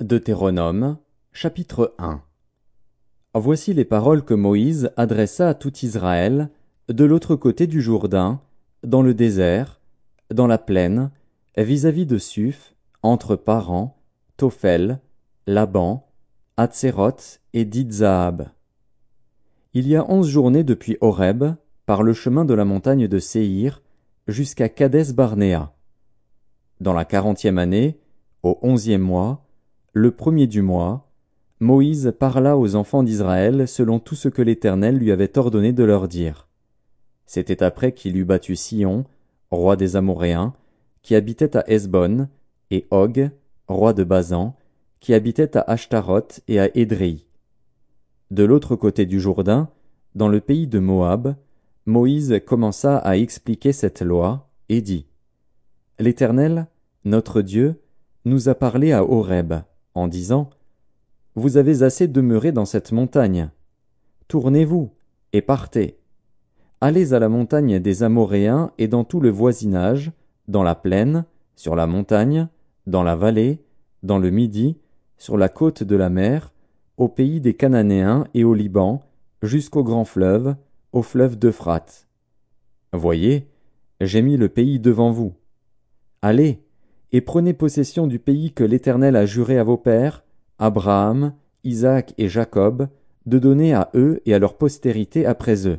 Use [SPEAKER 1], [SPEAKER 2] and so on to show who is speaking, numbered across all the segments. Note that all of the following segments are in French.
[SPEAKER 1] Deutéronome, chapitre 1 Voici les paroles que Moïse adressa à tout Israël, de l'autre côté du Jourdain, dans le désert, dans la plaine, vis-à-vis de Suf, entre Paran, Tophel, Laban, Hatzeroth et Didzaab. Il y a onze journées depuis Horeb, par le chemin de la montagne de Séhir, jusqu'à Kadès Barnéa. Dans la quarantième année, au onzième mois, le premier du mois, Moïse parla aux enfants d'Israël selon tout ce que l'Éternel lui avait ordonné de leur dire. C'était après qu'il eut battu Sion, roi des Amoréens, qui habitait à Hesbon, et Og, roi de Bazan, qui habitait à Ashtaroth et à Édréi. De l'autre côté du Jourdain, dans le pays de Moab, Moïse commença à expliquer cette loi, et dit. L'Éternel, notre Dieu, nous a parlé à Horeb, en disant. Vous avez assez demeuré dans cette montagne. Tournez-vous, et partez. Allez à la montagne des Amoréens et dans tout le voisinage, dans la plaine, sur la montagne, dans la vallée, dans le midi, sur la côte de la mer, au pays des Cananéens et au Liban, jusqu'au grand fleuve, au fleuve d'Euphrate. Voyez, j'ai mis le pays devant vous. Allez, et prenez possession du pays que l'Éternel a juré à vos pères, Abraham, Isaac et Jacob, de donner à eux et à leur postérité après eux.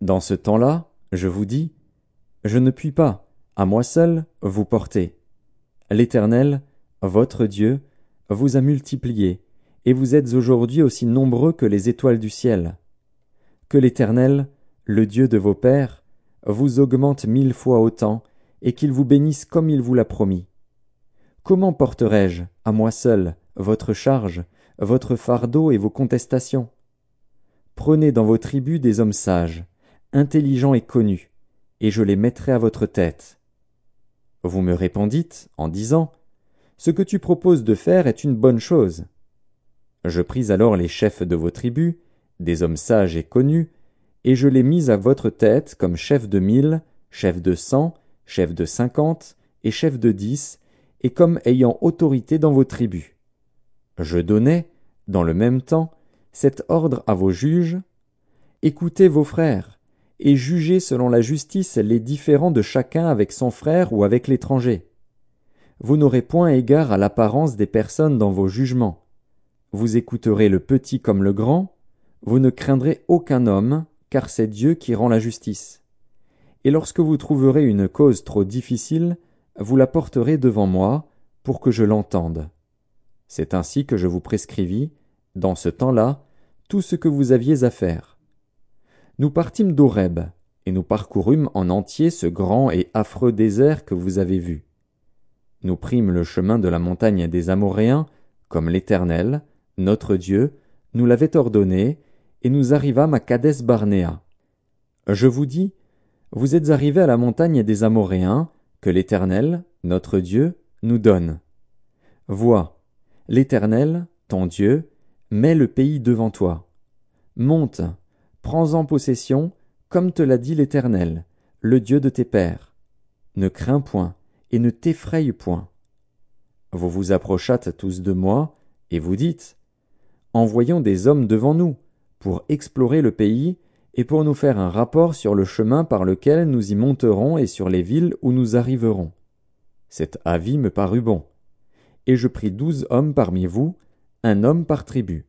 [SPEAKER 1] Dans ce temps-là, je vous dis, je ne puis pas, à moi seul, vous porter. L'Éternel, votre Dieu, vous a multiplié, et vous êtes aujourd'hui aussi nombreux que les étoiles du ciel. Que l'Éternel, le Dieu de vos pères, vous augmente mille fois autant, et qu'il vous bénisse comme il vous l'a promis. Comment porterai-je, à moi seul, votre charge, votre fardeau et vos contestations? Prenez dans vos tribus des hommes sages, intelligents et connus, et je les mettrai à votre tête. Vous me répondîtes en disant Ce que tu proposes de faire est une bonne chose. Je pris alors les chefs de vos tribus, des hommes sages et connus, et je les mis à votre tête comme chefs de mille, chefs de cent, chefs de cinquante et chefs de dix, et comme ayant autorité dans vos tribus. Je donnais, dans le même temps, cet ordre à vos juges Écoutez vos frères, et jugez selon la justice les différends de chacun avec son frère ou avec l'étranger. Vous n'aurez point égard à l'apparence des personnes dans vos jugements. Vous écouterez le petit comme le grand, vous ne craindrez aucun homme, car c'est Dieu qui rend la justice et lorsque vous trouverez une cause trop difficile, vous la porterez devant moi, pour que je l'entende. C'est ainsi que je vous prescrivis, dans ce temps-là, tout ce que vous aviez à faire. Nous partîmes d'Horeb, et nous parcourûmes en entier ce grand et affreux désert que vous avez vu. Nous prîmes le chemin de la montagne des Amoréens, comme l'Éternel, notre Dieu, nous l'avait ordonné, et nous arrivâmes à Cadès Barnéa. Je vous dis, vous êtes arrivés à la montagne des Amoréens, que l'Éternel, notre Dieu, nous donne. Vois, l'Éternel, ton Dieu, met le pays devant toi. Monte, prends-en possession, comme te l'a dit l'Éternel, le Dieu de tes pères. Ne crains point, et ne t'effraye point. Vous vous approchâtes tous de moi, et vous dites, Envoyons des hommes devant nous, pour explorer le pays et pour nous faire un rapport sur le chemin par lequel nous y monterons et sur les villes où nous arriverons. Cet avis me parut bon. Et je pris douze hommes parmi vous, un homme par tribu.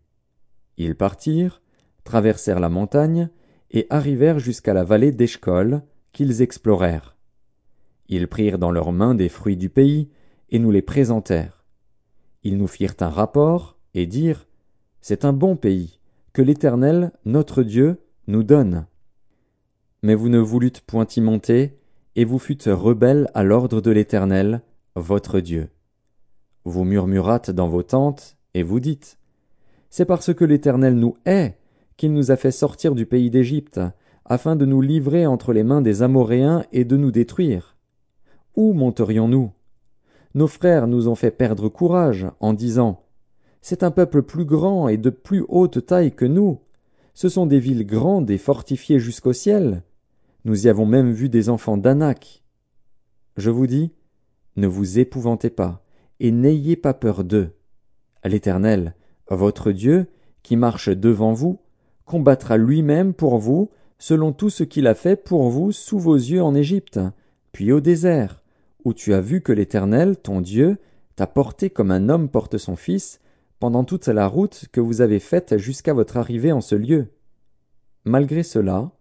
[SPEAKER 1] Ils partirent, traversèrent la montagne, et arrivèrent jusqu'à la vallée d'Eshcol, qu'ils explorèrent. Ils prirent dans leurs mains des fruits du pays, et nous les présentèrent. Ils nous firent un rapport, et dirent, C'est un bon pays, que l'Éternel, notre Dieu, nous donne. Mais vous ne voulûtes point y monter, et vous fûtes rebelles à l'ordre de l'Éternel, votre Dieu. Vous murmurâtes dans vos tentes, et vous dites, C'est parce que l'Éternel nous hait, qu'il nous a fait sortir du pays d'Égypte, afin de nous livrer entre les mains des Amoréens et de nous détruire. Où monterions-nous? Nos frères nous ont fait perdre courage, en disant, C'est un peuple plus grand et de plus haute taille que nous, ce sont des villes grandes et fortifiées jusqu'au ciel. Nous y avons même vu des enfants d'Anak. Je vous dis, ne vous épouvantez pas, et n'ayez pas peur d'eux. L'Éternel, votre Dieu, qui marche devant vous, combattra lui-même pour vous, selon tout ce qu'il a fait pour vous sous vos yeux en Égypte, puis au désert, où tu as vu que l'Éternel, ton Dieu, t'a porté comme un homme porte son fils, pendant toute la route que vous avez faite jusqu'à votre arrivée en ce lieu. Malgré cela,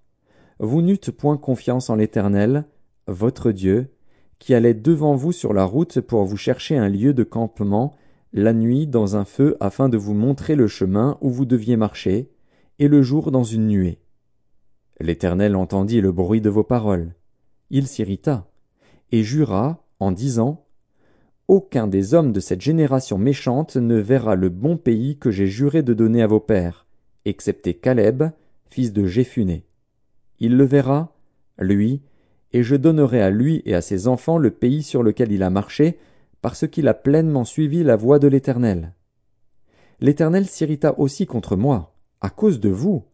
[SPEAKER 1] vous n'eûtes point confiance en l'Éternel, votre Dieu, qui allait devant vous sur la route pour vous chercher un lieu de campement la nuit dans un feu afin de vous montrer le chemin où vous deviez marcher, et le jour dans une nuée. L'Éternel entendit le bruit de vos paroles. Il s'irrita, et jura, en disant, Aucun des hommes de cette génération méchante ne verra le bon pays que j'ai juré de donner à vos pères, excepté Caleb, fils de Jéphuné. Il le verra, lui, et je donnerai à lui et à ses enfants le pays sur lequel il a marché, parce qu'il a pleinement suivi la voie de l'Éternel. L'Éternel s'irrita aussi contre moi, à cause de vous,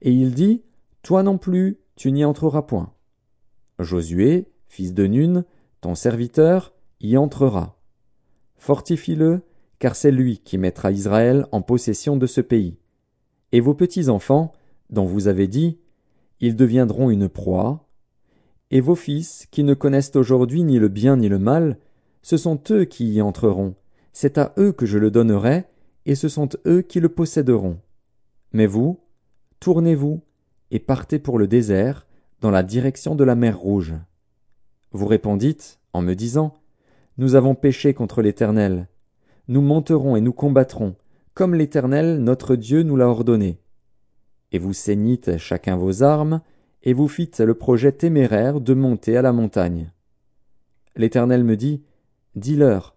[SPEAKER 1] et il dit, Toi non plus, tu n'y entreras point. Josué, fils de Nun, ton serviteur, y entrera. Fortifie-le, car c'est lui qui mettra Israël en possession de ce pays. Et vos petits-enfants, dont vous avez dit, ils deviendront une proie, et vos fils, qui ne connaissent aujourd'hui ni le bien ni le mal, ce sont eux qui y entreront, c'est à eux que je le donnerai, et ce sont eux qui le posséderont. Mais vous, tournez-vous, et partez pour le désert, dans la direction de la mer Rouge. Vous répondîtes, en me disant, Nous avons péché contre l'Éternel. Nous monterons et nous combattrons, comme l'Éternel notre Dieu nous l'a ordonné. Et vous ceignîtes chacun vos armes, et vous fîtes le projet téméraire de monter à la montagne. L'Éternel me dit, Dis-leur,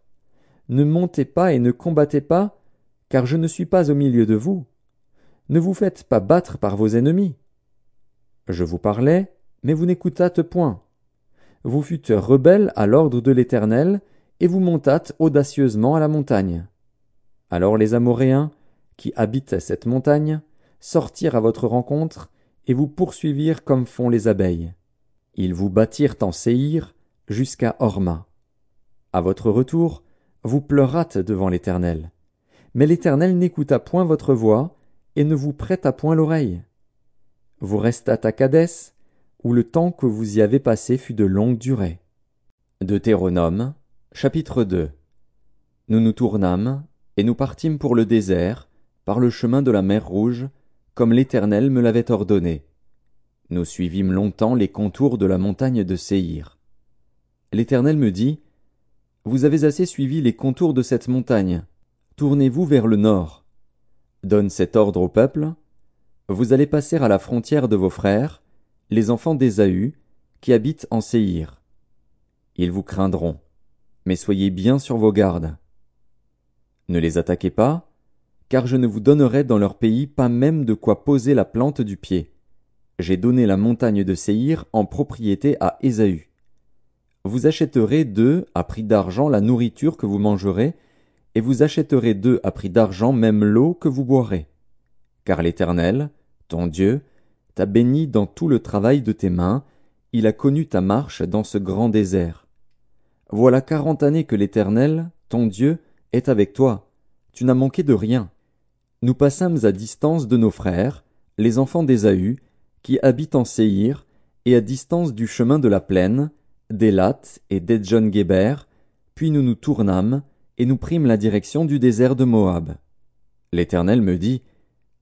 [SPEAKER 1] ne montez pas et ne combattez pas, car je ne suis pas au milieu de vous. Ne vous faites pas battre par vos ennemis. Je vous parlais, mais vous n'écoutâtes point. Vous fûtes rebelles à l'ordre de l'Éternel, et vous montâtes audacieusement à la montagne. Alors les Amoréens, qui habitent cette montagne, sortirent à votre rencontre, et vous poursuivirent comme font les abeilles. Ils vous battirent en Séhir jusqu'à Horma. À votre retour, vous pleurâtes devant l'Éternel. Mais l'Éternel n'écouta point votre voix, et ne vous prêta point l'oreille. Vous restâtes à Cadès, où le temps que vous y avez passé fut de longue durée. Deutéronome, chapitre 2 Nous nous tournâmes, et nous partîmes pour le désert, par le chemin de la mer Rouge, comme l'Éternel me l'avait ordonné. Nous suivîmes longtemps les contours de la montagne de Séhir. L'Éternel me dit, Vous avez assez suivi les contours de cette montagne, tournez-vous vers le nord. Donne cet ordre au peuple, vous allez passer à la frontière de vos frères, les enfants d'Ésaü, qui habitent en Séhir. Ils vous craindront, mais soyez bien sur vos gardes. Ne les attaquez pas, car je ne vous donnerai dans leur pays pas même de quoi poser la plante du pied. J'ai donné la montagne de Séhir en propriété à Ésaü. Vous achèterez d'eux à prix d'argent la nourriture que vous mangerez, et vous achèterez d'eux à prix d'argent même l'eau que vous boirez. Car l'Éternel, ton Dieu, t'a béni dans tout le travail de tes mains, il a connu ta marche dans ce grand désert. Voilà quarante années que l'Éternel, ton Dieu, est avec toi. Tu n'as manqué de rien. Nous passâmes à distance de nos frères, les enfants d'Ésaü, qui habitent en Séhir, et à distance du chemin de la plaine, d'Élat et d'Edjon-Géber, puis nous nous tournâmes, et nous prîmes la direction du désert de Moab. L'Éternel me dit,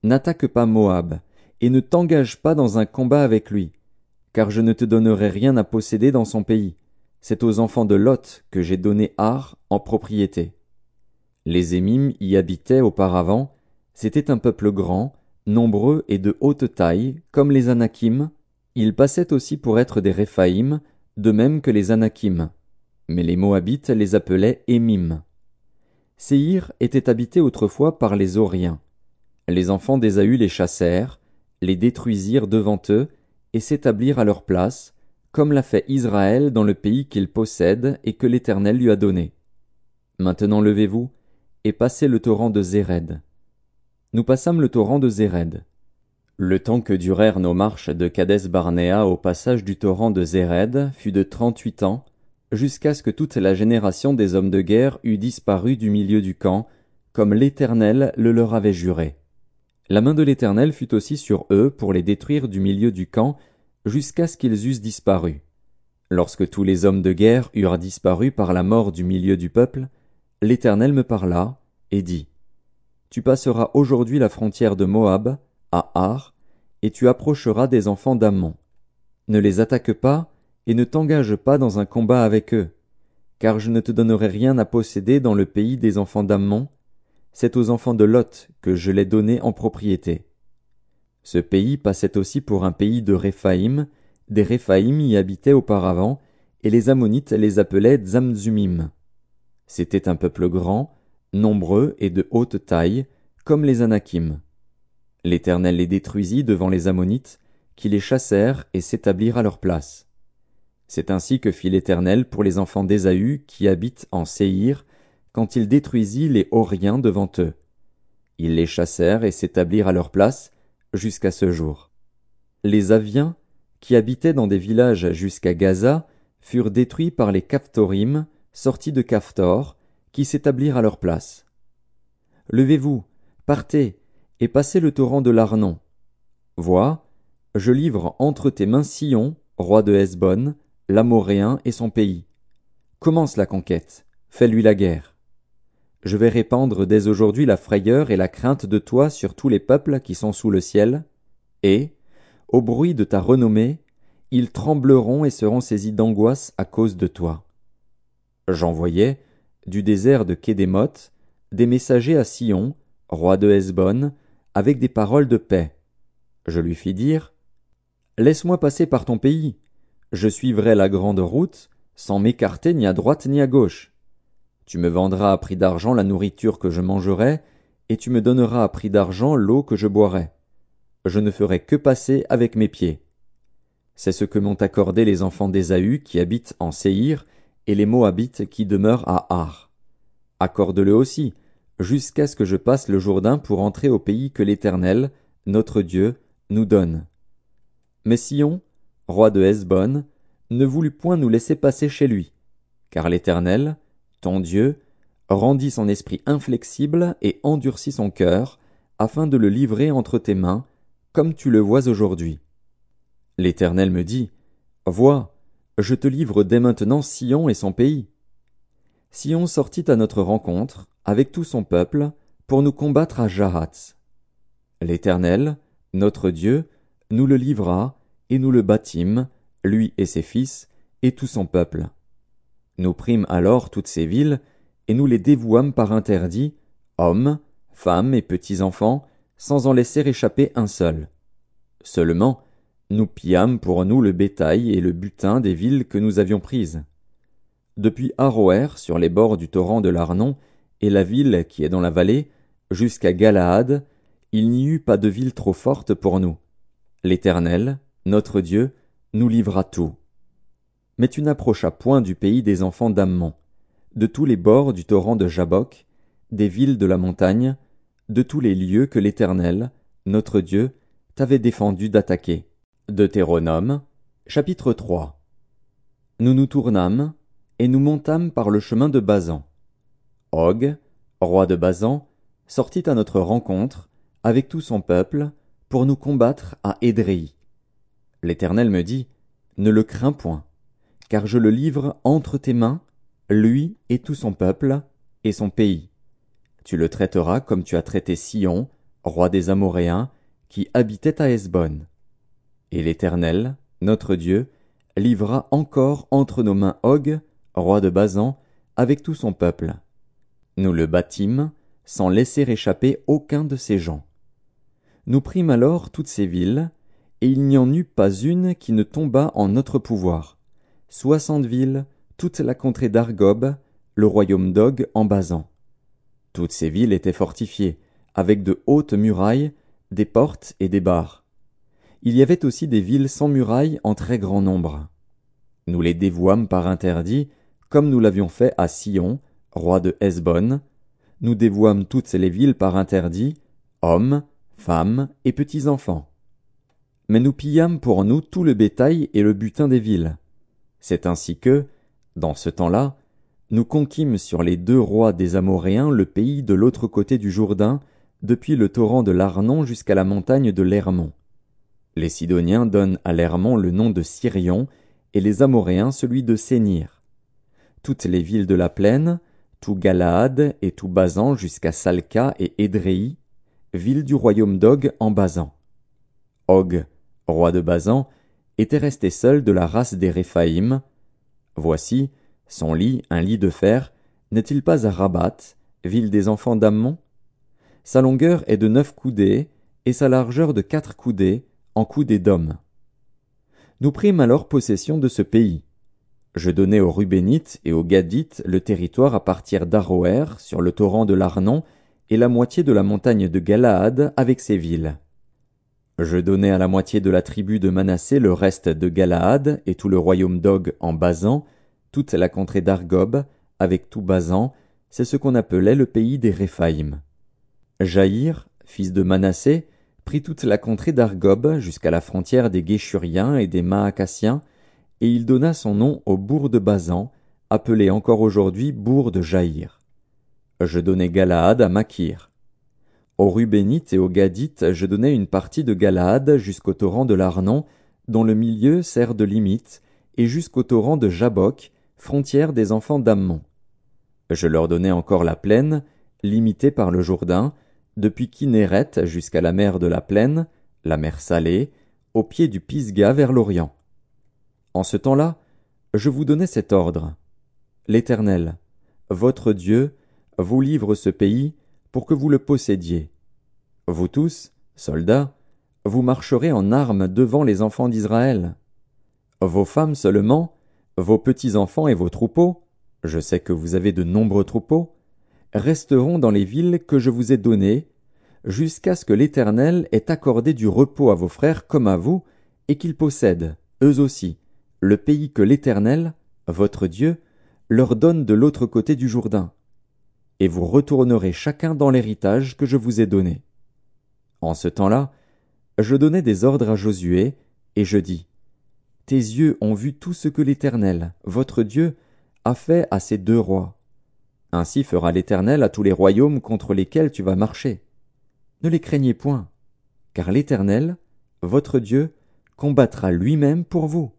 [SPEAKER 1] N'attaque pas Moab, et ne t'engage pas dans un combat avec lui, car je ne te donnerai rien à posséder dans son pays. C'est aux enfants de Lot que j'ai donné Ar en propriété. Les Émim y habitaient auparavant, c'était un peuple grand, nombreux et de haute taille, comme les Anakim. Ils passaient aussi pour être des Réphaïm, de même que les Anakim. Mais les Moabites les appelaient Émim. Séhir était habité autrefois par les Oriens. Les enfants d'Ésaü les chassèrent, les détruisirent devant eux, et s'établirent à leur place, comme l'a fait Israël dans le pays qu'il possède et que l'Éternel lui a donné. Maintenant levez-vous, et passez le torrent de Zéred nous passâmes le torrent de Zéred. Le temps que durèrent nos marches de Cadès Barnéa au passage du torrent de Zéred fut de trente-huit ans, jusqu'à ce que toute la génération des hommes de guerre eût disparu du milieu du camp, comme l'Éternel le leur avait juré. La main de l'Éternel fut aussi sur eux pour les détruire du milieu du camp, jusqu'à ce qu'ils eussent disparu. Lorsque tous les hommes de guerre eurent disparu par la mort du milieu du peuple, l'Éternel me parla, et dit. Tu passeras aujourd'hui la frontière de Moab, à Ar, et tu approcheras des enfants d'Ammon. Ne les attaque pas, et ne t'engage pas dans un combat avec eux, car je ne te donnerai rien à posséder dans le pays des enfants d'Ammon, c'est aux enfants de Lot que je l'ai donné en propriété. Ce pays passait aussi pour un pays de Réphaïm, des Réphaïm y habitaient auparavant, et les Ammonites les appelaient Zamzumim. C'était un peuple grand, nombreux et de haute taille, comme les Anakim. L'Éternel les détruisit devant les Ammonites, qui les chassèrent et s'établirent à leur place. C'est ainsi que fit l'Éternel pour les enfants d'Ésaü qui habitent en Séhir, quand il détruisit les Horiens devant eux. Ils les chassèrent et s'établirent à leur place jusqu'à ce jour. Les Aviens, qui habitaient dans des villages jusqu'à Gaza, furent détruits par les Caphtorim, sortis de Caphtor, qui s'établirent à leur place. Levez-vous, partez, et passez le torrent de l'Arnon. Vois, je livre entre tes mains Sion, roi de Hesbon, l'Amoréen et son pays. Commence la conquête, fais-lui la guerre. Je vais répandre dès aujourd'hui la frayeur et la crainte de toi sur tous les peuples qui sont sous le ciel, et, au bruit de ta renommée, ils trembleront et seront saisis d'angoisse à cause de toi. J'envoyai, du désert de Kédémoth, des messagers à Sion, roi de Hesbon, avec des paroles de paix. Je lui fis dire, Laisse-moi passer par ton pays. Je suivrai la grande route, sans m'écarter ni à droite ni à gauche. Tu me vendras à prix d'argent la nourriture que je mangerai, et tu me donneras à prix d'argent l'eau que je boirai. Je ne ferai que passer avec mes pieds. C'est ce que m'ont accordé les enfants d'Ésaü qui habitent en Séhir, et les Moabites qui demeurent à Ar. Accorde-le aussi, jusqu'à ce que je passe le Jourdain pour entrer au pays que l'Éternel, notre Dieu, nous donne. Mais Sion, roi de Hesbon, ne voulut point nous laisser passer chez lui, car l'Éternel, ton Dieu, rendit son esprit inflexible et endurcit son cœur, afin de le livrer entre tes mains, comme tu le vois aujourd'hui. L'Éternel me dit, Vois, je te livre dès maintenant Sion et son pays. Sion sortit à notre rencontre, avec tout son peuple, pour nous combattre à Jahatz. L'Éternel, notre Dieu, nous le livra, et nous le bâtîmes, lui et ses fils, et tout son peuple. Nous prîmes alors toutes ces villes, et nous les dévouâmes par interdit, hommes, femmes et petits enfants, sans en laisser échapper un seul. Seulement, nous pillâmes pour nous le bétail et le butin des villes que nous avions prises. Depuis Aroer, sur les bords du torrent de l'Arnon, et la ville qui est dans la vallée, jusqu'à Galaad, il n'y eut pas de ville trop forte pour nous. L'Éternel, notre Dieu, nous livra tout. Mais tu n'approchas point du pays des enfants d'Ammon, de tous les bords du torrent de Jabok, des villes de la montagne, de tous les lieux que l'Éternel, notre Dieu, t'avait défendu d'attaquer. Deutéronome, chapitre 3 Nous nous tournâmes, et nous montâmes par le chemin de Bazan. Og, roi de Bazan, sortit à notre rencontre, avec tout son peuple, pour nous combattre à Édréi. L'Éternel me dit, Ne le crains point, car je le livre entre tes mains, lui et tout son peuple, et son pays. Tu le traiteras comme tu as traité Sion, roi des Amoréens, qui habitait à Hesbon. Et l'Éternel, notre Dieu, livra encore entre nos mains Og, roi de Bazan, avec tout son peuple. Nous le bâtîmes, sans laisser échapper aucun de ses gens. Nous prîmes alors toutes ces villes, et il n'y en eut pas une qui ne tombât en notre pouvoir. Soixante villes, toute la contrée d'Argob, le royaume d'Og en Basan. Toutes ces villes étaient fortifiées, avec de hautes murailles, des portes et des barres. Il y avait aussi des villes sans murailles en très grand nombre. Nous les dévouâmes par interdit, comme nous l'avions fait à Sion, roi de Hesbon. Nous dévouâmes toutes les villes par interdit, hommes, femmes et petits enfants mais nous pillâmes pour nous tout le bétail et le butin des villes. C'est ainsi que, dans ce temps-là, nous conquîmes sur les deux rois des Amoréens le pays de l'autre côté du Jourdain, depuis le torrent de l'Arnon jusqu'à la montagne de l'Hermon. Les Sidoniens donnent à l'Hermon le nom de Sirion, et les Amoréens celui de Sénir. Toutes les villes de la plaine, tout Galaad et tout Basan jusqu'à Salca et Édréi, villes du royaume d'Og en Basan. Og, roi de Basan, était resté seul de la race des Réphaïm. Voici, son lit, un lit de fer, n'est-il pas à Rabat, ville des enfants d'Ammon? Sa longueur est de neuf coudées, et sa largeur de quatre coudées, en coudées d'hommes. Nous prîmes alors possession de ce pays. Je donnai aux Rubénites et aux Gadites le territoire à partir d'Aroer, sur le torrent de l'Arnon, et la moitié de la montagne de Galaad avec ses villes. Je donnai à la moitié de la tribu de Manassé le reste de Galaad et tout le royaume d'Og en Basan, toute la contrée d'Argob, avec tout Basan, c'est ce qu'on appelait le pays des Réphaïm. Jaïr, fils de Manassé, prit toute la contrée d'Argob jusqu'à la frontière des Guéchuriens et des Maacassiens, et il donna son nom au bourg de Basan, appelé encore aujourd'hui bourg de Jaïr. Je donnai Galaad à Makir. Aux Rubénites et aux Gadites je donnai une partie de Galaad jusqu'au torrent de l'Arnon, dont le milieu sert de limite, et jusqu'au torrent de Jabok, frontière des enfants d'Ammon. Je leur donnai encore la plaine, limitée par le Jourdain, depuis Kinéret jusqu'à la mer de la plaine, la mer salée, au pied du Pisga vers l'Orient. En ce temps-là, je vous donnai cet ordre. L'Éternel, votre Dieu, vous livre ce pays pour que vous le possédiez. Vous tous, soldats, vous marcherez en armes devant les enfants d'Israël. Vos femmes seulement, vos petits-enfants et vos troupeaux, je sais que vous avez de nombreux troupeaux, resteront dans les villes que je vous ai données, jusqu'à ce que l'Éternel ait accordé du repos à vos frères comme à vous, et qu'ils possèdent, eux aussi, le pays que l'Éternel, votre Dieu, leur donne de l'autre côté du Jourdain. Et vous retournerez chacun dans l'héritage que je vous ai donné. En ce temps-là, je donnai des ordres à Josué, et je dis, Tes yeux ont vu tout ce que l'Éternel, votre Dieu, a fait à ces deux rois. Ainsi fera l'Éternel à tous les royaumes contre lesquels tu vas marcher. Ne les craignez point, car l'Éternel, votre Dieu, combattra lui-même pour vous.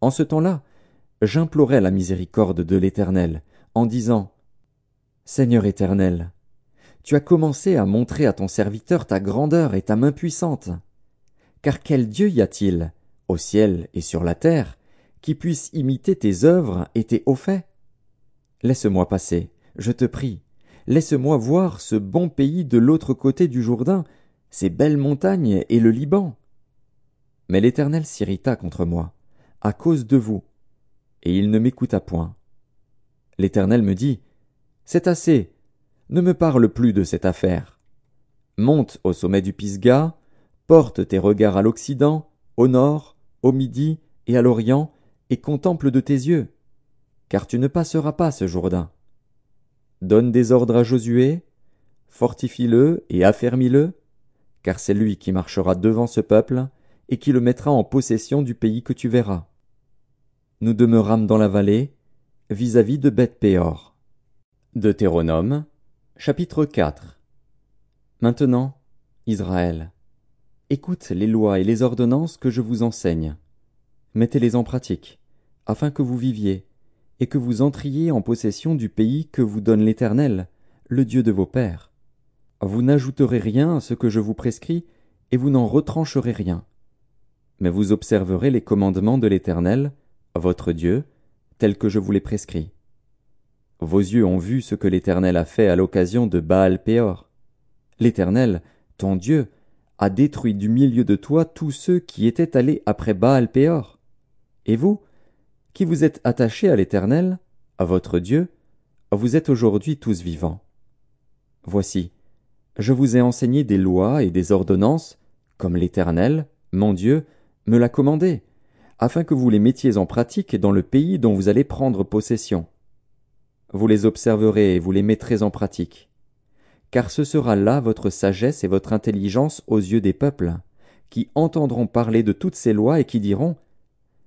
[SPEAKER 1] En ce temps-là, j'implorai la miséricorde de l'Éternel, en disant Seigneur éternel, tu as commencé à montrer à ton serviteur ta grandeur et ta main puissante. Car quel Dieu y a-t-il, au ciel et sur la terre, qui puisse imiter tes œuvres et tes hauts faits? Laisse-moi passer, je te prie. Laisse-moi voir ce bon pays de l'autre côté du Jourdain, ces belles montagnes et le Liban. Mais l'Éternel s'irrita contre moi, à cause de vous, et il ne m'écouta point. L'Éternel me dit, C'est assez, ne me parle plus de cette affaire. Monte au sommet du Pisga, porte tes regards à l'Occident, au nord, au midi et à l'Orient, et contemple de tes yeux car tu ne passeras pas ce Jourdain. Donne des ordres à Josué, fortifie-le et affermis-le, car c'est lui qui marchera devant ce peuple, et qui le mettra en possession du pays que tu verras. Nous demeurâmes dans la vallée, vis-à-vis de Beth Péor. Deutéronome, chapitre 4 Maintenant, Israël, écoute les lois et les ordonnances que je vous enseigne. Mettez-les en pratique, afin que vous viviez, et que vous entriez en possession du pays que vous donne l'Éternel, le Dieu de vos pères. Vous n'ajouterez rien à ce que je vous prescris, et vous n'en retrancherez rien. Mais vous observerez les commandements de l'Éternel, votre Dieu, tels que je vous les prescris. Vos yeux ont vu ce que l'Éternel a fait à l'occasion de Baal Péor. L'Éternel, ton Dieu, a détruit du milieu de toi tous ceux qui étaient allés après Baal Péor. Et vous, qui vous êtes attachés à l'Éternel, à votre Dieu, vous êtes aujourd'hui tous vivants. Voici, je vous ai enseigné des lois et des ordonnances, comme l'Éternel, mon Dieu, me l'a commandé, afin que vous les mettiez en pratique dans le pays dont vous allez prendre possession. Vous les observerez et vous les mettrez en pratique. Car ce sera là votre sagesse et votre intelligence aux yeux des peuples, qui entendront parler de toutes ces lois et qui diront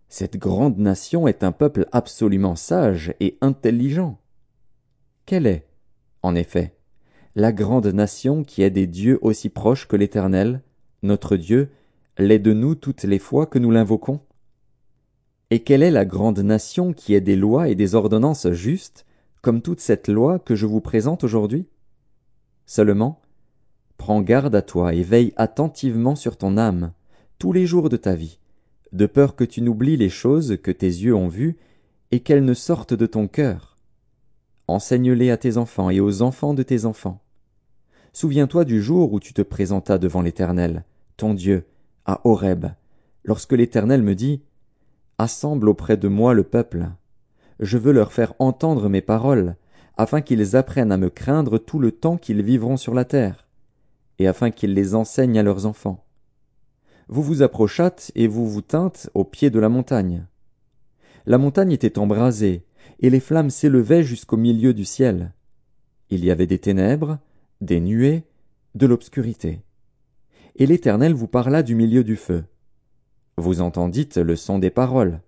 [SPEAKER 1] cette grande nation est un peuple absolument sage et intelligent. Quelle est, en effet, la grande nation qui a des dieux aussi proches que l'Éternel, notre Dieu, l'est de nous toutes les fois que nous l'invoquons? Et quelle est la grande nation qui ait des lois et des ordonnances justes, comme toute cette loi que je vous présente aujourd'hui? Seulement, prends garde à toi et veille attentivement sur ton âme, tous les jours de ta vie, de peur que tu n'oublies les choses que tes yeux ont vues et qu'elles ne sortent de ton cœur. Enseigne-les à tes enfants et aux enfants de tes enfants. Souviens-toi du jour où tu te présentas devant l'Éternel, ton Dieu, à Horeb, lorsque l'Éternel me dit Assemble auprès de moi le peuple. Je veux leur faire entendre mes paroles, afin qu'ils apprennent à me craindre tout le temps qu'ils vivront sur la terre, et afin qu'ils les enseignent à leurs enfants. Vous vous approchâtes et vous vous tîntes au pied de la montagne. La montagne était embrasée, et les flammes s'élevaient jusqu'au milieu du ciel. Il y avait des ténèbres, des nuées, de l'obscurité. Et l'Éternel vous parla du milieu du feu. Vous entendîtes le son des paroles,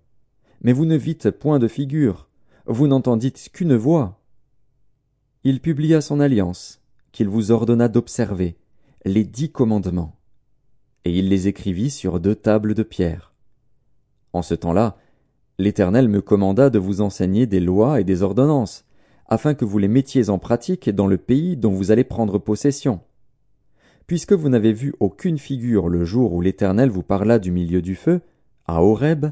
[SPEAKER 1] mais vous ne vîtes point de figure, vous n'entendîtes qu'une voix. Il publia son alliance, qu'il vous ordonna d'observer, les dix commandements. Et il les écrivit sur deux tables de pierre. En ce temps-là, l'Éternel me commanda de vous enseigner des lois et des ordonnances, afin que vous les mettiez en pratique dans le pays dont vous allez prendre possession. Puisque vous n'avez vu aucune figure le jour où l'Éternel vous parla du milieu du feu, à Horeb,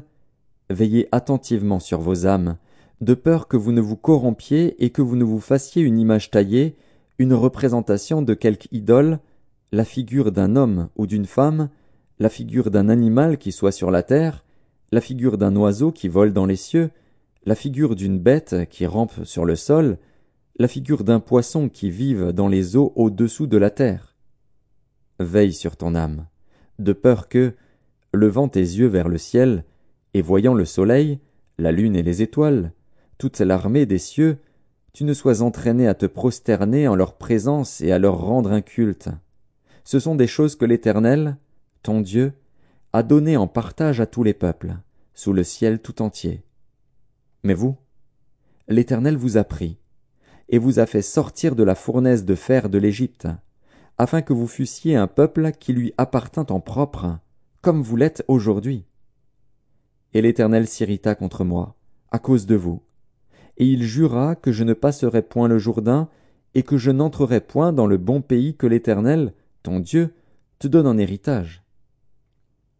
[SPEAKER 1] veillez attentivement sur vos âmes, de peur que vous ne vous corrompiez et que vous ne vous fassiez une image taillée, une représentation de quelque idole, la figure d'un homme ou d'une femme, la figure d'un animal qui soit sur la terre, la figure d'un oiseau qui vole dans les cieux, la figure d'une bête qui rampe sur le sol, la figure d'un poisson qui vive dans les eaux au-dessous de la terre. Veille sur ton âme, de peur que, levant tes yeux vers le ciel, et voyant le soleil, la lune et les étoiles, toute l'armée des cieux, tu ne sois entraîné à te prosterner en leur présence et à leur rendre un culte. Ce sont des choses que l'Éternel, ton Dieu, a données en partage à tous les peuples, sous le ciel tout entier. Mais vous, l'Éternel vous a pris, et vous a fait sortir de la fournaise de fer de l'Égypte, afin que vous fussiez un peuple qui lui appartint en propre, comme vous l'êtes aujourd'hui. Et l'Éternel s'irrita contre moi, à cause de vous, et il jura que je ne passerai point le Jourdain, et que je n'entrerai point dans le bon pays que l'Éternel, ton Dieu, te donne en héritage.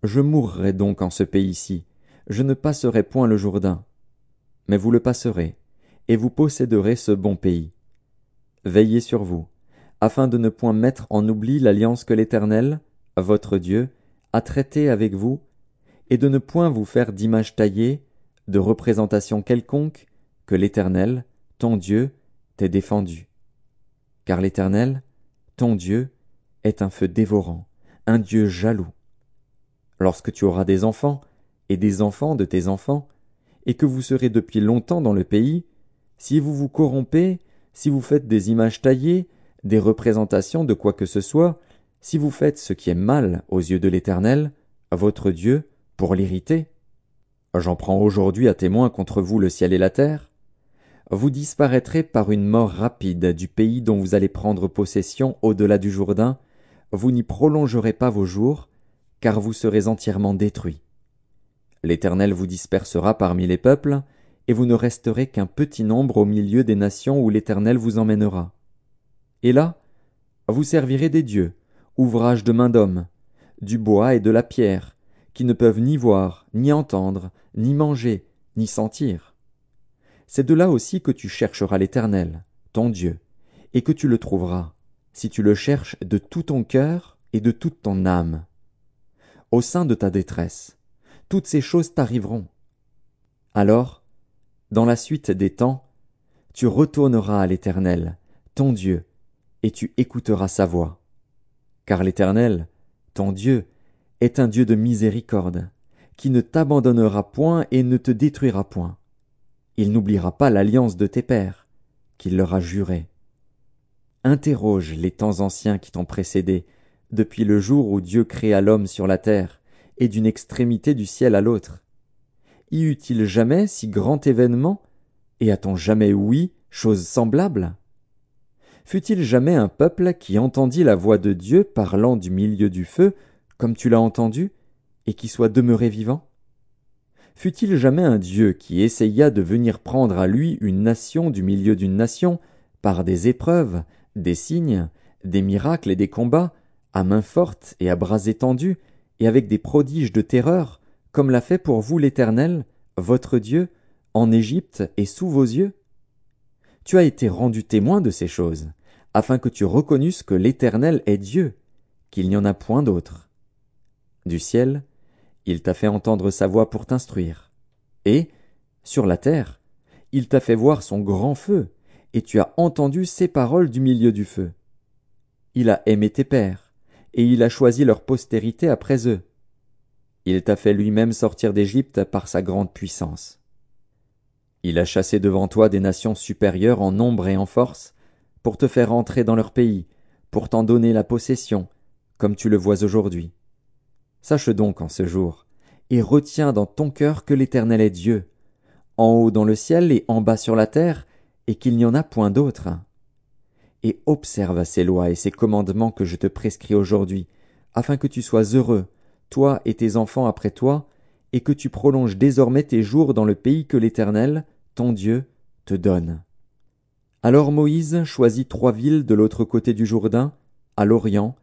[SPEAKER 1] Je mourrai donc en ce pays-ci, je ne passerai point le Jourdain. Mais vous le passerez, et vous posséderez ce bon pays. Veillez sur vous, afin de ne point mettre en oubli l'alliance que l'Éternel, votre Dieu, a traitée avec vous, et de ne point vous faire d'image taillée, de représentation quelconque, que l'Éternel, ton Dieu, t'ait défendu. Car l'Éternel, ton Dieu, est un feu dévorant, un Dieu jaloux. Lorsque tu auras des enfants, et des enfants de tes enfants, et que vous serez depuis longtemps dans le pays, si vous vous corrompez, si vous faites des images taillées, des représentations de quoi que ce soit, si vous faites ce qui est mal aux yeux de l'Éternel, votre Dieu, pour l'irriter, j'en prends aujourd'hui à témoin contre vous le ciel et la terre, vous disparaîtrez par une mort rapide du pays dont vous allez prendre possession au-delà du Jourdain, vous n'y prolongerez pas vos jours, car vous serez entièrement détruits. L'Éternel vous dispersera parmi les peuples, et vous ne resterez qu'un petit nombre au milieu des nations où l'Éternel vous emmènera. Et là, vous servirez des dieux, ouvrages de main d'homme, du bois et de la pierre, qui ne peuvent ni voir, ni entendre, ni manger, ni sentir. C'est de là aussi que tu chercheras l'Éternel, ton Dieu, et que tu le trouveras, si tu le cherches de tout ton cœur et de toute ton âme. Au sein de ta détresse, toutes ces choses t'arriveront. Alors, dans la suite des temps, tu retourneras à l'Éternel, ton Dieu, et tu écouteras sa voix. Car l'Éternel, ton Dieu, est un Dieu de miséricorde, qui ne t'abandonnera point et ne te détruira point. Il n'oubliera pas l'alliance de tes pères, qu'il leur a jurée. Interroge les temps anciens qui t'ont précédé, depuis le jour où Dieu créa l'homme sur la terre, et d'une extrémité du ciel à l'autre. y eut-il jamais si grand événement, et a-t-on jamais ouï chose semblable? Fut-il jamais un peuple qui entendit la voix de Dieu parlant du milieu du feu, comme tu l'as entendu, et qui soit demeuré vivant? Fut-il jamais un Dieu qui essaya de venir prendre à lui une nation du milieu d'une nation, par des épreuves, des signes, des miracles et des combats, à main forte et à bras étendus, et avec des prodiges de terreur, comme l'a fait pour vous l'Éternel, votre Dieu, en Égypte et sous vos yeux? Tu as été rendu témoin de ces choses, afin que tu reconnusses que l'Éternel est Dieu, qu'il n'y en a point d'autre. Du ciel, il t'a fait entendre sa voix pour t'instruire. Et, sur la terre, il t'a fait voir son grand feu, et tu as entendu ses paroles du milieu du feu. Il a aimé tes pères, et il a choisi leur postérité après eux. Il t'a fait lui-même sortir d'Égypte par sa grande puissance. Il a chassé devant toi des nations supérieures en nombre et en force, pour te faire entrer dans leur pays, pour t'en donner la possession, comme tu le vois aujourd'hui. Sache donc en ce jour, et retiens dans ton cœur que l'Éternel est Dieu, en haut dans le ciel et en bas sur la terre, et qu'il n'y en a point d'autre. Et observe ces lois et ces commandements que je te prescris aujourd'hui, afin que tu sois heureux, toi et tes enfants après toi, et que tu prolonges désormais tes jours dans le pays que l'Éternel, ton Dieu, te donne. Alors Moïse choisit trois villes de l'autre côté du Jourdain, à l'Orient,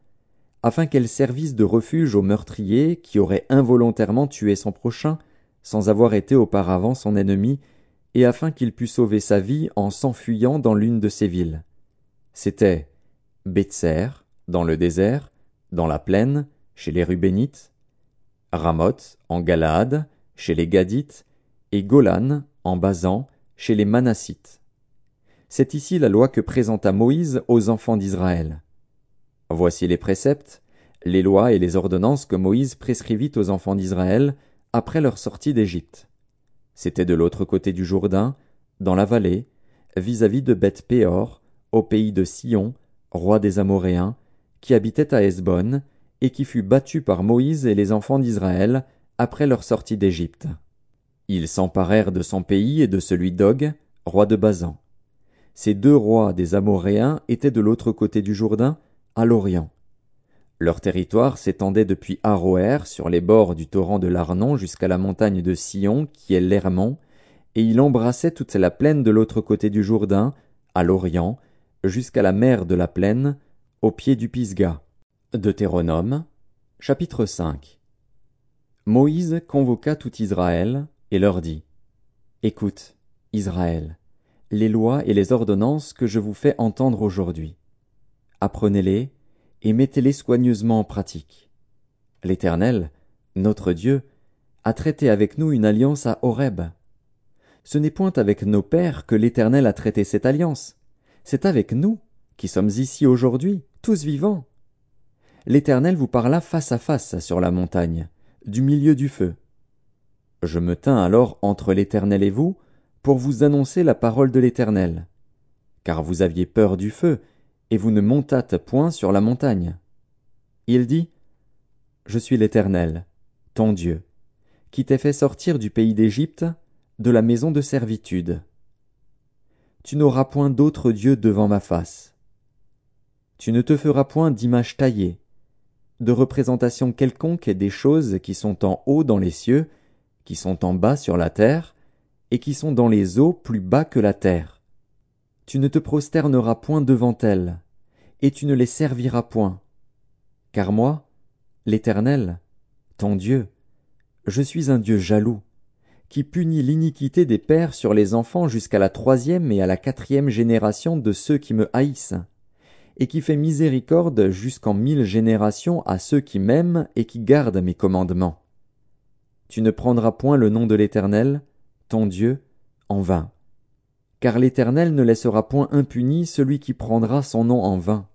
[SPEAKER 1] afin qu'elles servissent de refuge aux meurtriers qui auraient involontairement tué son prochain, sans avoir été auparavant son ennemi, et afin qu'il pût sauver sa vie en s'enfuyant dans l'une de ces villes. C'étaient Betser, dans le désert, dans la plaine, chez les Rubénites, Ramoth, en Galaad, chez les Gadites, et Golan, en Basan, chez les Manassites. C'est ici la loi que présenta Moïse aux enfants d'Israël. Voici les préceptes, les lois et les ordonnances que Moïse prescrivit aux enfants d'Israël après leur sortie d'Égypte. C'était de l'autre côté du Jourdain, dans la vallée, vis-à-vis de Beth Péor, au pays de Sion, roi des Amoréens, qui habitait à Hesbon, et qui fut battu par Moïse et les enfants d'Israël après leur sortie d'Égypte. Ils s'emparèrent de son pays et de celui d'Og, roi de Basan. Ces deux rois des Amoréens étaient de l'autre côté du Jourdain, à l'Orient. Leur territoire s'étendait depuis Aroer sur les bords du torrent de l'Arnon jusqu'à la montagne de Sion, qui est l'Hermon, et il embrassait toute la plaine de l'autre côté du Jourdain, à l'Orient, jusqu'à la mer de la plaine, au pied du Pisga. Deutéronome, chapitre 5 Moïse convoqua tout Israël, et leur dit, Écoute, Israël, les lois et les ordonnances que je vous fais entendre aujourd'hui. Apprenez-les, et mettez-les soigneusement en pratique. L'Éternel, notre Dieu, a traité avec nous une alliance à Horeb. Ce n'est point avec nos pères que l'Éternel a traité cette alliance, c'est avec nous, qui sommes ici aujourd'hui, tous vivants. L'Éternel vous parla face à face sur la montagne, du milieu du feu. Je me tins alors entre l'Éternel et vous, pour vous annoncer la parole de l'Éternel. Car vous aviez peur du feu, et vous ne montâtes point sur la montagne. Il dit, Je suis l'Éternel, ton Dieu, qui t'ai fait sortir du pays d'Égypte, de la maison de servitude. Tu n'auras point d'autre Dieu devant ma face. Tu ne te feras point d'image taillée, de représentation quelconque des choses qui sont en haut dans les cieux, qui sont en bas sur la terre, et qui sont dans les eaux plus bas que la terre. Tu ne te prosterneras point devant elles, et tu ne les serviras point. Car moi, l'Éternel, ton Dieu, je suis un Dieu jaloux, qui punit l'iniquité des pères sur les enfants jusqu'à la troisième et à la quatrième génération de ceux qui me haïssent, et qui fait miséricorde jusqu'en mille générations à ceux qui m'aiment et qui gardent mes commandements. Tu ne prendras point le nom de l'Éternel, ton Dieu, en vain. Car l'Éternel ne laissera point impuni celui qui prendra son nom en vain.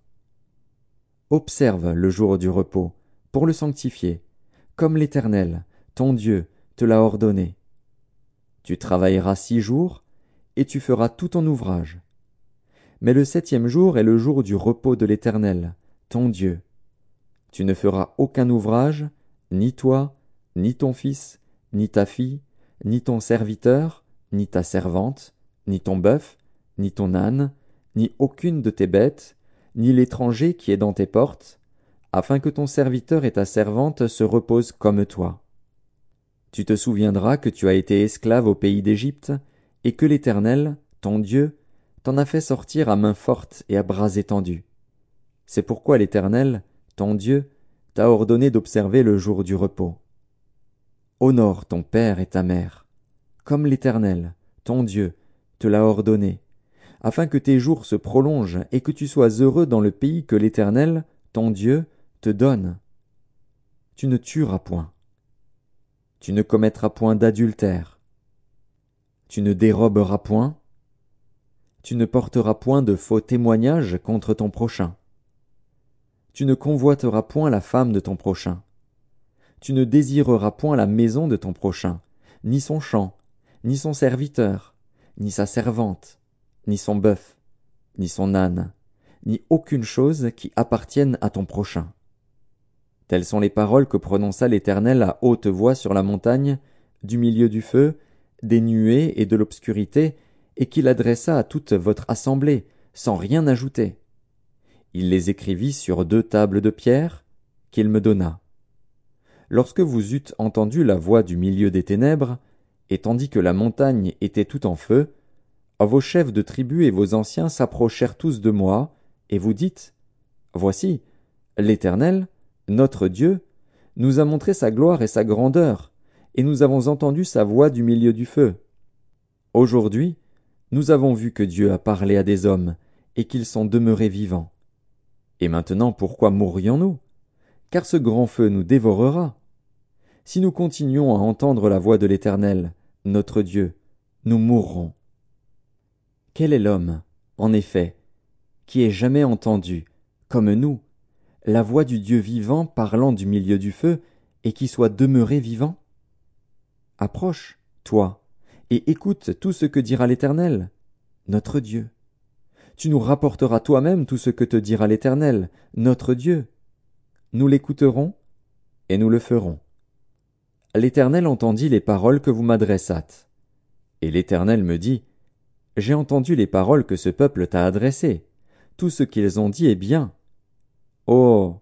[SPEAKER 1] Observe le jour du repos, pour le sanctifier, comme l'Éternel, ton Dieu, te l'a ordonné. Tu travailleras six jours, et tu feras tout ton ouvrage. Mais le septième jour est le jour du repos de l'Éternel, ton Dieu. Tu ne feras aucun ouvrage, ni toi, ni ton fils, ni ta fille, ni ton serviteur, ni ta servante, ni ton bœuf, ni ton âne, ni aucune de tes bêtes, ni l'étranger qui est dans tes portes, afin que ton serviteur et ta servante se reposent comme toi. Tu te souviendras que tu as été esclave au pays d'Égypte, et que l'Éternel, ton Dieu, t'en a fait sortir à main forte et à bras étendus. C'est pourquoi l'Éternel, ton Dieu, t'a ordonné d'observer le jour du repos. Honore ton père et ta mère, comme l'Éternel, ton Dieu, te l'a ordonné, afin que tes jours se prolongent et que tu sois heureux dans le pays que l'Éternel, ton Dieu, te donne. Tu ne tueras point. Tu ne commettras point d'adultère. Tu ne déroberas point. Tu ne porteras point de faux témoignages contre ton prochain. Tu ne convoiteras point la femme de ton prochain. Tu ne désireras point la maison de ton prochain, ni son champ, ni son serviteur, ni sa servante, ni son bœuf, ni son âne, ni aucune chose qui appartienne à ton prochain. Telles sont les paroles que prononça l'Éternel à haute voix sur la montagne, du milieu du feu, des nuées et de l'obscurité, et qu'il adressa à toute votre assemblée, sans rien ajouter. Il les écrivit sur deux tables de pierre, qu'il me donna. Lorsque vous eûtes entendu la voix du milieu des ténèbres, et tandis que la montagne était tout en feu, vos chefs de tribus et vos anciens s'approchèrent tous de moi, et vous dites, Voici, l'Éternel, notre Dieu, nous a montré sa gloire et sa grandeur, et nous avons entendu sa voix du milieu du feu. Aujourd'hui, nous avons vu que Dieu a parlé à des hommes, et qu'ils sont demeurés vivants. Et maintenant pourquoi mourrions-nous? Car ce grand feu nous dévorera. Si nous continuons à entendre la voix de l'Éternel, notre Dieu, nous mourrons. Quel est l'homme, en effet, qui ait jamais entendu, comme nous, la voix du Dieu vivant parlant du milieu du feu, et qui soit demeuré vivant? Approche, toi, et écoute tout ce que dira l'Éternel, notre Dieu. Tu nous rapporteras toi-même tout ce que te dira l'Éternel, notre Dieu. Nous l'écouterons, et nous le ferons. L'Éternel entendit les paroles que vous m'adressâtes. Et l'Éternel me dit, J'ai entendu les paroles que ce peuple t'a adressées. Tout ce qu'ils ont dit est bien. Oh.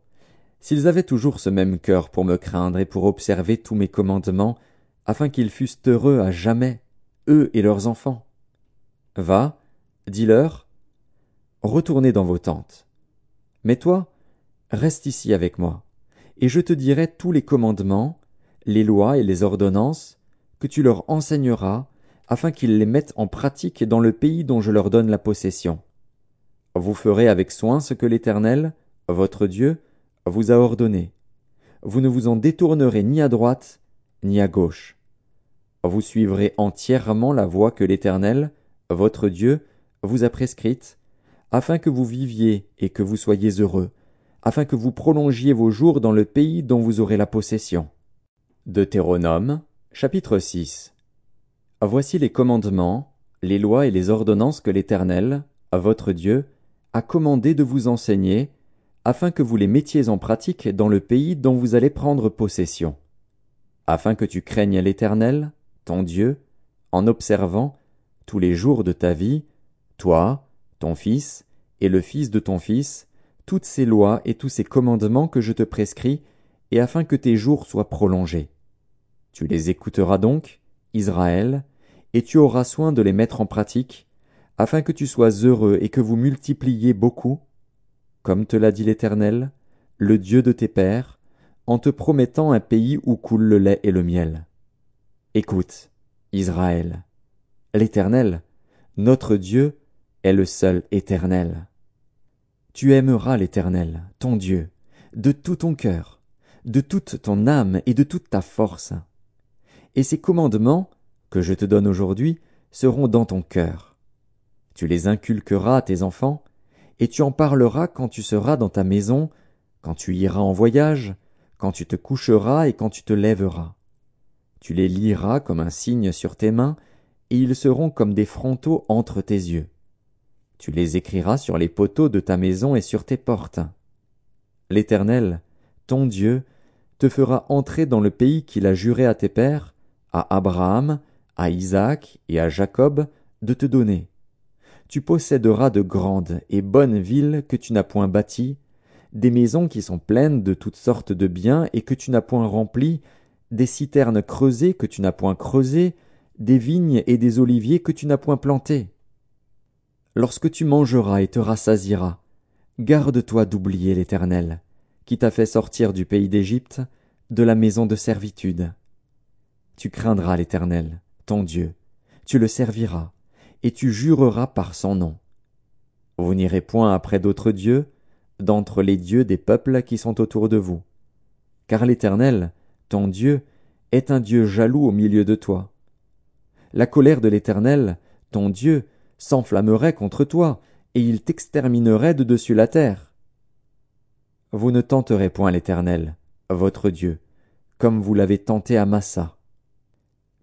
[SPEAKER 1] S'ils avaient toujours ce même cœur pour me craindre et pour observer tous mes commandements, afin qu'ils fussent heureux à jamais, eux et leurs enfants. Va, dis-leur, retournez dans vos tentes. Mais toi, reste ici avec moi, et je te dirai tous les commandements, les lois et les ordonnances que tu leur enseigneras, afin qu'ils les mettent en pratique dans le pays dont je leur donne la possession. Vous ferez avec soin ce que l'Éternel, votre Dieu, vous a ordonné. Vous ne vous en détournerez ni à droite, ni à gauche. Vous suivrez entièrement la voie que l'Éternel, votre Dieu, vous a prescrite, afin que vous viviez et que vous soyez heureux, afin que vous prolongiez vos jours dans le pays dont vous aurez la possession. Deutéronome, chapitre 6 Voici les commandements, les lois et les ordonnances que l'Éternel, votre Dieu, a commandé de vous enseigner, afin que vous les mettiez en pratique dans le pays dont vous allez prendre possession, afin que tu craignes l'Éternel, ton Dieu, en observant, tous les jours de ta vie, toi, ton fils, et le fils de ton fils, toutes ces lois et tous ces commandements que je te prescris, et afin que tes jours soient prolongés. Tu les écouteras donc, Israël, et tu auras soin de les mettre en pratique, afin que tu sois heureux et que vous multipliez beaucoup, comme te l'a dit l'Éternel, le Dieu de tes pères, en te promettant un pays où coule le lait et le miel. Écoute, Israël, l'Éternel, notre Dieu, est le seul éternel. Tu aimeras l'Éternel, ton Dieu, de tout ton cœur, de toute ton âme et de toute ta force. Et ces commandements, que je te donne aujourd'hui, seront dans ton cœur. Tu les inculqueras à tes enfants, et tu en parleras quand tu seras dans ta maison, quand tu iras en voyage, quand tu te coucheras et quand tu te lèveras. Tu les liras comme un signe sur tes mains, et ils seront comme des frontaux entre tes yeux. Tu les écriras sur les poteaux de ta maison et sur tes portes. L'Éternel, ton Dieu, te fera entrer dans le pays qu'il a juré à tes pères, à Abraham, à Isaac et à Jacob de te donner. Tu posséderas de grandes et bonnes villes que tu n'as point bâties, des maisons qui sont pleines de toutes sortes de biens et que tu n'as point remplies, des citernes creusées que tu n'as point creusées, des vignes et des oliviers que tu n'as point plantés. Lorsque tu mangeras et te rassasieras, garde-toi d'oublier l'Éternel, qui t'a fait sortir du pays d'Égypte, de la maison de servitude. Tu craindras l'Éternel, ton Dieu, tu le serviras, et tu jureras par son nom. Vous n'irez point après d'autres dieux, d'entre les dieux des peuples qui sont autour de vous. Car l'Éternel, ton Dieu, est un Dieu jaloux au milieu de toi. La colère de l'Éternel, ton Dieu, s'enflammerait contre toi, et il t'exterminerait de dessus la terre. Vous ne tenterez point l'Éternel, votre Dieu, comme vous l'avez tenté à Massa.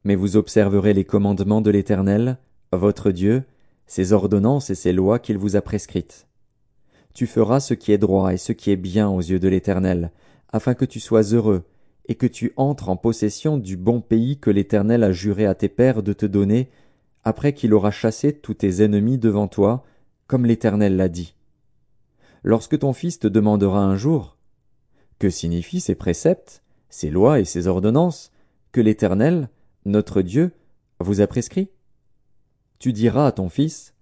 [SPEAKER 1] Mais vous observerez les commandements de l'Éternel, votre Dieu, ses ordonnances et ses lois qu'il vous a prescrites. Tu feras ce qui est droit et ce qui est bien aux yeux de l'Éternel, afin que tu sois heureux, et que tu entres en possession du bon pays que l'Éternel a juré à tes pères de te donner, après qu'il aura chassé tous tes ennemis devant toi, comme l'Éternel l'a dit. Lorsque ton fils te demandera un jour Que signifient ces préceptes, ces lois et ces ordonnances que l'Éternel, notre Dieu, vous a prescrits Tu diras à ton fils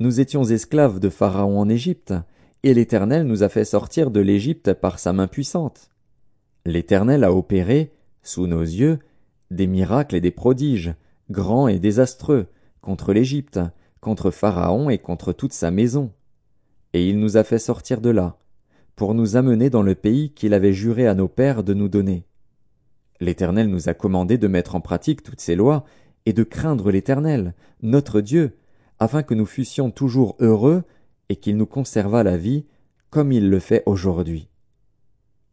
[SPEAKER 1] Nous étions esclaves de Pharaon en Égypte, et l'Éternel nous a fait sortir de l'Égypte par sa main puissante. L'Éternel a opéré, sous nos yeux, des miracles et des prodiges, grands et désastreux, contre l'Égypte, contre Pharaon et contre toute sa maison. Et il nous a fait sortir de là, pour nous amener dans le pays qu'il avait juré à nos pères de nous donner. L'Éternel nous a commandé de mettre en pratique toutes ces lois, et de craindre l'Éternel, notre Dieu, afin que nous fussions toujours heureux, et qu'il nous conservât la vie, comme il le fait aujourd'hui.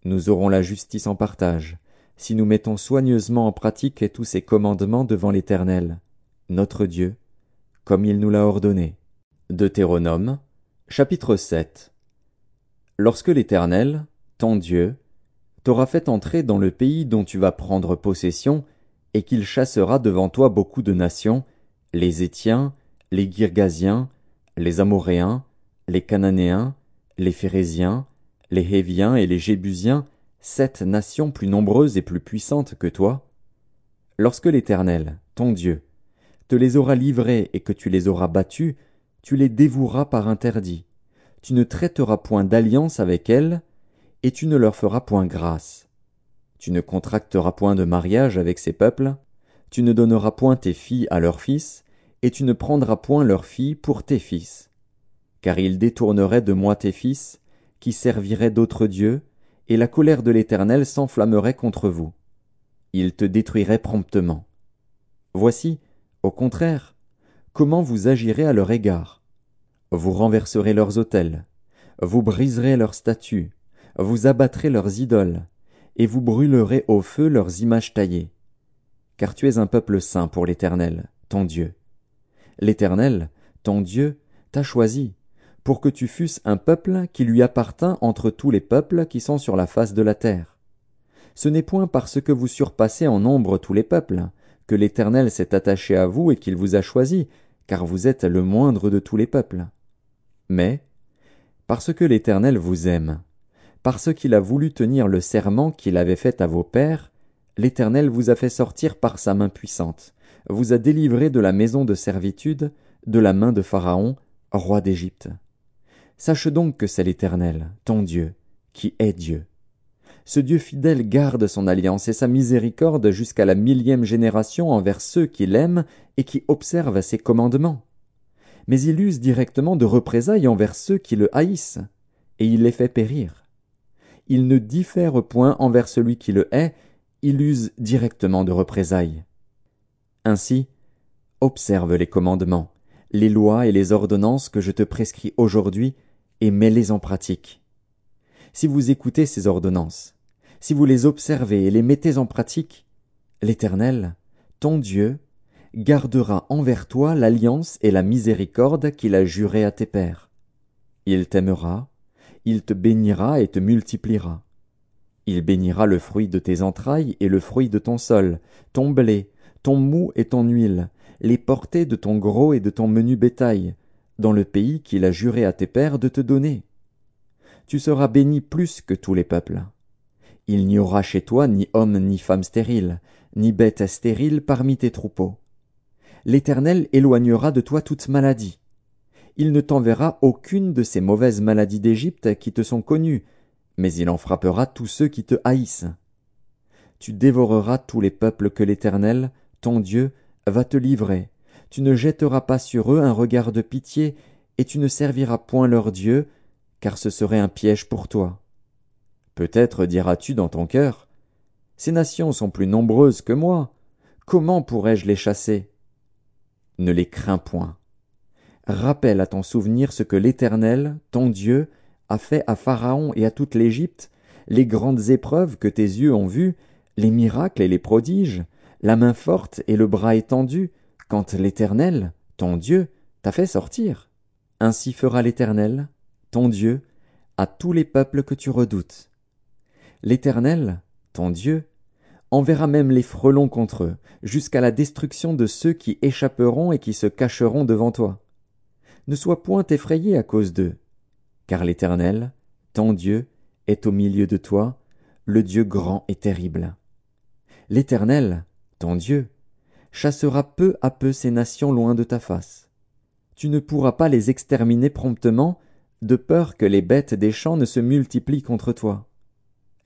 [SPEAKER 1] Nous aurons la justice en partage, si nous mettons soigneusement en pratique tous ces commandements devant l'Éternel, notre Dieu, comme il nous l'a ordonné. Deutéronome, chapitre 7 Lorsque l'Éternel, ton Dieu, t'aura fait entrer dans le pays dont tu vas prendre possession, et qu'il chassera devant toi beaucoup de nations, les Étiens, les Girgasiens, les Amoréens, les Cananéens, les Phérésiens, les Héviens et les Jébusiens, sept nations plus nombreuses et plus puissantes que toi, lorsque l'Éternel, ton Dieu, te les aura livrés et que tu les auras battus, tu les dévoueras par interdit, tu ne traiteras point d'alliance avec elles, et tu ne leur feras point grâce. Tu ne contracteras point de mariage avec ces peuples, tu ne donneras point tes filles à leurs fils, et tu ne prendras point leurs filles pour tes fils. Car ils détourneraient de moi tes fils, qui serviraient d'autres dieux, et la colère de l'Éternel s'enflammerait contre vous. Il te détruirait promptement. Voici, au contraire, comment vous agirez à leur égard. Vous renverserez leurs autels, vous briserez leurs statues, vous abattrez leurs idoles, et vous brûlerez au feu leurs images taillées. Car tu es un peuple saint pour l'Éternel, ton Dieu. L'Éternel, ton Dieu, t'a choisi, pour que tu fusses un peuple qui lui appartint entre tous les peuples qui sont sur la face de la terre. Ce n'est point parce que vous surpassez en nombre tous les peuples, que l'Éternel s'est attaché à vous et qu'il vous a choisi, car vous êtes le moindre de tous les peuples. Mais, parce que l'Éternel vous aime, parce qu'il a voulu tenir le serment qu'il avait fait à vos pères, l'Éternel vous a fait sortir par sa main puissante, vous a délivré de la maison de servitude, de la main de Pharaon, roi d'Égypte. Sache donc que c'est l'Éternel, ton Dieu, qui est Dieu. Ce Dieu fidèle garde son alliance et sa miséricorde jusqu'à la millième génération envers ceux qui l'aiment et qui observent ses commandements. Mais il use directement de représailles envers ceux qui le haïssent, et il les fait périr. Il ne diffère point envers celui qui le hait, il use directement de représailles. Ainsi, observe les commandements, les lois et les ordonnances que je te prescris aujourd'hui, et mets-les en pratique. Si vous écoutez ces ordonnances, si vous les observez et les mettez en pratique, l'Éternel, ton Dieu, gardera envers toi l'alliance et la miséricorde qu'il a jurée à tes pères. Il t'aimera, il te bénira et te multipliera. Il bénira le fruit de tes entrailles et le fruit de ton sol, ton blé, ton mou et ton huile, les portées de ton gros et de ton menu bétail, dans le pays qu'il a juré à tes pères de te donner. Tu seras béni plus que tous les peuples. Il n'y aura chez toi ni homme ni femme stérile, ni bête stérile parmi tes troupeaux. L'Éternel éloignera de toi toute maladie. Il ne t'enverra aucune de ces mauvaises maladies d'Égypte qui te sont connues, mais il en frappera tous ceux qui te haïssent. Tu dévoreras tous les peuples que l'Éternel, ton Dieu, va te livrer. Tu ne jetteras pas sur eux un regard de pitié, et tu ne serviras point leur Dieu, car ce serait un piège pour toi. Peut-être diras-tu dans ton cœur, Ces nations sont plus nombreuses que moi. Comment pourrais-je les chasser? Ne les crains point. Rappelle à ton souvenir ce que l'Éternel, ton Dieu, a fait à Pharaon et à toute l'Égypte, les grandes épreuves que tes yeux ont vues, les miracles et les prodiges, la main forte et le bras étendu, quand l'Éternel, ton Dieu, t'a fait sortir. Ainsi fera l'Éternel, ton Dieu, à tous les peuples que tu redoutes. L'Éternel, ton Dieu, enverra même les frelons contre eux, jusqu'à la destruction de ceux qui échapperont et qui se cacheront devant toi. Ne sois point effrayé à cause d'eux, car l'Éternel, ton Dieu, est au milieu de toi, le Dieu grand et terrible. L'Éternel, ton Dieu, chassera peu à peu ces nations loin de ta face. Tu ne pourras pas les exterminer promptement, de peur que les bêtes des champs ne se multiplient contre toi.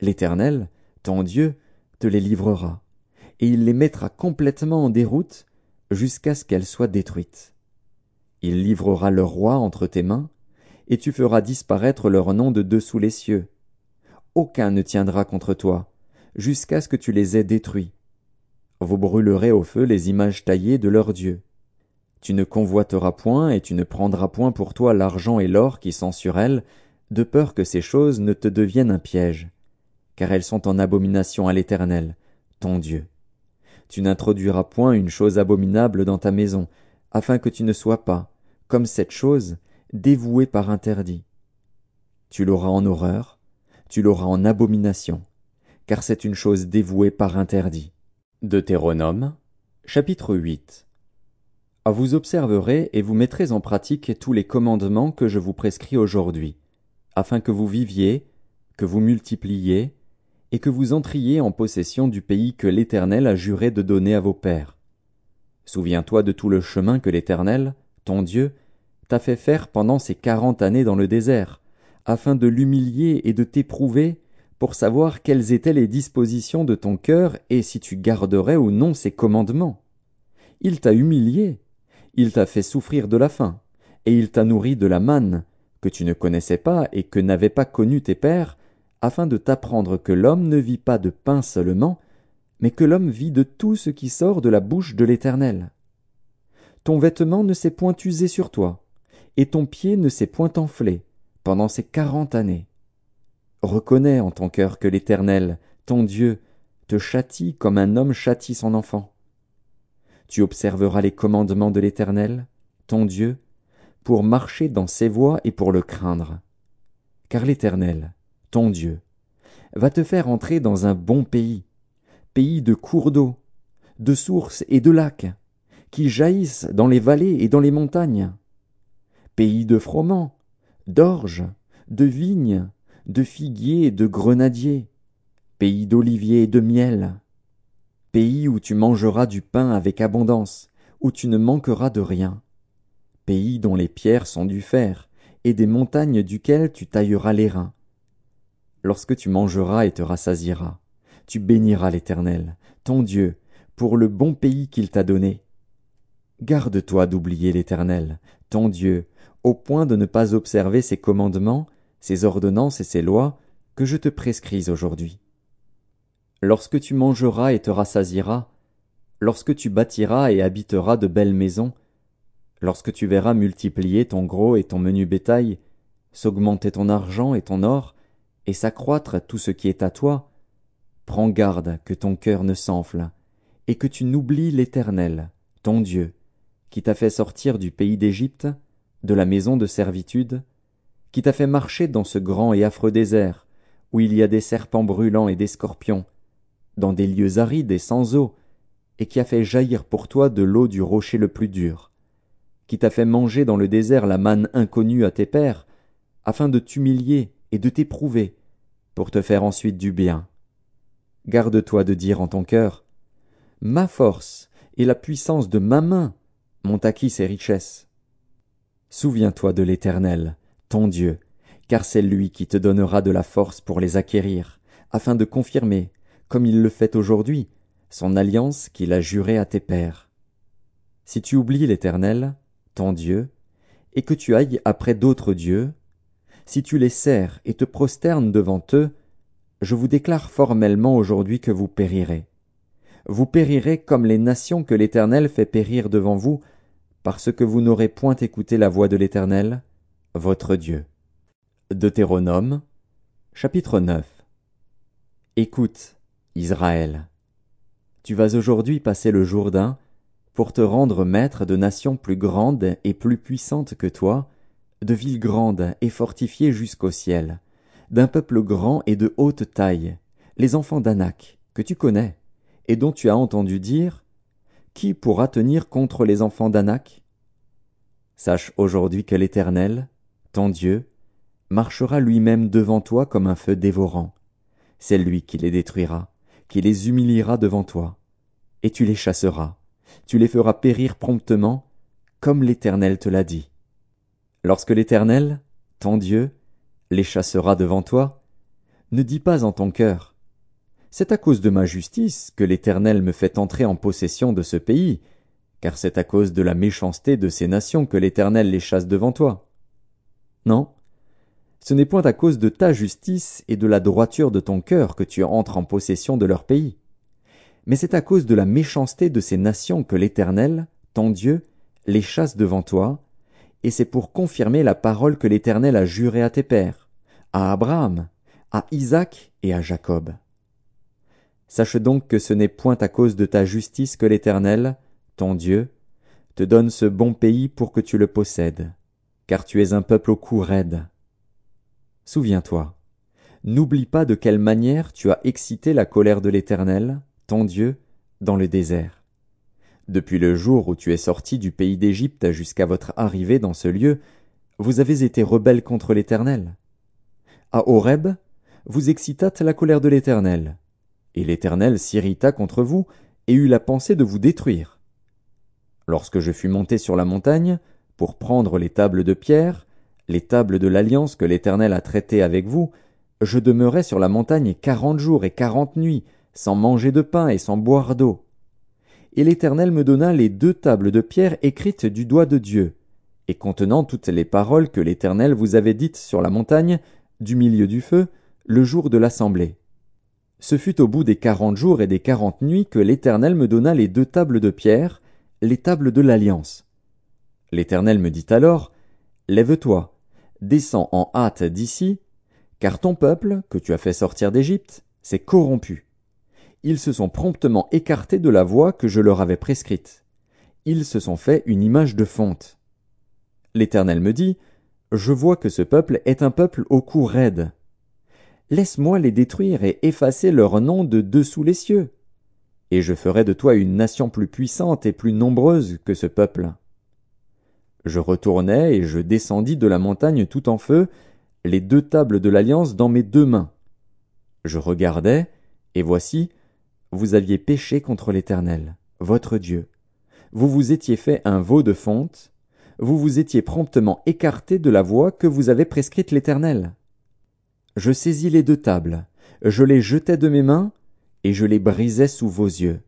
[SPEAKER 1] L'Éternel, ton Dieu, te les livrera, et il les mettra complètement en déroute jusqu'à ce qu'elles soient détruites. Il livrera leur roi entre tes mains, et tu feras disparaître leur nom de dessous les cieux. Aucun ne tiendra contre toi, jusqu'à ce que tu les aies détruits. Vous brûlerez au feu les images taillées de leurs dieux. Tu ne convoiteras point et tu ne prendras point pour toi l'argent et l'or qui sont sur elles, de peur que ces choses ne te deviennent un piège, car elles sont en abomination à l'Éternel, ton Dieu. Tu n'introduiras point une chose abominable dans ta maison, afin que tu ne sois pas, comme cette chose, dévoué par interdit. Tu l'auras en horreur, tu l'auras en abomination, car c'est une chose dévouée par interdit. Deutéronome, chapitre 8 Vous observerez et vous mettrez en pratique tous les commandements que je vous prescris aujourd'hui, afin que vous viviez, que vous multipliez, et que vous entriez en possession du pays que l'Éternel a juré de donner à vos pères. Souviens-toi de tout le chemin que l'Éternel, ton Dieu, t'a fait faire pendant ces quarante années dans le désert, afin de l'humilier et de t'éprouver, pour savoir quelles étaient les dispositions de ton cœur et si tu garderais ou non ses commandements. Il t'a humilié, il t'a fait souffrir de la faim, et il t'a nourri de la manne, que tu ne connaissais pas et que n'avaient pas connu tes pères, afin de t'apprendre que l'homme ne vit pas de pain seulement, mais que l'homme vit de tout ce qui sort de la bouche de l'Éternel. Ton vêtement ne s'est point usé sur toi, et ton pied ne s'est point enflé pendant ces quarante années. Reconnais en ton cœur que l'Éternel, ton Dieu, te châtie comme un homme châtie son enfant. Tu observeras les commandements de l'Éternel, ton Dieu, pour marcher dans ses voies et pour le craindre. Car l'Éternel, ton Dieu, va te faire entrer dans un bon pays, pays de cours d'eau, de sources et de lacs, qui jaillissent dans les vallées et dans les montagnes, pays de froment, d'orge, de vignes, de figuiers et de grenadiers, pays d'oliviers et de miel, pays où tu mangeras du pain avec abondance, où tu ne manqueras de rien, pays dont les pierres sont du fer, et des montagnes duquel tu tailleras les reins. Lorsque tu mangeras et te rassasieras, tu béniras l'Éternel, ton Dieu, pour le bon pays qu'il t'a donné. Garde-toi d'oublier l'Éternel, ton Dieu, au point de ne pas observer ses commandements, ses ordonnances et ses lois que je te prescris aujourd'hui. Lorsque tu mangeras et te rassasieras, lorsque tu bâtiras et habiteras de belles maisons, lorsque tu verras multiplier ton gros et ton menu bétail, s'augmenter ton argent et ton or, et s'accroître tout ce qui est à toi, prends garde que ton cœur ne s'enfle, et que tu n'oublies l'Éternel, ton Dieu, qui t'a fait sortir du pays d'Égypte, de la maison de servitude, qui t'a fait marcher dans ce grand et affreux désert, où il y a des serpents brûlants et des scorpions, dans des lieux arides et sans eau, et qui a fait jaillir pour toi de l'eau du rocher le plus dur, qui t'a fait manger dans le désert la manne inconnue à tes pères, afin de t'humilier et de t'éprouver, pour te faire ensuite du bien. Garde-toi de dire en ton cœur, Ma force et la puissance de ma main m'ont acquis ces richesses. Souviens-toi de l'Éternel, ton Dieu, car c'est lui qui te donnera de la force pour les acquérir, afin de confirmer, comme il le fait aujourd'hui, son alliance qu'il a jurée à tes pères. Si tu oublies l'Éternel, ton Dieu, et que tu ailles après d'autres dieux, si tu les sers et te prosternes devant eux, je vous déclare formellement aujourd'hui que vous périrez. Vous périrez comme les nations que l'Éternel fait périr devant vous, parce que vous n'aurez point écouté la voix de l'Éternel, votre Dieu. Deutéronome, chapitre 9 Écoute, Israël. Tu vas aujourd'hui passer le Jourdain pour te rendre maître de nations plus grandes et plus puissantes que toi, de villes grandes et fortifiées jusqu'au ciel, d'un peuple grand et de haute taille, les enfants d'Anak, que tu connais, et dont tu as entendu dire Qui pourra tenir contre les enfants d'Anak? Sache aujourd'hui que l'Éternel, ton Dieu, marchera lui-même devant toi comme un feu dévorant. C'est lui qui les détruira qui les humiliera devant toi, et tu les chasseras, tu les feras périr promptement, comme l'Éternel te l'a dit. Lorsque l'Éternel, ton Dieu, les chassera devant toi, ne dis pas en ton cœur, c'est à cause de ma justice que l'Éternel me fait entrer en possession de ce pays, car c'est à cause de la méchanceté de ces nations que l'Éternel les chasse devant toi. Non, ce n'est point à cause de ta justice et de la droiture de ton cœur que tu entres en possession de leur pays. Mais c'est à cause de la méchanceté de ces nations que l'Éternel, ton Dieu, les chasse devant toi, et c'est pour confirmer la parole que l'Éternel a jurée à tes pères, à Abraham, à Isaac et à Jacob. Sache donc que ce n'est point à cause de ta justice que l'Éternel, ton Dieu, te donne ce bon pays pour que tu le possèdes, car tu es un peuple au cou raide. Souviens-toi. N'oublie pas de quelle manière tu as excité la colère de l'Éternel, ton Dieu, dans le désert. Depuis le jour où tu es sorti du pays d'Égypte jusqu'à votre arrivée dans ce lieu, vous avez été rebelles contre l'Éternel. À Horeb, vous excitâtes la colère de l'Éternel, et l'Éternel s'irrita contre vous et eut la pensée de vous détruire. Lorsque je fus monté sur la montagne, pour prendre les tables de pierre, les tables de l'alliance que l'Éternel a traitées avec vous, je demeurai sur la montagne quarante jours et quarante nuits, sans manger de pain et sans boire d'eau. Et l'Éternel me donna les deux tables de pierre écrites du doigt de Dieu, et contenant toutes les paroles que l'Éternel vous avait dites sur la montagne, du milieu du feu, le jour de l'assemblée. Ce fut au bout des quarante jours et des quarante nuits que l'Éternel me donna les deux tables de pierre, les tables de l'alliance. L'Éternel me dit alors, Lève-toi, descends en hâte d'ici, car ton peuple, que tu as fait sortir d'Égypte, s'est corrompu. Ils se sont promptement écartés de la voie que je leur avais prescrite. Ils se sont fait une image de fonte. L'Éternel me dit, Je vois que ce peuple est un peuple au cou raide. Laisse-moi les détruire et effacer leur nom de dessous les cieux. Et je ferai de toi une nation plus puissante et plus nombreuse que ce peuple. Je retournai et je descendis de la montagne tout en feu, les deux tables de l'alliance dans mes deux mains. Je regardai, et voici, vous aviez péché contre l'Éternel, votre Dieu. Vous vous étiez fait un veau de fonte, vous vous étiez promptement écarté de la voie que vous avez prescrite l'Éternel. Je saisis les deux tables, je les jetai de mes mains, et je les brisai sous vos yeux.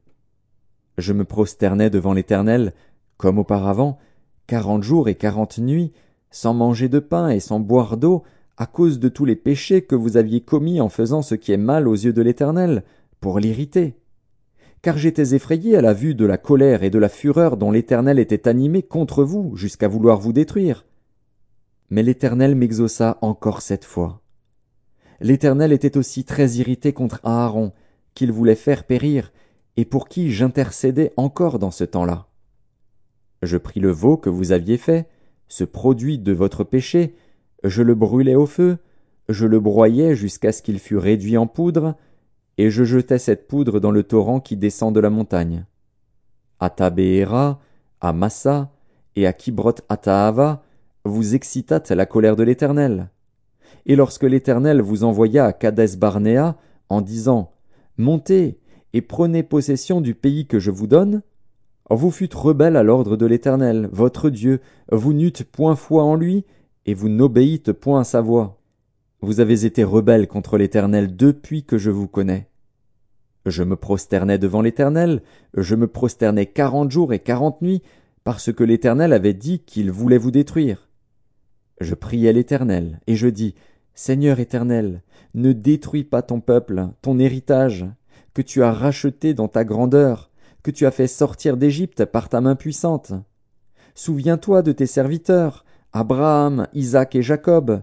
[SPEAKER 1] Je me prosternai devant l'Éternel, comme auparavant, quarante jours et quarante nuits, sans manger de pain et sans boire d'eau, à cause de tous les péchés que vous aviez commis en faisant ce qui est mal aux yeux de l'Éternel, pour l'irriter. Car j'étais effrayé à la vue de la colère et de la fureur dont l'Éternel était animé contre vous jusqu'à vouloir vous détruire. Mais l'Éternel m'exauça encore cette fois. L'Éternel était aussi très irrité contre Aaron, qu'il voulait faire périr, et pour qui j'intercédais encore dans ce temps-là. Je pris le veau que vous aviez fait, ce produit de votre péché, je le brûlai au feu, je le broyai jusqu'à ce qu'il fût réduit en poudre, et je jetai cette poudre dans le torrent qui descend de la montagne. à Tabéhéra, à Massa et à Kibrot Ataava, vous excitâtes la colère de l'Éternel. Et lorsque l'Éternel vous envoya à Kadès Barnéa, en disant Montez et prenez possession du pays que je vous donne, vous fûtes rebelles à l'ordre de l'Éternel, votre Dieu, vous n'eûtes point foi en lui, et vous n'obéîtes point à sa voix. Vous avez été rebelles contre l'Éternel depuis que je vous connais. Je me prosternais devant l'Éternel, je me prosternais quarante jours et quarante nuits, parce que l'Éternel avait dit qu'il voulait vous détruire. Je priais l'Éternel, et je dis, Seigneur éternel, ne détruis pas ton peuple, ton héritage, que tu as racheté dans ta grandeur, que tu as fait sortir d'Égypte par ta main puissante. Souviens-toi de tes serviteurs, Abraham, Isaac et Jacob.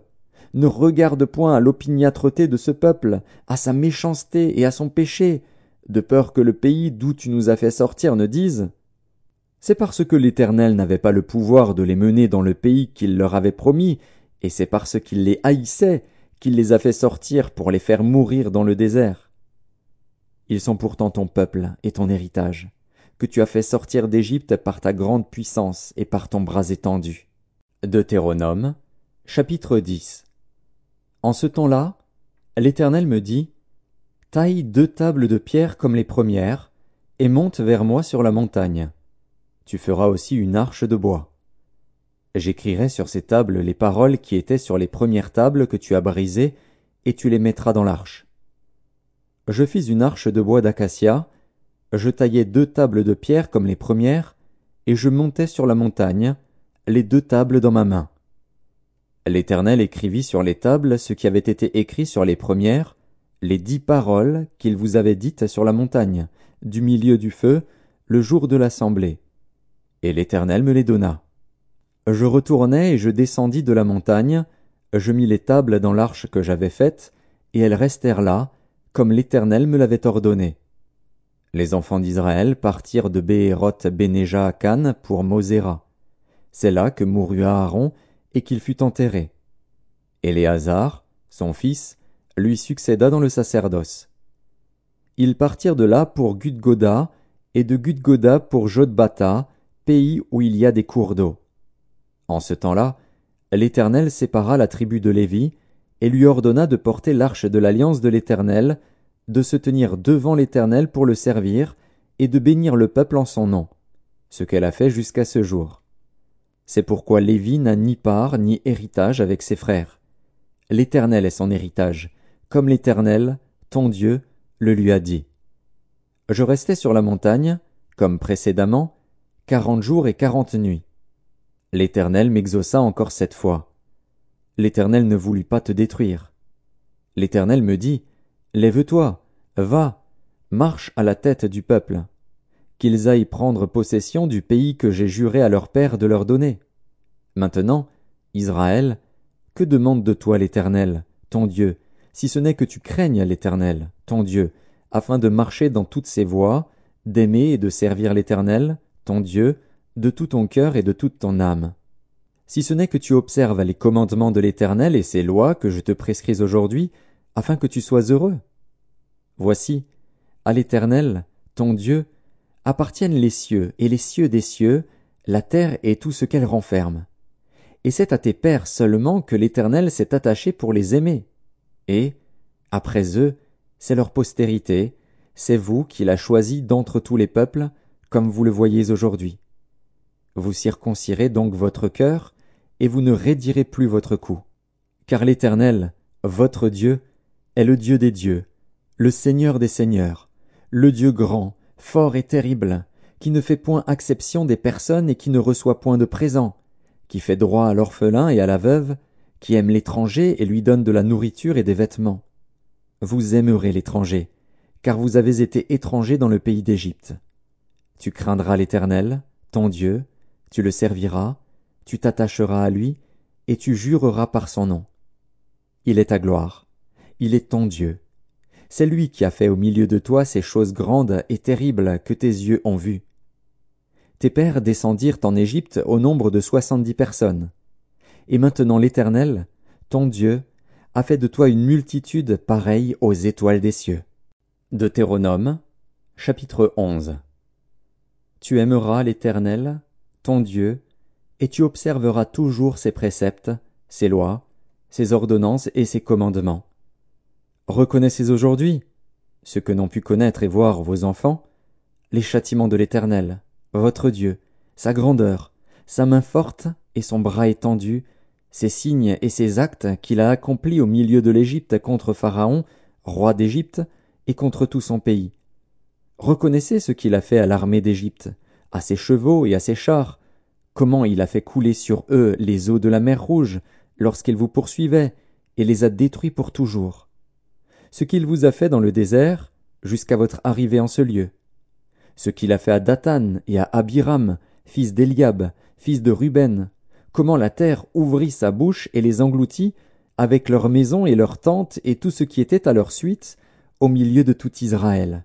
[SPEAKER 1] Ne regarde point à l'opiniâtreté de ce peuple, à sa méchanceté et à son péché, de peur que le pays d'où tu nous as fait sortir ne dise C'est parce que l'Éternel n'avait pas le pouvoir de les mener dans le pays qu'il leur avait promis, et c'est parce qu'il les haïssait qu'il les a fait sortir pour les faire mourir dans le désert. Ils sont pourtant ton peuple et ton héritage, que tu as fait sortir d'Égypte par ta grande puissance et par ton bras étendu. Deutéronome, chapitre 10 En ce temps-là, l'Éternel me dit, Taille deux tables de pierre comme les premières, et monte vers moi sur la montagne. Tu feras aussi une arche de bois. J'écrirai sur ces tables les paroles qui étaient sur les premières tables que tu as brisées, et tu les mettras dans l'arche. Je fis une arche de bois d'acacia, je taillai deux tables de pierre comme les premières, et je montai sur la montagne, les deux tables dans ma main. L'Éternel écrivit sur les tables ce qui avait été écrit sur les premières, les dix paroles qu'il vous avait dites sur la montagne, du milieu du feu, le jour de l'assemblée. Et l'Éternel me les donna. Je retournai et je descendis de la montagne, je mis les tables dans l'arche que j'avais faite, et elles restèrent là, comme l'Éternel me l'avait ordonné. Les enfants d'Israël partirent de Béhéroth Bénéja à pour Moséra. C'est là que mourut Aaron et qu'il fut enterré. Éléazar, son fils, lui succéda dans le sacerdoce. Ils partirent de là pour Gudgoda, et de Gudgoda pour Jodbata, où il y a des cours d'eau. En ce temps-là, l'Éternel sépara la tribu de Lévi, et lui ordonna de porter l'arche de l'alliance de l'Éternel, de se tenir devant l'Éternel pour le servir, et de bénir le peuple en son nom, ce qu'elle a fait jusqu'à ce jour. C'est pourquoi Lévi n'a ni part ni héritage avec ses frères. L'Éternel est son héritage, comme l'Éternel, ton Dieu, le lui a dit. Je restai sur la montagne, comme précédemment, quarante jours et quarante nuits. L'Éternel m'exauça encore cette fois. L'Éternel ne voulut pas te détruire. L'Éternel me dit, Lève-toi, va, marche à la tête du peuple, qu'ils aillent prendre possession du pays que j'ai juré à leur père de leur donner. Maintenant, Israël, que demande de toi l'Éternel, ton Dieu, si ce n'est que tu craignes l'Éternel, ton Dieu, afin de marcher dans toutes ses voies, d'aimer et de servir l'Éternel, ton Dieu, de tout ton cœur et de toute ton âme. Si ce n'est que tu observes les commandements de l'Éternel et ses lois que je te prescris aujourd'hui, afin que tu sois heureux. Voici, à l'Éternel, ton Dieu, appartiennent les cieux et les cieux des cieux, la terre et tout ce qu'elle renferme. Et c'est à tes pères seulement que l'Éternel s'est attaché pour les aimer et, après eux, c'est leur postérité, c'est vous qu'il a choisi d'entre tous les peuples, comme vous le voyez aujourd'hui. Vous circoncirez donc votre cœur, et vous ne raidirez plus votre cou. Car l'Éternel, votre Dieu, est le Dieu des dieux, le Seigneur des seigneurs, le Dieu grand, fort et terrible, qui ne fait point acception des personnes et qui ne reçoit point de présent, qui fait droit à l'orphelin et à la veuve, qui aime l'étranger et lui donne de la nourriture et des vêtements. Vous aimerez l'étranger, car vous avez été étranger dans le pays d'Égypte. Tu craindras l'Éternel, ton Dieu, tu le serviras, tu t'attacheras à lui, et tu jureras par son nom. Il est ta gloire, il est ton Dieu. C'est lui qui a fait au milieu de toi ces choses grandes et terribles que tes yeux ont vues. Tes pères descendirent en Égypte au nombre de soixante-dix personnes. Et maintenant l'Éternel, ton Dieu, a fait de toi une multitude pareille aux étoiles des cieux. Deutéronome, chapitre 11. Tu aimeras l'Éternel, ton Dieu, et tu observeras toujours ses préceptes, ses lois, ses ordonnances et ses commandements. Reconnaissez aujourd'hui, ce que n'ont pu connaître et voir vos enfants, les châtiments de l'Éternel, votre Dieu, sa grandeur, sa main forte et son bras étendu, ses signes et ses actes qu'il a accomplis au milieu de l'Égypte contre Pharaon, roi d'Égypte, et contre tout son pays. Reconnaissez ce qu'il a fait à l'armée d'Égypte, à ses chevaux et à ses chars, comment il a fait couler sur eux les eaux de la mer Rouge, lorsqu'ils vous poursuivaient, et les a détruits pour toujours. Ce qu'il vous a fait dans le désert, jusqu'à votre arrivée en ce lieu. Ce qu'il a fait à Dathan et à Abiram, fils d'Eliab, fils de Ruben, comment la terre ouvrit sa bouche et les engloutit, avec leurs maisons et leurs tentes et tout ce qui était à leur suite, au milieu de tout Israël.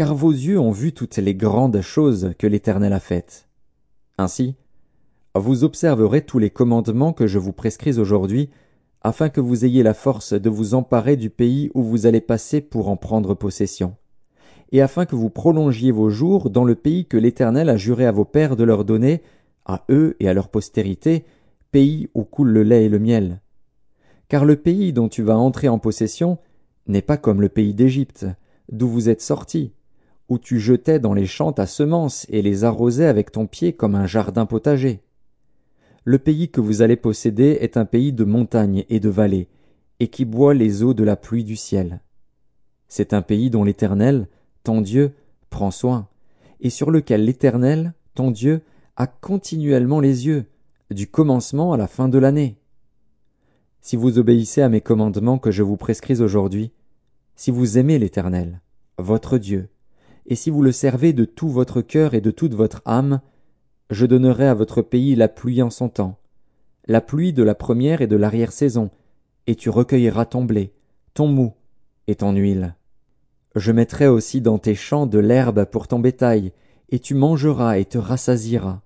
[SPEAKER 1] Car vos yeux ont vu toutes les grandes choses que l'Éternel a faites. Ainsi, vous observerez tous les commandements que je vous prescris aujourd'hui, afin que vous ayez la force de vous emparer du pays où vous allez passer pour en prendre possession, et afin que vous prolongiez vos jours dans le pays que l'Éternel a juré à vos pères de leur donner, à eux et à leur postérité, pays où coule le lait et le miel. Car le pays dont tu vas entrer en possession n'est pas comme le pays d'Égypte, d'où vous êtes sortis, où tu jetais dans les champs ta semence et les arrosais avec ton pied comme un jardin potager. Le pays que vous allez posséder est un pays de montagnes et de vallées, et qui boit les eaux de la pluie du ciel. C'est un pays dont l'Éternel, ton Dieu, prend soin, et sur lequel l'Éternel, ton Dieu, a continuellement les yeux, du commencement à la fin de l'année. Si vous obéissez à mes commandements que je vous prescris aujourd'hui, si vous aimez l'Éternel, votre Dieu, et si vous le servez de tout votre cœur et de toute votre âme, je donnerai à votre pays la pluie en son temps, la pluie de la première et de l'arrière saison, et tu recueilleras ton blé, ton mou et ton huile. Je mettrai aussi dans tes champs de l'herbe pour ton bétail, et tu mangeras et te rassasieras.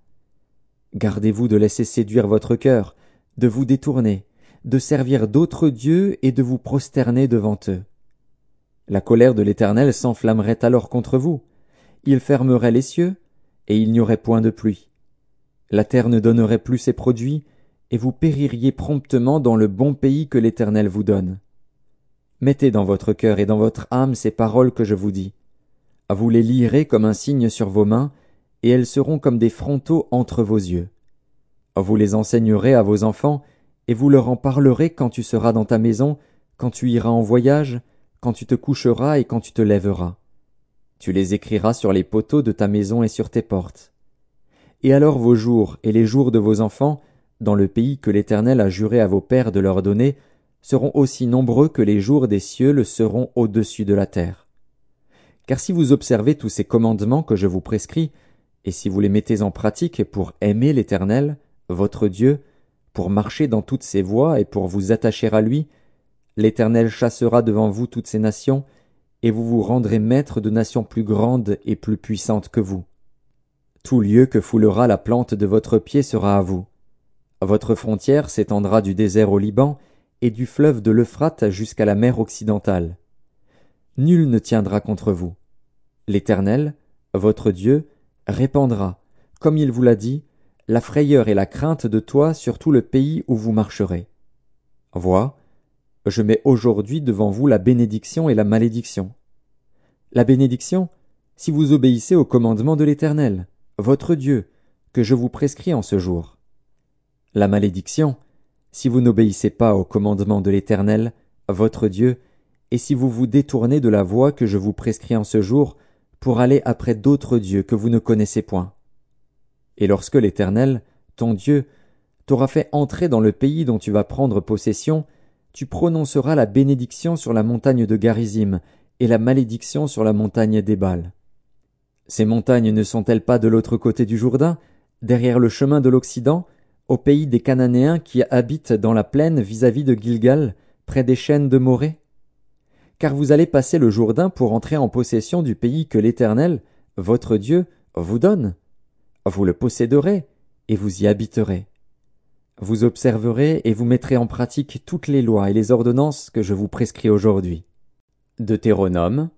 [SPEAKER 1] Gardez-vous de laisser séduire votre cœur, de vous détourner, de servir d'autres dieux et de vous prosterner devant eux. La colère de l'Éternel s'enflammerait alors contre vous, il fermerait les cieux, et il n'y aurait point de pluie. La terre ne donnerait plus ses produits, et vous péririez promptement dans le bon pays que l'Éternel vous donne. Mettez dans votre cœur et dans votre âme ces paroles que je vous dis. Vous les lirez comme un signe sur vos mains, et elles seront comme des frontaux entre vos yeux. Vous les enseignerez à vos enfants, et vous leur en parlerez quand tu seras dans ta maison, quand tu iras en voyage, quand tu te coucheras et quand tu te lèveras. Tu les écriras sur les poteaux de ta maison et sur tes portes. Et alors vos jours et les jours de vos enfants, dans le pays que l'Éternel a juré à vos pères de leur donner, seront aussi nombreux que les jours des cieux le seront au-dessus de la terre. Car si vous observez tous ces commandements que je vous prescris, et si vous les mettez en pratique pour aimer l'Éternel, votre Dieu, pour marcher dans toutes ses voies et pour vous attacher à lui, l'Éternel chassera devant vous toutes ces nations, et vous vous rendrez maître de nations plus grandes et plus puissantes que vous. Tout lieu que foulera la plante de votre pied sera à vous. Votre frontière s'étendra du désert au Liban, et du fleuve de l'Euphrate jusqu'à la mer occidentale. Nul ne tiendra contre vous. L'Éternel, votre Dieu, répandra, comme il vous l'a dit, la frayeur et la crainte de toi sur tout le pays où vous marcherez. Vois, je mets aujourd'hui devant vous la bénédiction et la malédiction. La bénédiction, si vous obéissez au commandement de l'Éternel, votre Dieu, que je vous prescris en ce jour. La malédiction, si vous n'obéissez pas au commandement de l'Éternel, votre Dieu, et si vous vous détournez de la voie que je vous prescris en ce jour, pour aller après d'autres dieux que vous ne connaissez point. Et lorsque l'Éternel, ton Dieu, t'aura fait entrer dans le pays dont tu vas prendre possession, tu prononceras la bénédiction sur la montagne de Garizim et la malédiction sur la montagne d'Ébal. Ces montagnes ne sont-elles pas de l'autre côté du Jourdain, derrière le chemin de l'Occident, au pays des Cananéens qui habitent dans la plaine vis-à-vis de Gilgal, près des chênes de Morée? Car vous allez passer le Jourdain pour entrer en possession du pays que l'Éternel, votre Dieu, vous donne. Vous le posséderez, et vous y habiterez. Vous observerez et vous mettrez en pratique toutes les lois et les ordonnances que je vous prescris aujourd'hui. Deutéronome,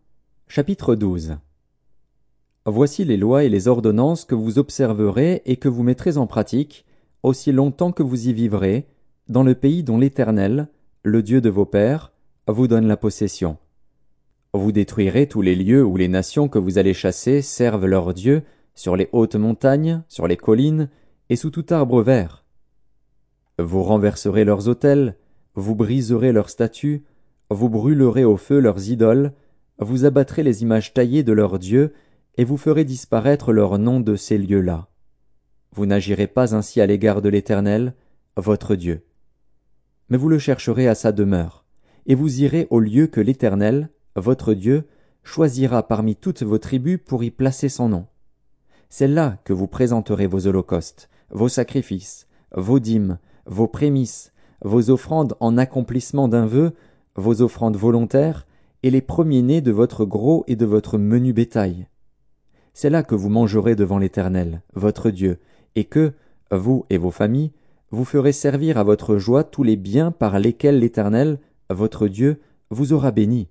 [SPEAKER 1] chapitre 12. Voici les lois et les ordonnances que vous observerez et que vous mettrez en pratique, aussi longtemps que vous y vivrez, dans le pays dont l'Éternel, le Dieu de vos pères, vous donne la possession. Vous détruirez tous les lieux où les nations que vous allez chasser servent leurs dieux, sur les hautes montagnes, sur les collines, et sous tout arbre vert. Vous renverserez leurs autels, vous briserez leurs statues, vous brûlerez au feu leurs idoles, vous abattrez les images taillées de leurs dieux, et vous ferez disparaître leur nom de ces lieux-là. Vous n'agirez pas ainsi à l'égard de l'Éternel, votre Dieu. Mais vous le chercherez à sa demeure, et vous irez au lieu que l'Éternel, votre Dieu, choisira parmi toutes vos tribus pour y placer son nom. C'est là que vous présenterez vos holocaustes, vos sacrifices, vos dîmes, vos prémices, vos offrandes en accomplissement d'un vœu, vos offrandes volontaires, et les premiers-nés de votre gros et de votre menu bétail c'est là que vous mangerez devant l'Éternel, votre Dieu, et que, vous et vos familles, vous ferez servir à votre joie tous les biens par lesquels l'Éternel, votre Dieu, vous aura béni.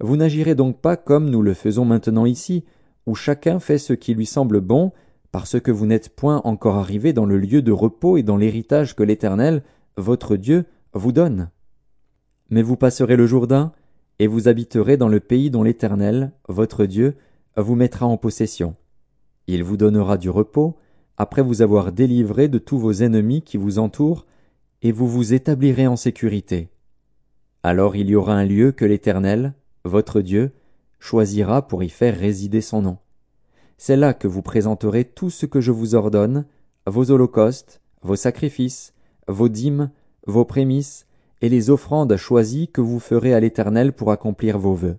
[SPEAKER 1] Vous n'agirez donc pas comme nous le faisons maintenant ici, où chacun fait ce qui lui semble bon, parce que vous n'êtes point encore arrivé dans le lieu de repos et dans l'héritage que l'Éternel, votre Dieu, vous donne. Mais vous passerez le Jourdain, et vous habiterez dans le pays dont l'Éternel, votre Dieu, vous mettra en possession. Il vous donnera du repos, après vous avoir délivré de tous vos ennemis qui vous entourent, et vous vous établirez en sécurité. Alors il y aura un lieu que l'Éternel, votre Dieu, choisira pour y faire résider son nom. C'est là que vous présenterez tout ce que je vous ordonne, vos holocaustes, vos sacrifices, vos dîmes, vos prémices, et les offrandes choisies que vous ferez à l'Éternel pour accomplir vos vœux.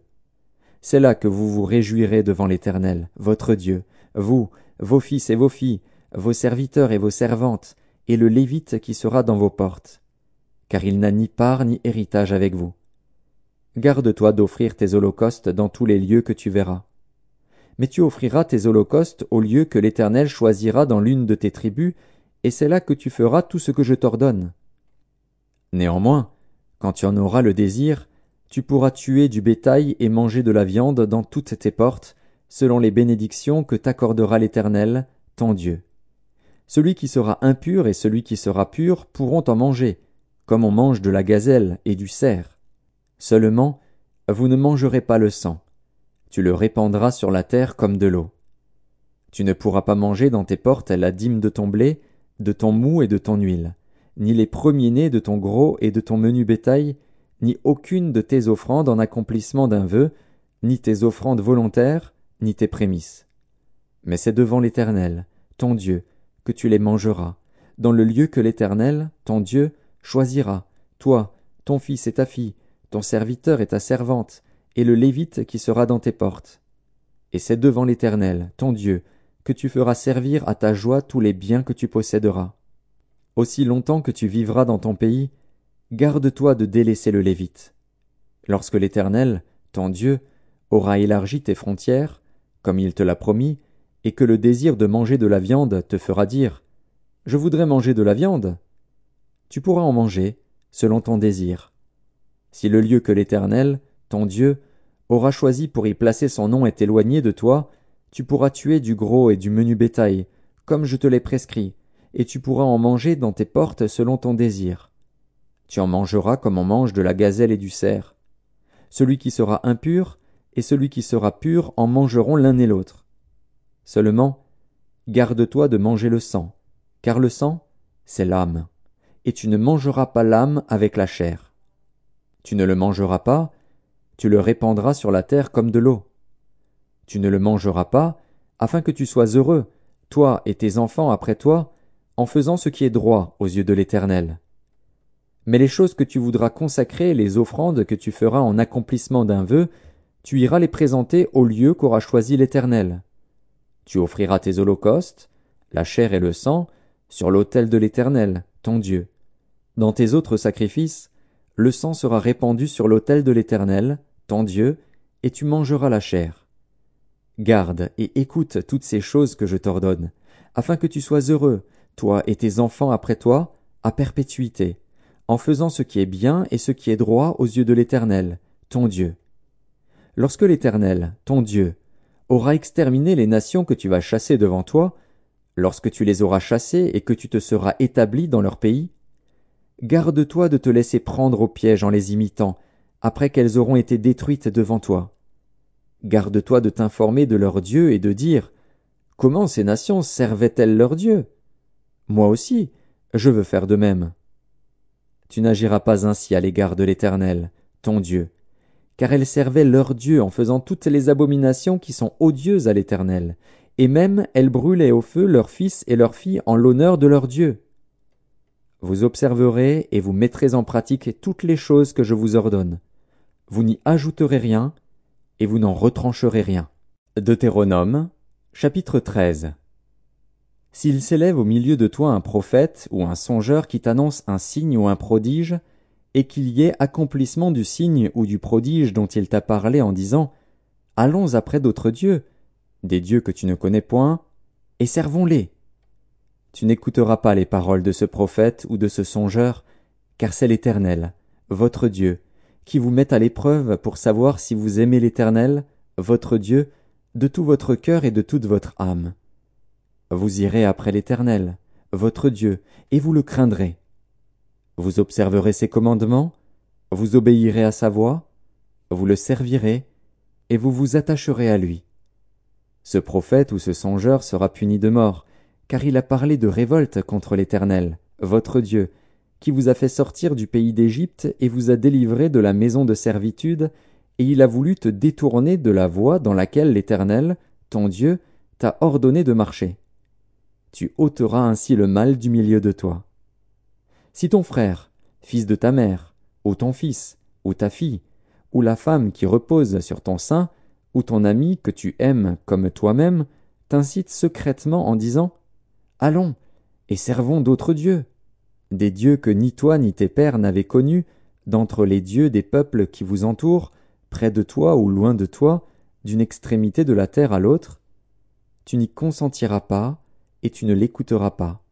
[SPEAKER 1] C'est là que vous vous réjouirez devant l'Éternel, votre Dieu, vous, vos fils et vos filles, vos serviteurs et vos servantes, et le Lévite qui sera dans vos portes. Car il n'a ni part ni héritage avec vous. Garde-toi d'offrir tes holocaustes dans tous les lieux que tu verras. Mais tu offriras tes holocaustes au lieu que l'Éternel choisira dans l'une de tes tribus, et c'est là que tu feras tout ce que je t'ordonne. Néanmoins, quand tu en auras le désir, tu pourras tuer du bétail et manger de la viande dans toutes tes portes, selon les bénédictions que t'accordera l'Éternel, ton Dieu. Celui qui sera impur et celui qui sera pur pourront en manger, comme on mange de la gazelle et du cerf. Seulement, vous ne mangerez pas le sang. Tu le répandras sur la terre comme de l'eau. Tu ne pourras pas manger dans tes portes la dîme de ton blé, de ton mou et de ton huile, ni les premiers-nés de ton gros et de ton menu bétail, ni aucune de tes offrandes en accomplissement d'un vœu, ni tes offrandes volontaires, ni tes prémices. Mais c'est devant l'Éternel, ton Dieu, que tu les mangeras, dans le lieu que l'Éternel, ton Dieu, choisira, toi, ton fils et ta fille, ton serviteur et ta servante, et le Lévite qui sera dans tes portes. Et c'est devant l'Éternel, ton Dieu, que tu feras servir à ta joie tous les biens que tu posséderas. Aussi longtemps que tu vivras dans ton pays, Garde-toi de délaisser le Lévite. Lorsque l'Éternel, ton Dieu, aura élargi tes frontières, comme il te l'a promis, et que le désir de manger de la viande te fera dire Je voudrais manger de la viande. Tu pourras en manger, selon ton désir. Si le lieu que l'Éternel, ton Dieu, aura choisi pour y placer son nom est éloigné de toi, tu pourras tuer du gros et du menu bétail, comme je te l'ai prescrit, et tu pourras en manger dans tes portes selon ton désir. Tu en mangeras comme on mange de la gazelle et du cerf. Celui qui sera impur et celui qui sera pur en mangeront l'un et l'autre. Seulement, garde-toi de manger le sang, car le sang, c'est l'âme, et tu ne mangeras pas l'âme avec la chair. Tu ne le mangeras pas, tu le répandras sur la terre comme de l'eau. Tu ne le mangeras pas, afin que tu sois heureux, toi et tes enfants après toi, en faisant ce qui est droit aux yeux de l'Éternel. Mais les choses que tu voudras consacrer, les offrandes que tu feras en accomplissement d'un vœu, tu iras les présenter au lieu qu'aura choisi l'Éternel. Tu offriras tes holocaustes, la chair et le sang, sur l'autel de l'Éternel, ton Dieu. Dans tes autres sacrifices, le sang sera répandu sur l'autel de l'Éternel, ton Dieu, et tu mangeras la chair. Garde et écoute toutes ces choses que je t'ordonne, afin que tu sois heureux, toi et tes enfants après toi, à perpétuité en faisant ce qui est bien et ce qui est droit aux yeux de l'Éternel, ton Dieu. Lorsque l'Éternel, ton Dieu, aura exterminé les nations que tu vas chasser devant toi, lorsque tu les auras chassées et que tu te seras établi dans leur pays, garde-toi de te laisser prendre au piège en les imitant, après qu'elles auront été détruites devant toi. Garde-toi de t'informer de leur Dieu et de dire Comment ces nations servaient-elles leur Dieu? Moi aussi, je veux faire de même. Tu n'agiras pas ainsi à l'égard de l'Éternel, ton Dieu, car elles servaient leur Dieu en faisant toutes les abominations qui sont odieuses à l'Éternel, et même elles brûlaient au feu leurs fils et leurs filles en l'honneur de leur Dieu. Vous observerez et vous mettrez en pratique toutes les choses que je vous ordonne. Vous n'y ajouterez rien, et vous n'en retrancherez rien. Deutéronome, chapitre 13. S'il s'élève au milieu de toi un prophète ou un songeur qui t'annonce un signe ou un prodige, et qu'il y ait accomplissement du signe ou du prodige dont il t'a parlé en disant Allons après d'autres dieux, des dieux que tu ne connais point, et servons-les. Tu n'écouteras pas les paroles de ce prophète ou de ce songeur, car c'est l'Éternel, votre Dieu, qui vous met à l'épreuve pour savoir si vous aimez l'Éternel, votre Dieu, de tout votre cœur et de toute votre âme. Vous irez après l'Éternel, votre Dieu, et vous le craindrez. Vous observerez ses commandements, vous obéirez à sa voix, vous le servirez, et vous vous attacherez à lui. Ce prophète ou ce songeur sera puni de mort, car il a parlé de révolte contre l'Éternel, votre Dieu, qui vous a fait sortir du pays d'Égypte et vous a délivré de la maison de servitude, et il a voulu te détourner de la voie dans laquelle l'Éternel, ton Dieu, t'a ordonné de marcher. Tu ôteras ainsi le mal du milieu de toi. Si ton frère, fils de ta mère, ou ton fils, ou ta fille, ou la femme qui repose sur ton sein, ou ton ami que tu aimes comme toi-même, t'incite secrètement en disant Allons, et servons d'autres dieux, des dieux que ni toi ni tes pères n'avaient connus, d'entre les dieux des peuples qui vous entourent, près de toi ou loin de toi, d'une extrémité de la terre à l'autre, tu n'y consentiras pas, et tu ne l'écouteras pas.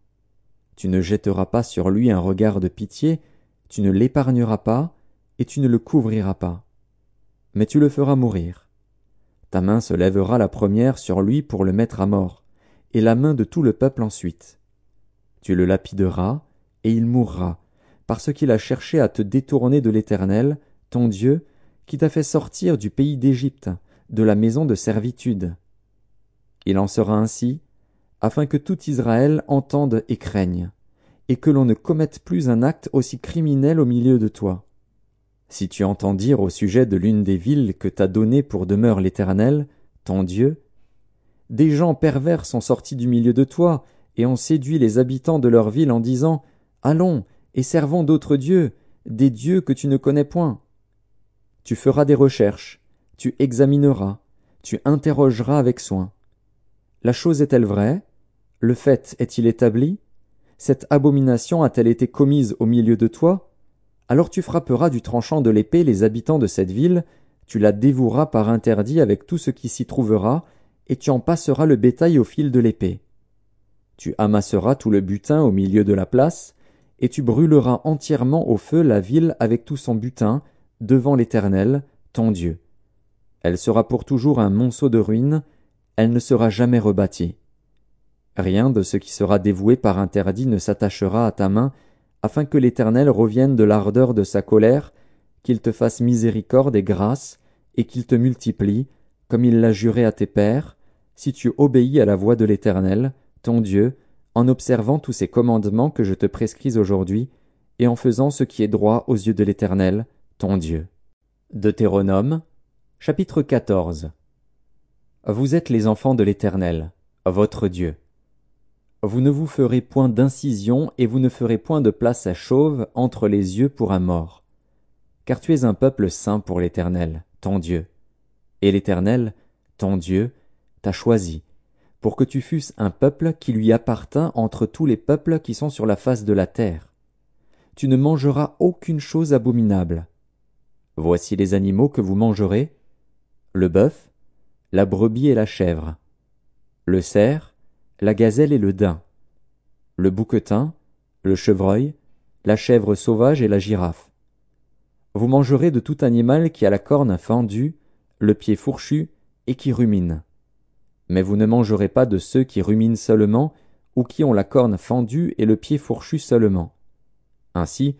[SPEAKER 1] Tu ne jetteras pas sur lui un regard de pitié, tu ne l'épargneras pas, et tu ne le couvriras pas. Mais tu le feras mourir. Ta main se lèvera la première sur lui pour le mettre à mort et la main de tout le peuple ensuite. Tu le lapideras, et il mourra, parce qu'il a cherché à te détourner de l'Éternel, ton Dieu, qui t'a fait sortir du pays d'Égypte, de la maison de servitude. Il en sera ainsi, afin que tout Israël entende et craigne, et que l'on ne commette plus un acte aussi criminel au milieu de toi. Si tu entends dire au sujet de l'une des villes que t'a donnée pour demeure l'Éternel, ton Dieu, des gens pervers sont sortis du milieu de toi, et ont séduit les habitants de leur ville en disant Allons, et servons d'autres dieux, des dieux que tu ne connais point. Tu feras des recherches, tu examineras, tu interrogeras avec soin. La chose est-elle vraie? Le fait est-il établi? Cette abomination a-t-elle été commise au milieu de toi? Alors tu frapperas du tranchant de l'épée les habitants de cette ville, tu la dévoueras par interdit avec tout ce qui s'y trouvera, et tu en passeras le bétail au fil de l'épée. Tu amasseras tout le butin au milieu de la place, et tu brûleras entièrement au feu la ville avec tout son butin, devant l'Éternel, ton Dieu. Elle sera pour toujours un monceau de ruines, elle ne sera jamais rebâtie. Rien de ce qui sera dévoué par interdit ne s'attachera à ta main, afin que l'Éternel revienne de l'ardeur de sa colère, qu'il te fasse miséricorde et grâce, et qu'il te multiplie, comme il l'a juré à tes pères, si tu obéis à la voix de l'Éternel, ton Dieu, en observant tous ces commandements que je te prescris aujourd'hui, et en faisant ce qui est droit aux yeux de l'Éternel, ton Dieu. Deutéronome, chapitre 14 Vous êtes les enfants de l'Éternel, votre Dieu. Vous ne vous ferez point d'incision et vous ne ferez point de place à chauve entre les yeux pour un mort. Car tu es un peuple saint pour l'Éternel, ton Dieu et l'Éternel, ton Dieu, t'a choisi, pour que tu fusses un peuple qui lui appartint entre tous les peuples qui sont sur la face de la terre. Tu ne mangeras aucune chose abominable. Voici les animaux que vous mangerez le bœuf, la brebis et la chèvre, le cerf, la gazelle et le daim, le bouquetin, le chevreuil, la chèvre sauvage et la girafe. Vous mangerez de tout animal qui a la corne fendue, le pied fourchu, et qui rumine. Mais vous ne mangerez pas de ceux qui ruminent seulement, ou qui ont la corne fendue et le pied fourchu seulement. Ainsi,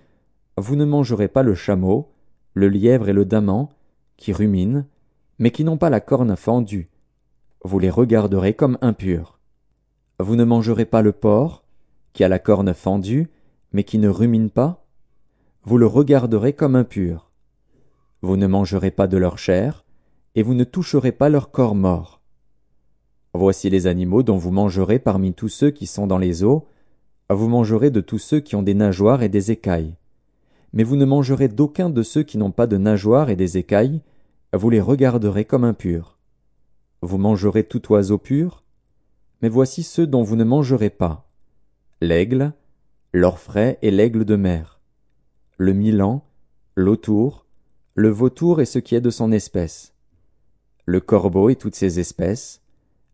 [SPEAKER 1] vous ne mangerez pas le chameau, le lièvre et le daman, qui ruminent, mais qui n'ont pas la corne fendue. Vous les regarderez comme impurs. Vous ne mangerez pas le porc, qui a la corne fendue, mais qui ne rumine pas. Vous le regarderez comme impur. Vous ne mangerez pas de leur chair, et vous ne toucherez pas leur corps mort. Voici les animaux dont vous mangerez parmi tous ceux qui sont dans les eaux, vous mangerez de tous ceux qui ont des nageoires et des écailles. Mais vous ne mangerez d'aucun de ceux qui n'ont pas de nageoires et des écailles, vous les regarderez comme impurs. Vous mangerez tout oiseau pur, mais voici ceux dont vous ne mangerez pas. L'aigle, l'orfraie et l'aigle de mer, le milan, l'autour, le vautour et ce qui est de son espèce, le corbeau et toutes ses espèces,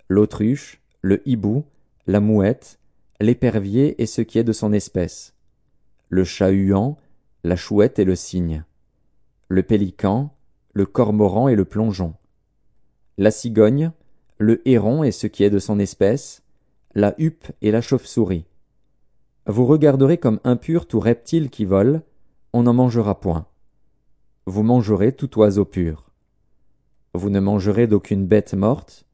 [SPEAKER 1] l'autruche, le hibou, la mouette, l'épervier et ce qui est de son espèce, le chat-huant, la chouette et le cygne, le pélican, le cormoran et le plongeon, la cigogne, le héron et ce qui est de son espèce, la huppe et la chauve-souris. Vous regarderez comme impur tout reptile qui vole, on n'en mangera point. Vous mangerez tout oiseau pur. Vous ne mangerez d'aucune bête morte,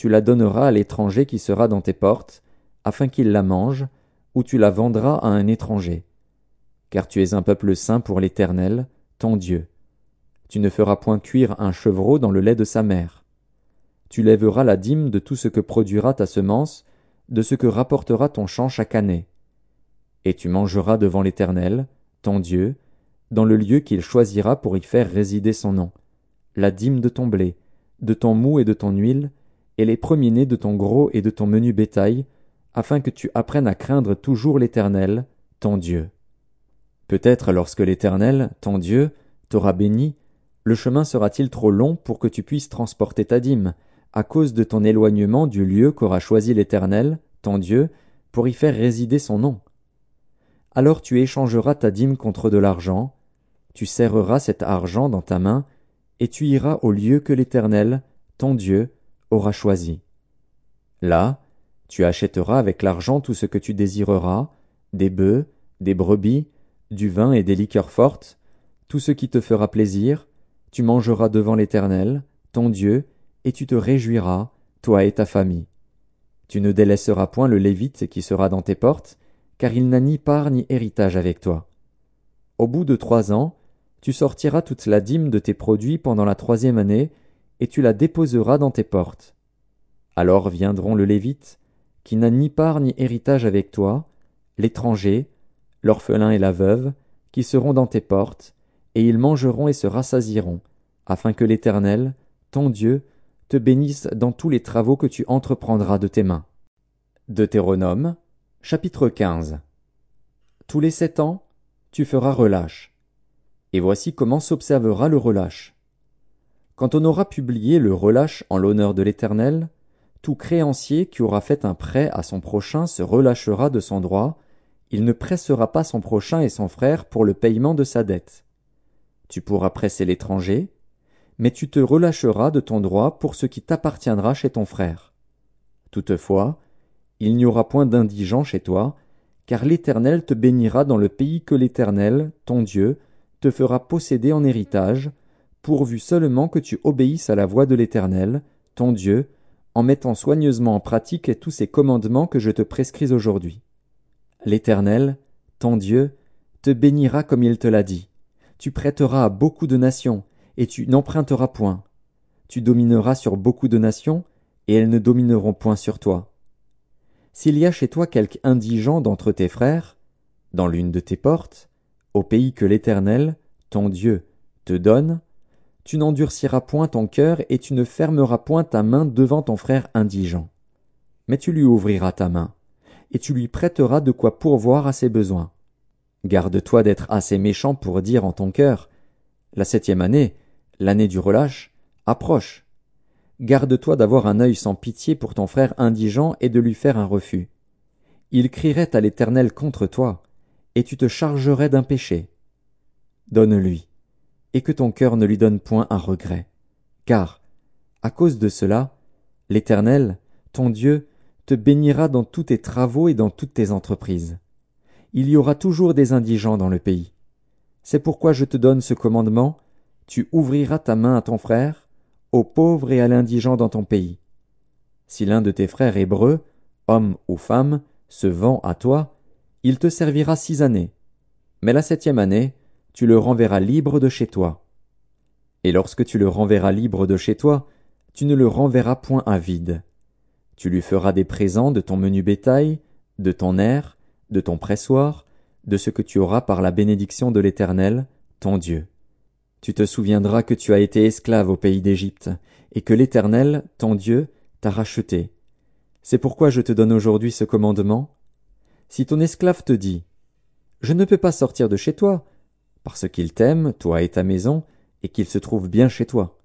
[SPEAKER 1] tu la donneras à l'étranger qui sera dans tes portes, afin qu'il la mange, ou tu la vendras à un étranger. Car tu es un peuple saint pour l'Éternel, ton Dieu. Tu ne feras point cuire un chevreau dans le lait de sa mère. Tu lèveras la dîme de tout ce que produira ta semence, de ce que rapportera ton champ chaque année. Et tu mangeras devant l'Éternel, ton Dieu, dans le lieu qu'il choisira pour y faire résider son nom, la dîme de ton blé, de ton mou et de ton huile, et les premiers-nés de ton gros et de ton menu bétail, afin que tu apprennes à craindre toujours l'Éternel, ton Dieu. Peut-être lorsque l'Éternel, ton Dieu, t'aura béni, le chemin sera-t-il trop long pour que tu puisses transporter ta dîme, à cause de ton éloignement du lieu qu'aura choisi l'Éternel, ton Dieu, pour y faire résider son nom? Alors tu échangeras ta dîme contre de l'argent, tu serreras cet argent dans ta main, et tu iras au lieu que l'Éternel, ton Dieu, aura choisi. Là, tu achèteras avec l'argent tout ce que tu désireras, des bœufs, des brebis, du vin et des liqueurs fortes, tout ce qui te fera plaisir, tu mangeras devant l'Éternel, ton Dieu, et tu te réjouiras, toi et ta famille. Tu ne délaisseras point le Lévite qui sera dans tes portes, car il n'a ni part ni héritage avec toi. Au bout de trois ans, tu sortiras toute la dîme de tes produits pendant la troisième année, et tu la déposeras dans tes portes. Alors viendront le Lévite, qui n'a ni part ni héritage avec toi, l'étranger, l'orphelin et la veuve, qui seront dans tes portes, et ils mangeront et se rassasieront, afin que l'Éternel, ton Dieu, te bénisse dans tous les travaux que tu entreprendras de tes mains. Deutéronome, chapitre 15 Tous les sept ans, tu feras relâche. Et voici comment s'observera le relâche. Quand on aura publié le relâche en l'honneur de l'Éternel, tout créancier qui aura fait un prêt à son prochain se relâchera de son droit, il ne pressera pas son prochain et son frère pour le paiement de sa dette. Tu pourras presser l'étranger, mais tu te relâcheras de ton droit pour ce qui t'appartiendra chez ton frère. Toutefois, il n'y aura point d'indigent chez toi, car l'Éternel te bénira dans le pays que l'Éternel, ton Dieu, te fera posséder en héritage, pourvu seulement que tu obéisses à la voix de l'Éternel, ton Dieu, en mettant soigneusement en pratique tous ces commandements que je te prescris aujourd'hui. L'Éternel, ton Dieu, te bénira comme il te l'a dit. Tu prêteras à beaucoup de nations, et tu n'emprunteras point. Tu domineras sur beaucoup de nations, et elles ne domineront point sur toi. S'il y a chez toi quelque indigent d'entre tes frères, dans l'une de tes portes, au pays que l'Éternel, ton Dieu, te donne, tu n'endurciras point ton cœur et tu ne fermeras point ta main devant ton frère indigent. Mais tu lui ouvriras ta main, et tu lui prêteras de quoi pourvoir à ses besoins. Garde-toi d'être assez méchant pour dire en ton cœur, la septième année, l'année du relâche, approche. Garde-toi d'avoir un œil sans pitié pour ton frère indigent et de lui faire un refus. Il crierait à l'Éternel contre toi, et tu te chargerais d'un péché. Donne-lui, et que ton cœur ne lui donne point un regret. Car, à cause de cela, L'Éternel, ton Dieu, te bénira dans tous tes travaux et dans toutes tes entreprises. Il y aura toujours des indigents dans le pays. C'est pourquoi je te donne ce commandement, tu ouvriras ta main à ton frère, aux pauvres et à l'indigent dans ton pays. Si l'un de tes frères hébreux, homme ou femme, se vend à toi, il te servira six années. Mais la septième année, tu le renverras libre de chez toi. Et lorsque tu le renverras libre de chez toi, tu ne le renverras point à vide. Tu lui feras des présents de ton menu bétail, de ton air, de ton pressoir, de ce que tu auras par la bénédiction de l'Éternel, ton Dieu. Tu te souviendras que tu as été esclave au pays d'Égypte, et que l'Éternel, ton Dieu, t'a racheté. C'est pourquoi je te donne aujourd'hui ce commandement. Si ton esclave te dit, Je ne peux pas sortir de chez toi, parce qu'il t'aime, toi et ta maison, et qu'il se trouve bien chez toi.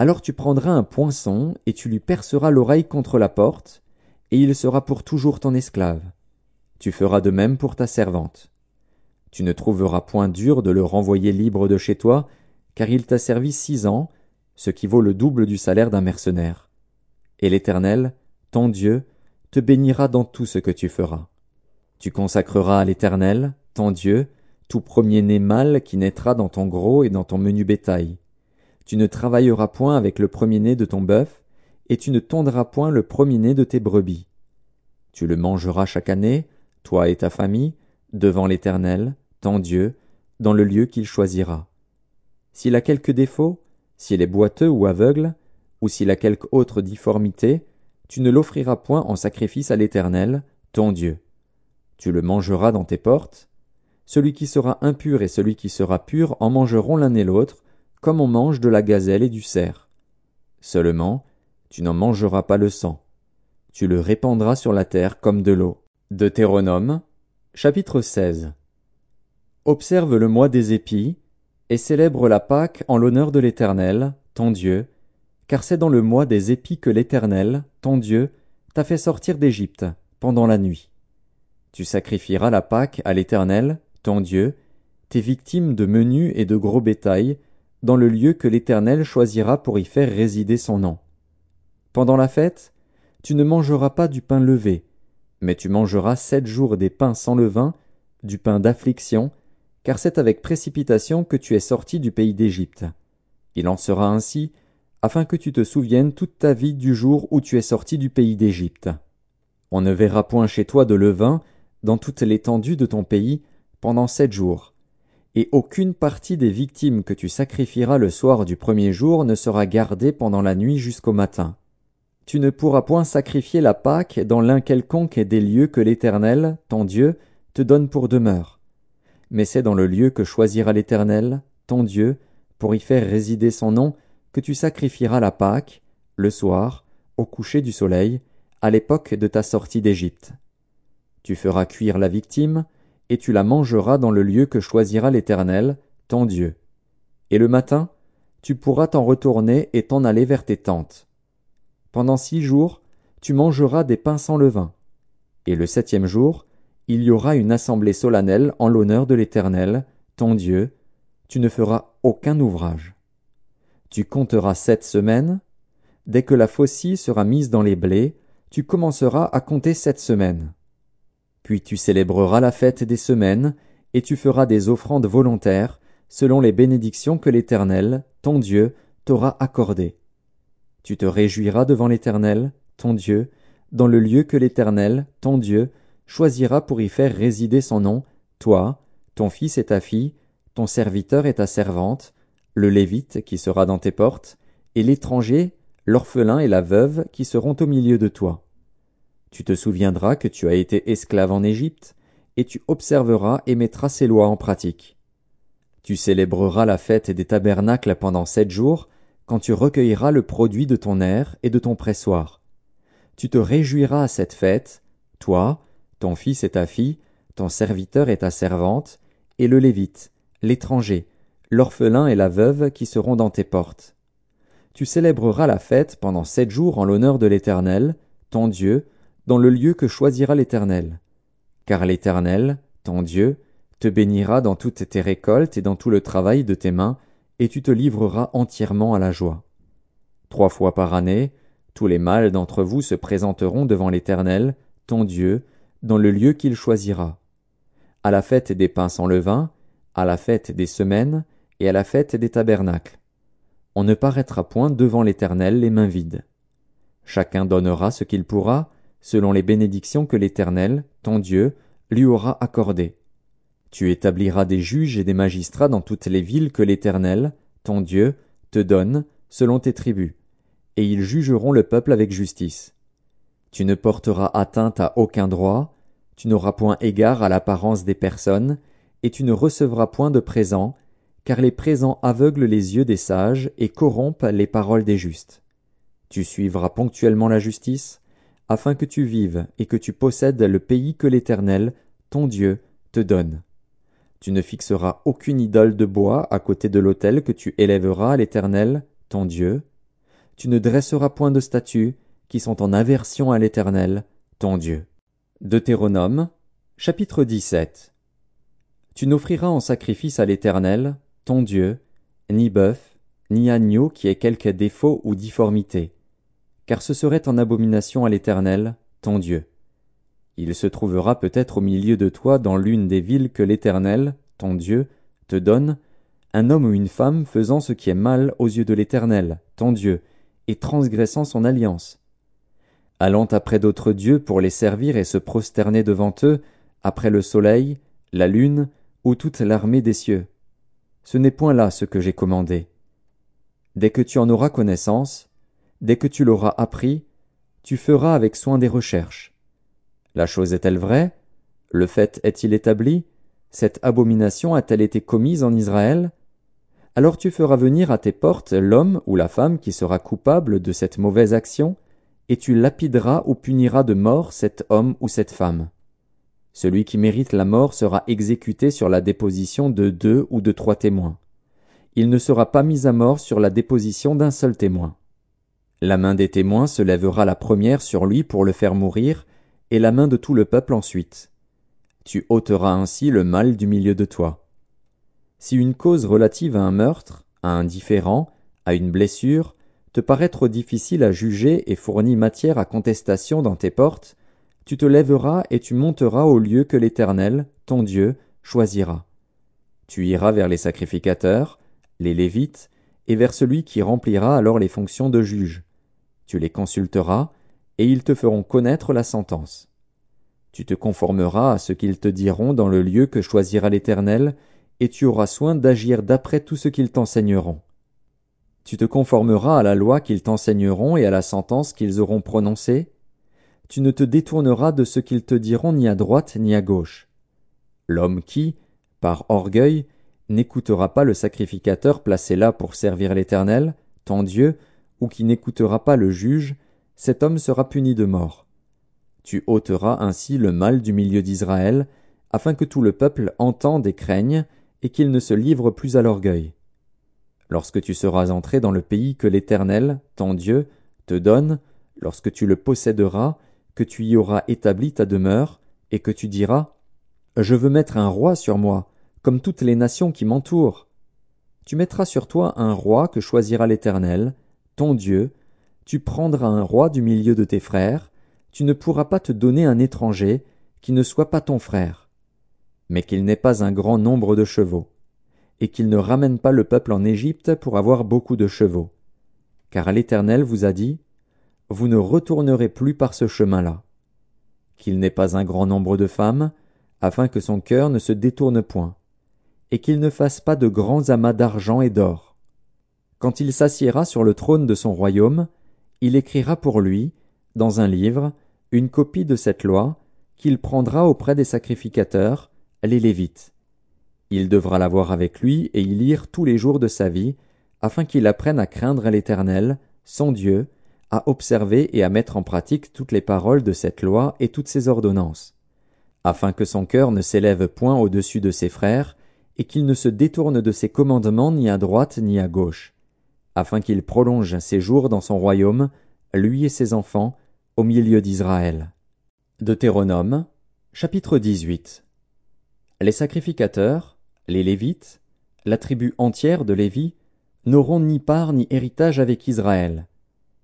[SPEAKER 1] Alors tu prendras un poinçon, et tu lui perceras l'oreille contre la porte, et il sera pour toujours ton esclave. Tu feras de même pour ta servante. Tu ne trouveras point dur de le renvoyer libre de chez toi, car il t'a servi six ans, ce qui vaut le double du salaire d'un mercenaire. Et l'Éternel, ton Dieu, te bénira dans tout ce que tu feras. Tu consacreras à l'Éternel, ton Dieu, tout premier-né mâle qui naîtra dans ton gros et dans ton menu bétail. Tu ne travailleras point avec le premier-né de ton bœuf, et tu ne tondras point le premier-né de tes brebis. Tu le mangeras chaque année, toi et ta famille, devant l'Éternel, ton Dieu, dans le lieu qu'il choisira. S'il a quelque défaut, s'il est boiteux ou aveugle, ou s'il a quelque autre difformité, tu ne l'offriras point en sacrifice à l'Éternel, ton Dieu. Tu le mangeras dans tes portes, celui qui sera impur et celui qui sera pur en mangeront l'un et l'autre, comme on mange de la gazelle et du cerf. Seulement, tu n'en mangeras pas le sang. Tu le répandras sur la terre comme de l'eau. Deutéronome, chapitre 16. Observe le mois des épis, et célèbre la Pâque en l'honneur de l'Éternel, ton Dieu, car c'est dans le mois des épis que l'Éternel, ton Dieu, t'a fait sortir d'Égypte, pendant la nuit. Tu sacrifieras la Pâque à l'Éternel, ton Dieu, tes victimes de menu et de gros bétail, dans le lieu que l'Éternel choisira pour y faire résider son nom. Pendant la fête, tu ne mangeras pas du pain levé, mais tu mangeras sept jours des pains sans levain, du pain d'affliction, car c'est avec précipitation que tu es sorti du pays d'Égypte. Il en sera ainsi, afin que tu te souviennes toute ta vie du jour où tu es sorti du pays d'Égypte. On ne verra point chez toi de levain, dans toute l'étendue de ton pays, pendant sept jours, et aucune partie des victimes que tu sacrifieras le soir du premier jour ne sera gardée pendant la nuit jusqu'au matin. Tu ne pourras point sacrifier la Pâque dans l'un quelconque des lieux que l'Éternel, ton Dieu, te donne pour demeure. Mais c'est dans le lieu que choisira l'Éternel, ton Dieu, pour y faire résider son nom, que tu sacrifieras la Pâque, le soir, au coucher du soleil, à l'époque de ta sortie d'Égypte. Tu feras cuire la victime, et tu la mangeras dans le lieu que choisira l'Éternel, ton Dieu. Et le matin, tu pourras t'en retourner et t'en aller vers tes tentes. Pendant six jours, tu mangeras des pains sans levain. Et le septième jour, il y aura une assemblée solennelle en l'honneur de l'Éternel, ton Dieu, tu ne feras aucun ouvrage. Tu compteras sept semaines, dès que la faucille sera mise dans les blés, tu commenceras à compter sept semaines. Puis tu célébreras la fête des semaines, et tu feras des offrandes volontaires, selon les bénédictions que l'Éternel, ton Dieu, t'aura accordées. Tu te réjouiras devant l'Éternel, ton Dieu, dans le lieu que l'Éternel, ton Dieu, choisira pour y faire résider son nom, toi, ton fils et ta fille, ton serviteur et ta servante, le Lévite qui sera dans tes portes, et l'étranger, l'orphelin et la veuve qui seront au milieu de toi. Tu te souviendras que tu as été esclave en Égypte, et tu observeras et mettras ces lois en pratique. Tu célébreras la fête des tabernacles pendant sept jours, quand tu recueilleras le produit de ton air et de ton pressoir. Tu te réjouiras à cette fête, toi, ton fils et ta fille, ton serviteur et ta servante, et le Lévite, l'étranger, l'orphelin et la veuve qui seront dans tes portes. Tu célébreras la fête pendant sept jours en l'honneur de l'Éternel, ton Dieu, dans le lieu que choisira l'Éternel. Car l'Éternel, ton Dieu, te bénira dans toutes tes récoltes et dans tout le travail de tes mains, et tu te livreras entièrement à la joie. Trois fois par année, Tous les mâles d'entre vous se présenteront devant l'Éternel, ton Dieu, dans le lieu qu'il choisira. À la fête des pains sans levain, à la fête des semaines, et à la fête des tabernacles. On ne paraîtra point devant l'Éternel les mains vides. Chacun donnera ce qu'il pourra, selon les bénédictions que l'Éternel, ton Dieu, lui aura accordées. Tu établiras des juges et des magistrats dans toutes les villes que l'Éternel, ton Dieu, te donne, selon tes tribus, et ils jugeront le peuple avec justice. Tu ne porteras atteinte à aucun droit, tu n'auras point égard à l'apparence des personnes, et tu ne recevras point de présents, car les présents aveuglent les yeux des sages et corrompent les paroles des justes. Tu suivras ponctuellement la justice, afin que tu vives et que tu possèdes le pays que l'Éternel, ton Dieu, te donne. Tu ne fixeras aucune idole de bois à côté de l'autel que tu élèveras à l'Éternel, ton Dieu. Tu ne dresseras point de statues qui sont en aversion à l'Éternel, ton Dieu. Deutéronome, chapitre 17. Tu n'offriras en sacrifice à l'Éternel, ton Dieu, ni bœuf, ni agneau qui ait quelque défaut ou difformité, car ce serait en abomination à l'Éternel, ton Dieu. Il se trouvera peut-être au milieu de toi dans l'une des villes que l'Éternel, ton Dieu, te donne, un homme ou une femme faisant ce qui est mal aux yeux de l'Éternel, ton Dieu, et transgressant son alliance. Allant après d'autres dieux pour les servir et se prosterner devant eux, après le soleil, la lune, ou toute l'armée des cieux. Ce n'est point là ce que j'ai commandé. Dès que tu en auras connaissance, dès que tu l'auras appris, tu feras avec soin des recherches. La chose est-elle vraie? Le fait est-il établi? Cette abomination a-t-elle été commise en Israël? Alors tu feras venir à tes portes l'homme ou la femme qui sera coupable de cette mauvaise action, et tu lapideras ou puniras de mort cet homme ou cette femme. Celui qui mérite la mort sera exécuté sur la déposition de deux ou de trois témoins. Il ne sera pas mis à mort sur la déposition d'un seul témoin. La main des témoins se lèvera la première sur lui pour le faire mourir, et la main de tout le peuple ensuite. Tu ôteras ainsi le mal du milieu de toi. Si une cause relative à un meurtre, à un différend, à une blessure, te paraît trop difficile à juger et fournit matière à contestation dans tes portes, tu te lèveras et tu monteras au lieu que l'Éternel, ton Dieu, choisira. Tu iras vers les sacrificateurs, les Lévites, et vers celui qui remplira alors les fonctions de juge. Tu les consulteras, et ils te feront connaître la sentence. Tu te conformeras à ce qu'ils te diront dans le lieu que choisira l'Éternel, et tu auras soin d'agir d'après tout ce qu'ils t'enseigneront. Tu te conformeras à la loi qu'ils t'enseigneront et à la sentence qu'ils auront prononcée, tu ne te détourneras de ce qu'ils te diront ni à droite ni à gauche. L'homme qui, par orgueil, n'écoutera pas le sacrificateur placé là pour servir l'Éternel, ton Dieu, ou qui n'écoutera pas le juge, cet homme sera puni de mort. Tu ôteras ainsi le mal du milieu d'Israël, afin que tout le peuple entende et craigne, et qu'il ne se livre plus à l'orgueil. Lorsque tu seras entré dans le pays que l'Éternel, ton Dieu, te donne, lorsque tu le posséderas, que tu y auras établi ta demeure, et que tu diras Je veux mettre un roi sur moi, comme toutes les nations qui m'entourent. Tu mettras sur toi un roi que choisira l'Éternel, ton Dieu, tu prendras un roi du milieu de tes frères, tu ne pourras pas te donner un étranger qui ne soit pas ton frère, mais qu'il n'ait pas un grand nombre de chevaux, et qu'il ne ramène pas le peuple en Égypte pour avoir beaucoup de chevaux. Car l'Éternel vous a dit, vous ne retournerez plus par ce chemin-là. Qu'il n'ait pas un grand nombre de femmes, afin que son cœur ne se détourne point, et qu'il ne fasse pas de grands amas d'argent et d'or. Quand il s'assiera sur le trône de son royaume, il écrira pour lui, dans un livre, une copie de cette loi, qu'il prendra auprès des sacrificateurs, les Lévites. Il devra l'avoir avec lui et y lire tous les jours de sa vie, afin qu'il apprenne à craindre l'Éternel, son Dieu, à observer et à mettre en pratique toutes les paroles de cette loi et toutes ses ordonnances, afin que son cœur ne s'élève point au-dessus de ses frères, et qu'il ne se détourne de ses commandements ni à droite ni à gauche, afin qu'il prolonge ses jours dans son royaume, lui et ses enfants, au milieu d'Israël. Deutéronome, chapitre 18 Les sacrificateurs, les Lévites, la tribu entière de Lévi, n'auront ni part ni héritage avec Israël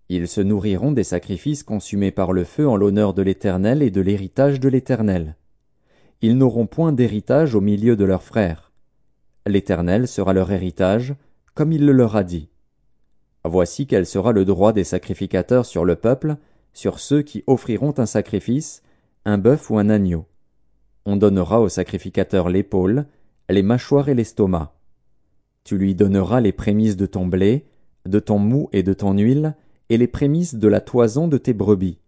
[SPEAKER 1] Ils se nourriront des sacrifices consumés par le feu en l'honneur de l'Éternel et de l'héritage de l'Éternel. Ils n'auront point d'héritage au milieu de leurs frères. L'Éternel sera leur héritage, comme il le leur a dit. Voici quel sera le droit des sacrificateurs sur le peuple, sur ceux qui offriront un sacrifice, un bœuf ou un agneau. On donnera au sacrificateur l'épaule, les mâchoires et l'estomac. Tu lui donneras les prémices de ton blé, de ton mou et de ton huile, et les prémices de la toison de tes brebis.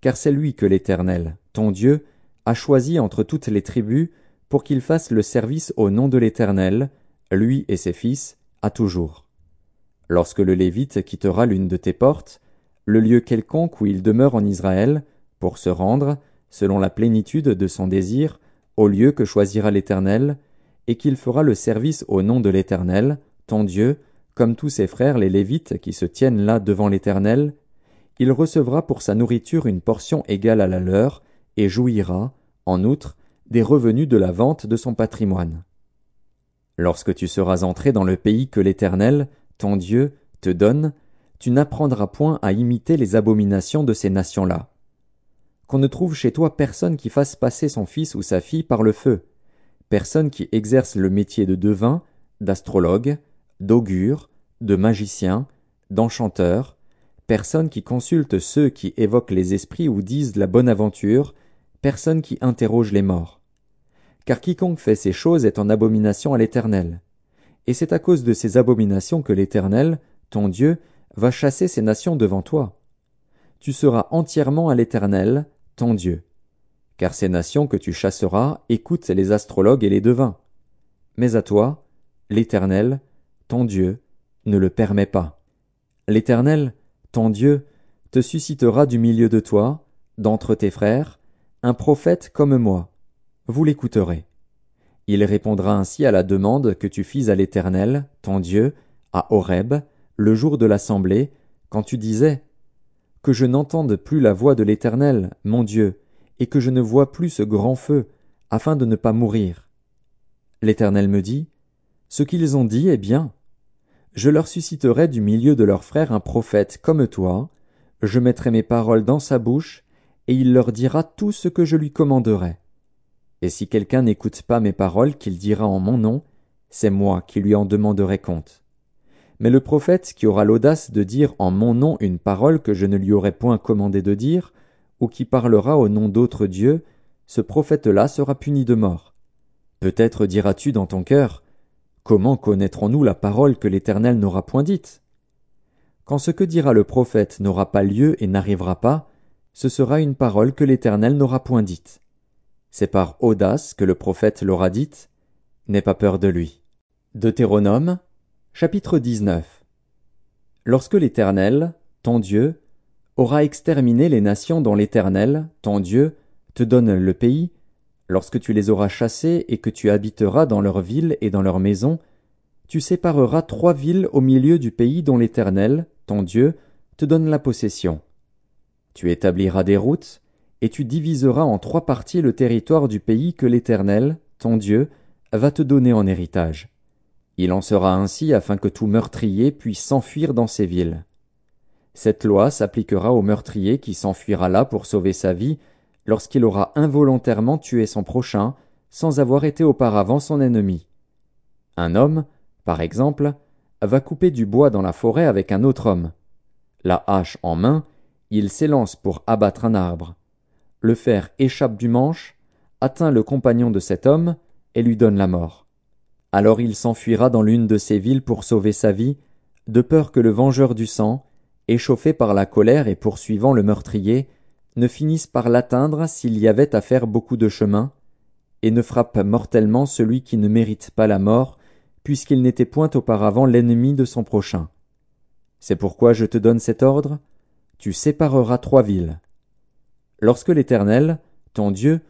[SPEAKER 1] Car c'est lui que l'Éternel, ton Dieu, a choisi entre toutes les tribus pour qu'il fasse le service au nom de l'Éternel, lui et ses fils, à toujours. Lorsque le Lévite quittera l'une de tes portes, le lieu quelconque où il demeure en Israël, pour se rendre, selon la plénitude de son désir, au lieu que choisira l'Éternel, et qu'il fera le service au nom de l'Éternel, ton Dieu, comme tous ses frères les Lévites qui se tiennent là devant l'Éternel, il recevra pour sa nourriture une portion égale à la leur, et jouira, en outre, des revenus de la vente de son patrimoine. Lorsque tu seras entré dans le pays que l'Éternel, ton Dieu, te donne, tu n'apprendras point à imiter les abominations de ces nations-là. Qu'on ne trouve chez toi personne qui fasse passer son fils ou sa fille par le feu, personne qui exerce le métier de devin, d'astrologue, d'augure, de magicien, d'enchanteur, personne qui consulte ceux qui évoquent les esprits ou disent la bonne aventure, personne qui interroge les morts. Car quiconque fait ces choses est en abomination à l'Éternel. Et c'est à cause de ces abominations que l'Éternel, ton Dieu, va chasser ces nations devant toi. Tu seras entièrement à l'Éternel, ton Dieu. Car ces nations que tu chasseras écoutent les astrologues et les devins. Mais à toi, l'Éternel, ton Dieu, ne le permet pas. L'Éternel, ton Dieu, te suscitera du milieu de toi, d'entre tes frères, un prophète comme moi. Vous l'écouterez. Il répondra ainsi à la demande que tu fis à l'Éternel, ton Dieu, à Horeb, le jour de l'assemblée, quand tu disais Que je n'entende plus la voix de l'Éternel, mon Dieu, et que je ne vois plus ce grand feu, afin de ne pas mourir. L'Éternel me dit Ce qu'ils ont dit est bien je leur susciterai du milieu de leurs frères un prophète comme toi, je mettrai mes paroles dans sa bouche, et il leur dira tout ce que je lui commanderai. Et si quelqu'un n'écoute pas mes paroles qu'il dira en mon nom, c'est moi qui lui en demanderai compte. Mais le prophète qui aura l'audace de dire en mon nom une parole que je ne lui aurais point commandé de dire, ou qui parlera au nom d'autres dieux, ce prophète-là sera puni de mort. Peut-être diras-tu dans ton cœur, Comment connaîtrons-nous la parole que l'Éternel n'aura point dite? Quand ce que dira le prophète n'aura pas lieu et n'arrivera pas, ce sera une parole que l'Éternel n'aura point dite. C'est par audace que le prophète l'aura dite. N'aie pas peur de lui. Deutéronome, chapitre 19. Lorsque l'Éternel, ton Dieu, aura exterminé les nations dont l'Éternel, ton Dieu, te donne le pays, Lorsque tu les auras chassés et que tu habiteras dans leurs villes et dans leurs maisons, tu sépareras trois villes au milieu du pays dont l'Éternel, ton Dieu, te donne la possession. Tu établiras des routes, et tu diviseras en trois parties le territoire du pays que l'Éternel, ton Dieu, va te donner en héritage. Il en sera ainsi afin que tout meurtrier puisse s'enfuir dans ces villes. Cette loi s'appliquera au meurtrier qui s'enfuira là pour sauver sa vie, lorsqu'il aura involontairement tué son prochain sans avoir été auparavant son ennemi. Un homme, par exemple, va couper du bois dans la forêt avec un autre homme. La hache en main, il s'élance pour abattre un arbre. Le fer échappe du manche, atteint le compagnon de cet homme et lui donne la mort. Alors il s'enfuira dans l'une de ces villes pour sauver sa vie, de peur que le vengeur du sang, échauffé par la colère et poursuivant le meurtrier, ne finisse par l'atteindre s'il y avait à faire beaucoup de chemin, et ne frappe mortellement celui qui ne mérite pas la mort, puisqu'il n'était point auparavant l'ennemi de son prochain. C'est pourquoi je te donne cet ordre, tu sépareras trois villes. Lorsque l'Éternel, ton Dieu,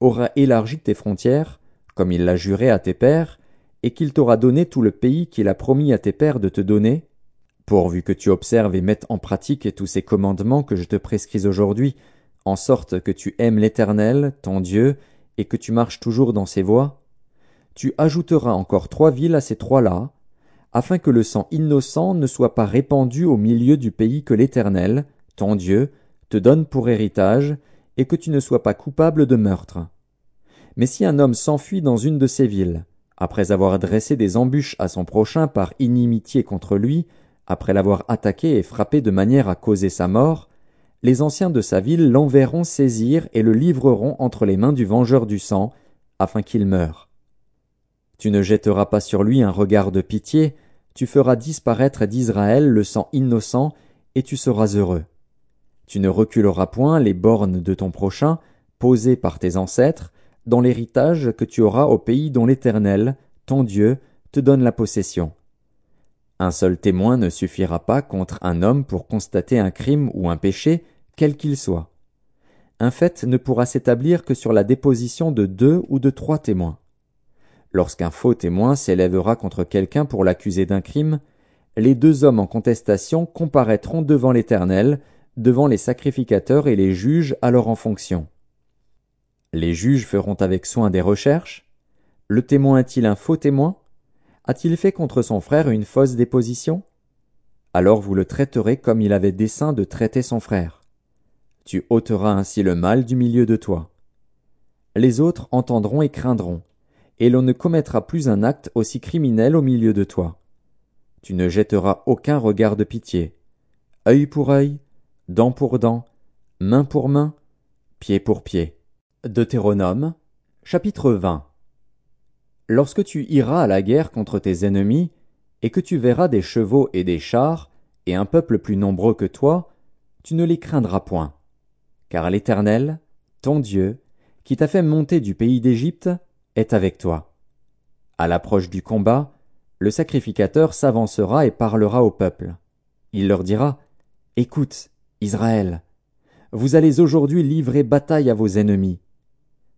[SPEAKER 1] aura élargi tes frontières, comme il l'a juré à tes pères, et qu'il t'aura donné tout le pays qu'il a promis à tes pères de te donner, pourvu que tu observes et mettes en pratique tous ces commandements que je te prescris aujourd'hui, en sorte que tu aimes l'Éternel, ton Dieu, et que tu marches toujours dans ses voies, tu ajouteras encore trois villes à ces trois-là, afin que le sang innocent ne soit pas répandu au milieu du pays que l'Éternel, ton Dieu, te donne pour héritage, et que tu ne sois pas coupable de meurtre. Mais si un homme s'enfuit dans une de ces villes, après avoir dressé des embûches à son prochain par inimitié contre lui, après l'avoir attaqué et frappé de manière à causer sa mort, les anciens de sa ville l'enverront saisir et le livreront entre les mains du vengeur du sang, afin qu'il meure. Tu ne jetteras pas sur lui un regard de pitié, tu feras disparaître d'Israël le sang innocent, et tu seras heureux. Tu ne reculeras point les bornes de ton prochain, posées par tes ancêtres, dans l'héritage que tu auras au pays dont l'Éternel, ton Dieu, te donne la possession. Un seul témoin ne suffira pas contre un homme pour constater un crime ou un péché, quel qu'il soit. Un fait ne pourra s'établir que sur la déposition de deux ou de trois témoins. Lorsqu'un faux témoin s'élèvera contre quelqu'un pour l'accuser d'un crime, les deux hommes en contestation comparaîtront devant l'Éternel, devant les sacrificateurs et les juges alors en fonction. Les juges feront avec soin des recherches. Le témoin est-il un faux témoin? A-t-il fait contre son frère une fausse déposition? Alors vous le traiterez comme il avait dessein de traiter son frère. Tu ôteras ainsi le mal du milieu de toi. Les autres entendront et craindront, et l'on ne commettra plus un acte aussi criminel au milieu de toi. Tu ne jetteras aucun regard de pitié. œil pour œil, dent pour dent, main pour main, pied pour pied. Deutéronome, chapitre 20 Lorsque tu iras à la guerre contre tes ennemis, et que tu verras des chevaux et des chars, et un peuple plus nombreux que toi, tu ne les craindras point. Car l'Éternel, ton Dieu, qui t'a fait monter du pays d'Égypte, est avec toi. À l'approche du combat, le sacrificateur s'avancera et parlera au peuple. Il leur dira, Écoute, Israël, vous allez aujourd'hui livrer bataille à vos ennemis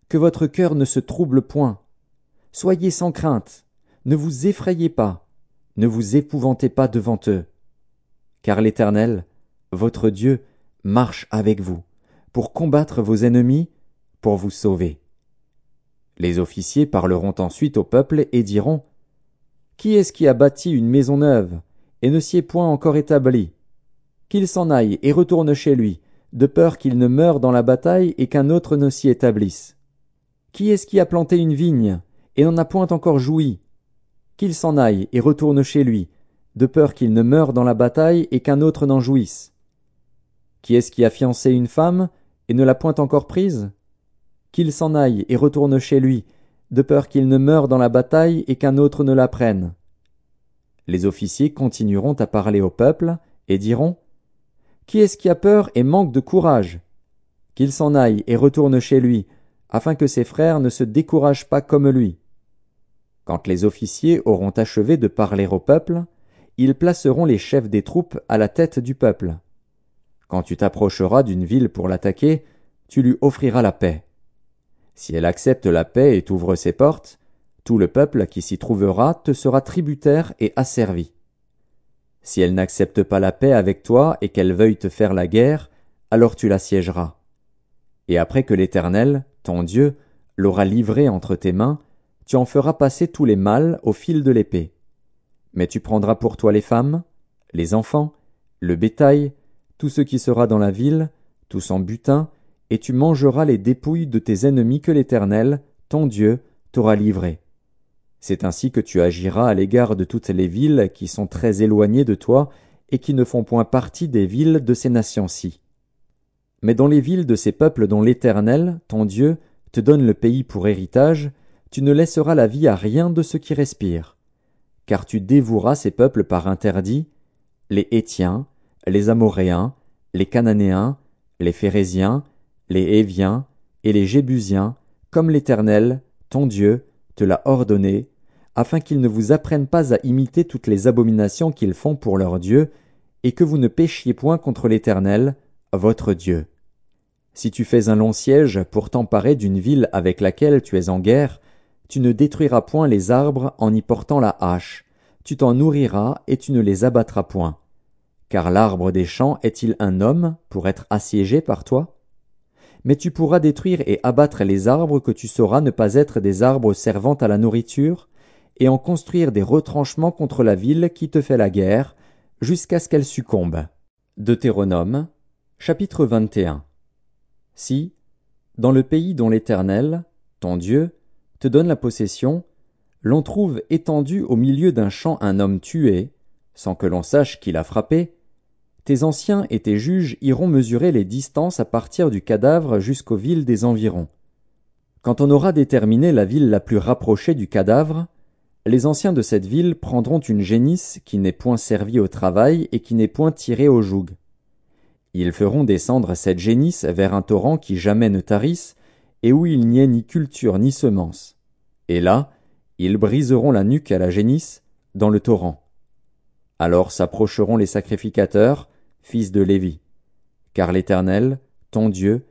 [SPEAKER 1] que votre cœur ne se trouble point. Soyez sans crainte, ne vous effrayez pas, ne vous épouvantez pas devant eux. Car l'Éternel, votre Dieu, marche avec vous, pour combattre vos ennemis, pour vous sauver. Les officiers parleront ensuite au peuple et diront Qui est-ce qui a bâti une maison neuve et ne s'y est point encore établi? Qu'il s'en aille et retourne chez lui, de peur qu'il ne meure dans la bataille et qu'un autre ne s'y établisse. Qui est-ce qui a planté une vigne, et n'en a point encore joui? Qu'il s'en aille et retourne chez lui, de peur qu'il ne meure dans la bataille et qu'un autre n'en jouisse. Qui est-ce qui a fiancé une femme, et ne l'a point encore prise? Qu'il s'en aille et retourne chez lui, de peur qu'il ne meure dans la bataille et qu'un autre ne la prenne. Les officiers continueront à parler au peuple, et diront, Qui est-ce qui a peur et manque de courage? Qu'il s'en aille et retourne chez lui, afin que ses frères ne se découragent pas comme lui. Quand les officiers auront achevé de parler au peuple, ils placeront les chefs des troupes à la tête du peuple. Quand tu t'approcheras d'une ville pour l'attaquer, tu lui offriras la paix. Si elle accepte la paix et t'ouvre ses portes, tout le peuple qui s'y trouvera te sera tributaire et asservi. Si elle n'accepte pas la paix avec toi et qu'elle veuille te faire la guerre, alors tu l'assiégeras. Et après que l'Éternel, ton Dieu, l'aura livré entre tes mains, tu en feras passer tous les mâles au fil de l'épée. Mais tu prendras pour toi les femmes, les enfants, le bétail, tout ce qui sera dans la ville, tout son butin, et tu mangeras les dépouilles de tes ennemis que l'Éternel, ton Dieu, t'aura livrés. C'est ainsi que tu agiras à l'égard de toutes les villes qui sont très éloignées de toi et qui ne font point partie des villes de ces nations-ci. Mais dans les villes de ces peuples dont l'Éternel, ton Dieu, te donne le pays pour héritage, tu ne laisseras la vie à rien de ce qui respire. Car tu dévoueras ces peuples par interdit, les Hétiens, les Amoréens, les Cananéens, les Phérésiens, les Héviens et les Jébusiens, comme l'Éternel, ton Dieu, te l'a ordonné, afin qu'ils ne vous apprennent pas à imiter toutes les abominations qu'ils font pour leur Dieu, et que vous ne péchiez point contre l'Éternel, votre Dieu. Si tu fais un long siège pour t'emparer d'une ville avec laquelle tu es en guerre, tu ne détruiras point les arbres en y portant la hache, tu t'en nourriras et tu ne les abattras point. Car l'arbre des champs est-il un homme pour être assiégé par toi? Mais tu pourras détruire et abattre les arbres que tu sauras ne pas être des arbres servant à la nourriture, et en construire des retranchements contre la ville qui te fait la guerre, jusqu'à ce qu'elle succombe. Deutéronome, chapitre 21. Si, dans le pays dont l'Éternel, ton Dieu, te donne la possession, l'on trouve étendu au milieu d'un champ un homme tué, sans que l'on sache qui l'a frappé, tes anciens et tes juges iront mesurer les distances à partir du cadavre jusqu'aux villes des environs. Quand on aura déterminé la ville la plus rapprochée du cadavre, les anciens de cette ville prendront une génisse qui n'est point servie au travail et qui n'est point tirée au joug. Ils feront descendre cette génisse vers un torrent qui jamais ne tarisse, et où il n'y ait ni culture ni semence. Et là, ils briseront la nuque à la génisse, dans le torrent. Alors s'approcheront les sacrificateurs, fils de Lévi. Car l'Éternel, ton Dieu,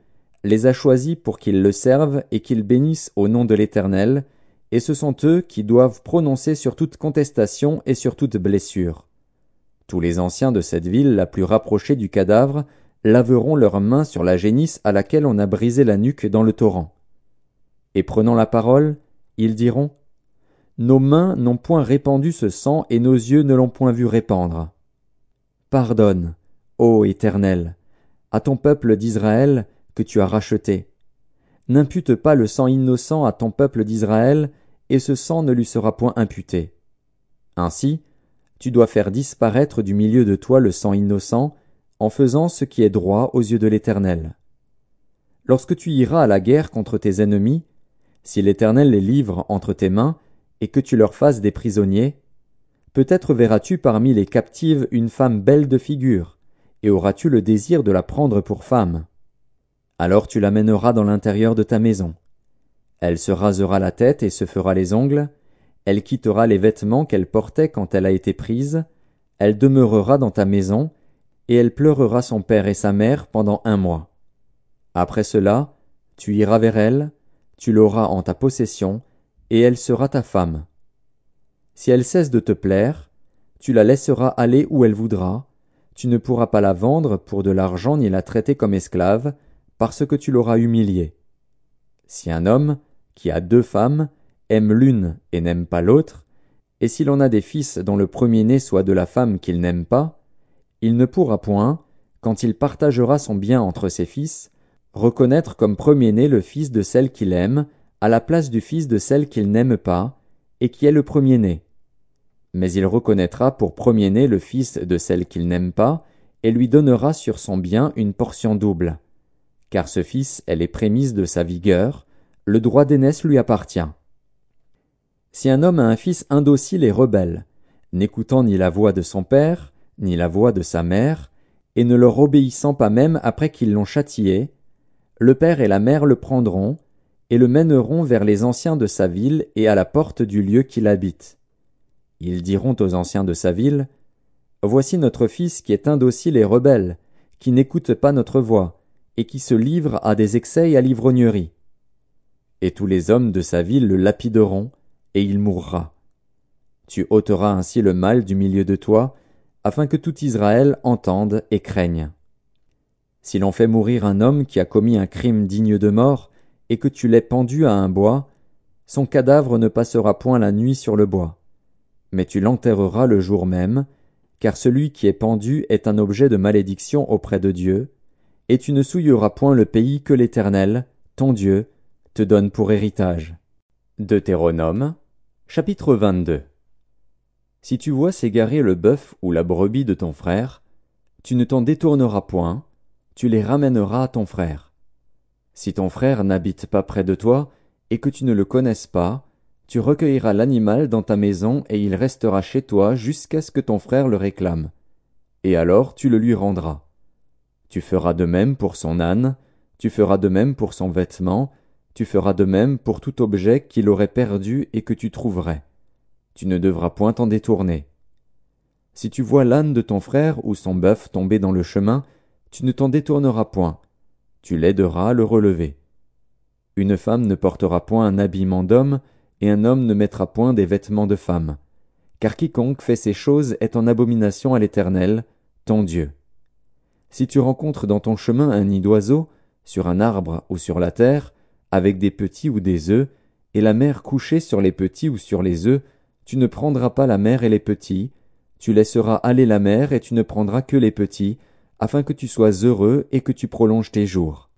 [SPEAKER 1] les a choisis pour qu'ils le servent et qu'ils bénissent au nom de l'Éternel, et ce sont eux qui doivent prononcer sur toute contestation et sur toute blessure. Tous les anciens de cette ville la plus rapprochée du cadavre laveront leurs mains sur la génisse à laquelle on a brisé la nuque dans le torrent. Et prenant la parole, ils diront Nos mains n'ont point répandu ce sang et nos yeux ne l'ont point vu répandre. Pardonne, ô Éternel, à ton peuple d'Israël que tu as racheté. N'impute pas le sang innocent à ton peuple d'Israël, et ce sang ne lui sera point imputé. Ainsi, tu dois faire disparaître du milieu de toi le sang innocent, en faisant ce qui est droit aux yeux de l'Éternel. Lorsque tu iras à la guerre contre tes ennemis, si l'Éternel les livre entre tes mains, et que tu leur fasses des prisonniers, peut-être verras-tu parmi les captives une femme belle de figure, et auras-tu le désir de la prendre pour femme. Alors tu l'amèneras dans l'intérieur de ta maison. Elle se rasera la tête et se fera les ongles, elle quittera les vêtements qu'elle portait quand elle a été prise, elle demeurera dans ta maison, et elle pleurera son père et sa mère pendant un mois. Après cela, tu iras vers elle, tu l'auras en ta possession, et elle sera ta femme. Si elle cesse de te plaire, tu la laisseras aller où elle voudra, tu ne pourras pas la vendre pour de l'argent ni la traiter comme esclave, parce que tu l'auras humiliée. Si un homme, qui a deux femmes, aime l'une et n'aime pas l'autre, et si l'on a des fils dont le premier-né soit de la femme qu'il n'aime pas, il ne pourra point, quand il partagera son bien entre ses fils, reconnaître comme premier-né le fils de celle qu'il aime, à la place du fils de celle qu'il n'aime pas, et qui est le premier-né mais il reconnaîtra pour premier-né le fils de celle qu'il n'aime pas, et lui donnera sur son bien une portion double. Car ce fils est les prémices de sa vigueur, le droit d'aînesse lui appartient. Si un homme a un fils indocile et rebelle, n'écoutant ni la voix de son père, ni la voix de sa mère, et ne leur obéissant pas même après qu'ils l'ont châtié, le père et la mère le prendront, et le mèneront vers les anciens de sa ville et à la porte du lieu qu'il habite. Ils diront aux anciens de sa ville, Voici notre fils qui est indocile et rebelle, qui n'écoute pas notre voix, et qui se livre à des excès et à l'ivrognerie. Et tous les hommes de sa ville le lapideront, et il mourra. Tu ôteras ainsi le mal du milieu de toi, afin que tout Israël entende et craigne. Si l'on fait mourir un homme qui a commis un crime digne de mort, et que tu l'aies pendu à un bois, son cadavre ne passera point la nuit sur le bois mais tu l'enterreras le jour même, car celui qui est pendu est un objet de malédiction auprès de Dieu, et tu ne souilleras point le pays que l'Éternel, ton Dieu, te donne pour héritage. Deutéronome, chapitre 22 Si tu vois s'égarer le bœuf ou la brebis de ton frère, tu ne t'en détourneras point, tu les ramèneras à ton frère. Si ton frère n'habite pas près de toi, et que tu ne le connaisses pas, tu recueilleras l'animal dans ta maison et il restera chez toi jusqu'à ce que ton frère le réclame. Et alors tu le lui rendras. Tu feras de même pour son âne, tu feras de même pour son vêtement, tu feras de même pour tout objet qu'il aurait perdu et que tu trouverais. Tu ne devras point t'en détourner. Si tu vois l'âne de ton frère ou son bœuf tomber dans le chemin, tu ne t'en détourneras point. Tu l'aideras à le relever. Une femme ne portera point un habillement d'homme, et un homme ne mettra point des vêtements de femme. Car quiconque fait ces choses est en abomination à l'Éternel, ton Dieu. Si tu rencontres dans ton chemin un nid d'oiseau, sur un arbre ou sur la terre, avec des petits ou des œufs, et la mère couchée sur les petits ou sur les œufs, Tu ne prendras pas la mère et les petits, tu laisseras aller la mère et tu ne prendras que les petits, afin que tu sois heureux et que tu prolonges tes jours.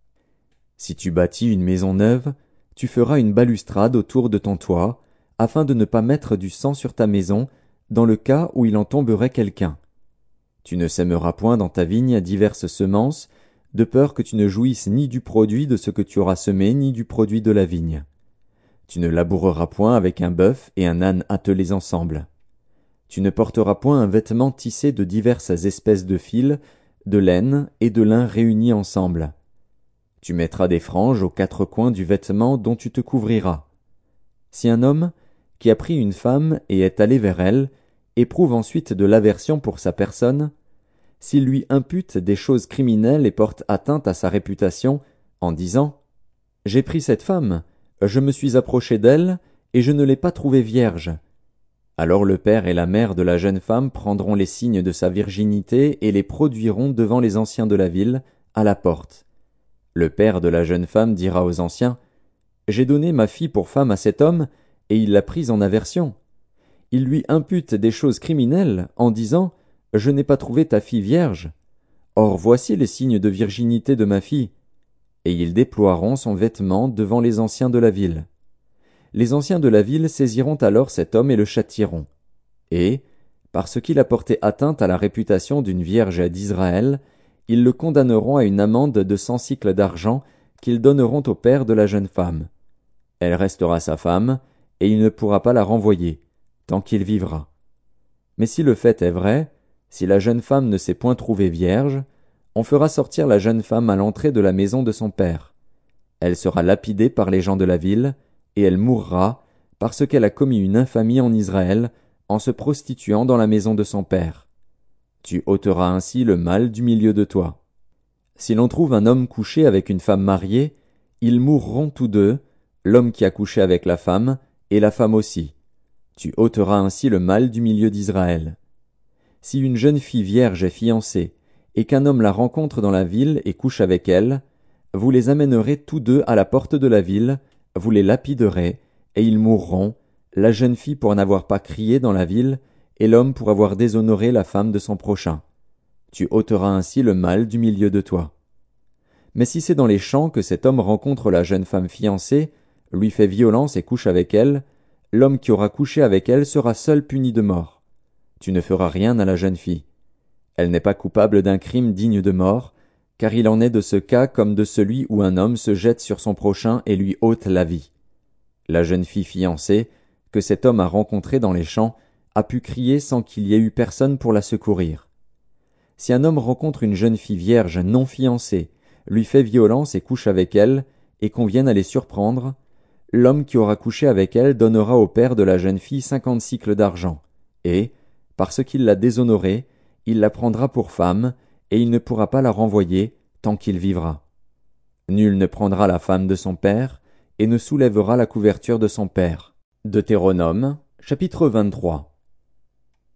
[SPEAKER 1] Si tu bâtis une maison neuve, tu feras une balustrade autour de ton toit, afin de ne pas mettre du sang sur ta maison, dans le cas où il en tomberait quelqu'un. Tu ne sèmeras point dans ta vigne diverses semences, de peur que tu ne jouisses ni du produit de ce que tu auras semé, ni du produit de la vigne. Tu ne laboureras point avec un bœuf et un âne attelés ensemble. Tu ne porteras point un vêtement tissé de diverses espèces de fils, de laine et de lin réunis ensemble. Tu mettras des franges aux quatre coins du vêtement dont tu te couvriras. Si un homme, qui a pris une femme et est allé vers elle, éprouve ensuite de l'aversion pour sa personne, s'il lui impute des choses criminelles et porte atteinte à sa réputation, en disant J'ai pris cette femme, je me suis approché d'elle, et je ne l'ai pas trouvée vierge. Alors le père et la mère de la jeune femme prendront les signes de sa virginité et les produiront devant les anciens de la ville, à la porte. Le père de la jeune femme dira aux anciens J'ai donné ma fille pour femme à cet homme, et il l'a prise en aversion. Il lui impute des choses criminelles en disant Je n'ai pas trouvé ta fille vierge. Or voici les signes de virginité de ma fille et ils déploieront son vêtement devant les anciens de la ville. Les anciens de la ville saisiront alors cet homme et le châtieront. Et, parce qu'il a porté atteinte à la réputation d'une vierge d'Israël, ils le condamneront à une amende de cent cycles d'argent qu'ils donneront au père de la jeune femme. Elle restera sa femme, et il ne pourra pas la renvoyer, tant qu'il vivra. Mais si le fait est vrai, si la jeune femme ne s'est point trouvée vierge, on fera sortir la jeune femme à l'entrée de la maison de son père. Elle sera lapidée par les gens de la ville, et elle mourra, parce qu'elle a commis une infamie en Israël, en se prostituant dans la maison de son père. Tu ôteras ainsi le mal du milieu de toi. Si l'on trouve un homme couché avec une femme mariée, ils mourront tous deux, l'homme qui a couché avec la femme, et la femme aussi. Tu ôteras ainsi le mal du milieu d'Israël. Si une jeune fille vierge est fiancée, et qu'un homme la rencontre dans la ville et couche avec elle, vous les amènerez tous deux à la porte de la ville, vous les lapiderez, et ils mourront, la jeune fille pour n'avoir pas crié dans la ville, l'homme pour avoir déshonoré la femme de son prochain. Tu ôteras ainsi le mal du milieu de toi. Mais si c'est dans les champs que cet homme rencontre la jeune femme fiancée, lui fait violence et couche avec elle, l'homme qui aura couché avec elle sera seul puni de mort. Tu ne feras rien à la jeune fille. Elle n'est pas coupable d'un crime digne de mort, car il en est de ce cas comme de celui où un homme se jette sur son prochain et lui ôte la vie. La jeune fille fiancée, que cet homme a rencontrée dans les champs, a pu crier sans qu'il y ait eu personne pour la secourir. Si un homme rencontre une jeune fille vierge non fiancée, lui fait violence et couche avec elle, et qu'on vienne à les surprendre, l'homme qui aura couché avec elle donnera au père de la jeune fille cinquante cycles d'argent, et, parce qu'il l'a déshonorée, il la prendra pour femme, et il ne pourra pas la renvoyer tant qu'il vivra. Nul ne prendra la femme de son père, et ne soulèvera la couverture de son père. Deutéronome, chapitre 23.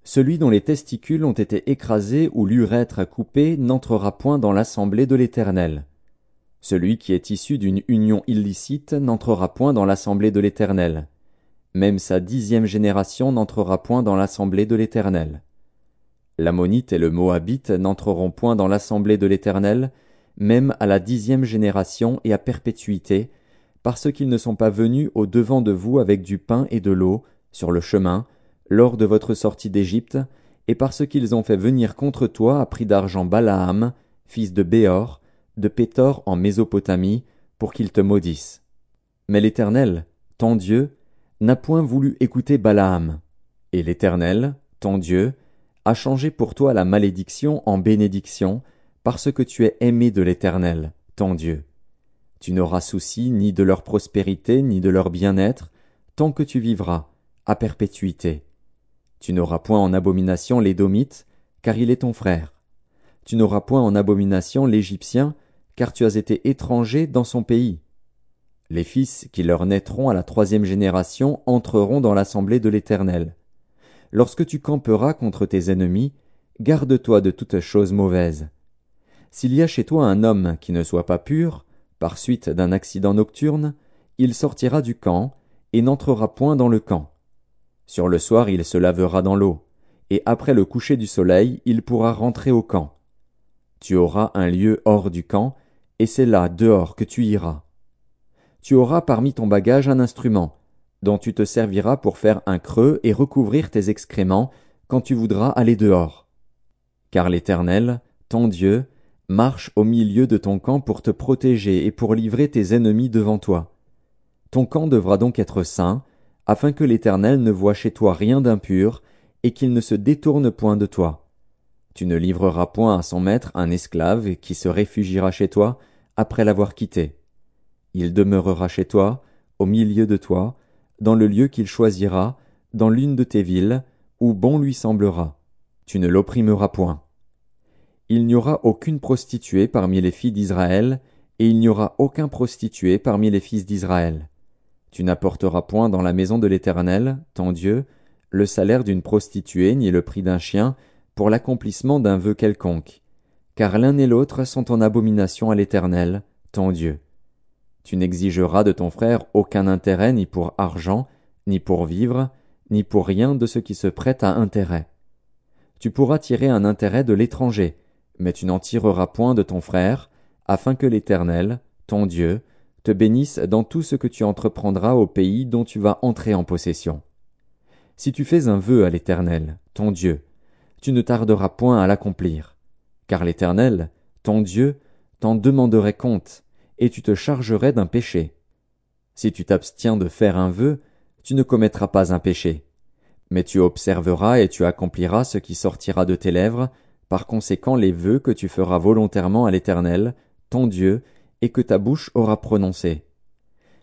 [SPEAKER 1] Celui dont les testicules ont été écrasés ou l'urètre coupé n'entrera point dans l'assemblée de l'Éternel. Celui qui est issu d'une union illicite n'entrera point dans l'assemblée de l'Éternel. Même sa dixième génération n'entrera point dans l'assemblée de l'Éternel. L'ammonite et le moabite n'entreront point dans l'assemblée de l'Éternel, même à la dixième génération et à perpétuité, parce qu'ils ne sont pas venus au devant de vous avec du pain et de l'eau, sur le chemin, lors de votre sortie d'Égypte, et parce qu'ils ont fait venir contre toi à prix d'argent Balaam, fils de Béor, de Pétor en Mésopotamie, pour qu'il te maudisse. Mais l'Éternel, ton Dieu, n'a point voulu écouter Balaam. Et l'Éternel, ton Dieu, a changé pour toi la malédiction en bénédiction, parce que tu es aimé de l'Éternel, ton Dieu. Tu n'auras souci ni de leur prospérité, ni de leur bien-être, tant que tu vivras, à perpétuité. Tu n'auras point en abomination l'Édomite, car il est ton frère. Tu n'auras point en abomination l'Égyptien, car tu as été étranger dans son pays. Les fils qui leur naîtront à la troisième génération entreront dans l'assemblée de l'Éternel. Lorsque tu camperas contre tes ennemis, garde-toi de toute chose mauvaise. S'il y a chez toi un homme qui ne soit pas pur, par suite d'un accident nocturne, il sortira du camp, et n'entrera point dans le camp. Sur le soir il se lavera dans l'eau, et après le coucher du soleil il pourra rentrer au camp. Tu auras un lieu hors du camp, et c'est là dehors que tu iras. Tu auras parmi ton bagage un instrument, dont tu te serviras pour faire un creux et recouvrir tes excréments quand tu voudras aller dehors. Car l'Éternel, ton Dieu, marche au milieu de ton camp pour te protéger et pour livrer tes ennemis devant toi. Ton camp devra donc être saint, afin que l'Éternel ne voie chez toi rien d'impur, et qu'il ne se détourne point de toi. Tu ne livreras point à son maître un esclave qui se réfugiera chez toi après l'avoir quitté. Il demeurera chez toi, au milieu de toi, dans le lieu qu'il choisira, dans l'une de tes villes, où bon lui semblera. Tu ne l'opprimeras point. Il n'y aura aucune prostituée parmi les filles d'Israël, et il n'y aura aucun prostitué parmi les fils d'Israël. Tu n'apporteras point dans la maison de l'Éternel, ton Dieu, le salaire d'une prostituée ni le prix d'un chien, pour l'accomplissement d'un vœu quelconque, car l'un et l'autre sont en abomination à l'Éternel, ton Dieu. Tu n'exigeras de ton frère aucun intérêt ni pour argent, ni pour vivre, ni pour rien de ce qui se prête à intérêt. Tu pourras tirer un intérêt de l'étranger, mais tu n'en tireras point de ton frère, afin que l'Éternel, ton Dieu, te bénisse dans tout ce que tu entreprendras au pays dont tu vas entrer en possession. Si tu fais un vœu à l'Éternel, ton Dieu, tu ne tarderas point à l'accomplir, car l'Éternel, ton Dieu, t'en demanderait compte, et tu te chargerais d'un péché. Si tu t'abstiens de faire un vœu, tu ne commettras pas un péché. Mais tu observeras et tu accompliras ce qui sortira de tes lèvres, par conséquent les vœux que tu feras volontairement à l'Éternel, ton Dieu, et que ta bouche aura prononcés.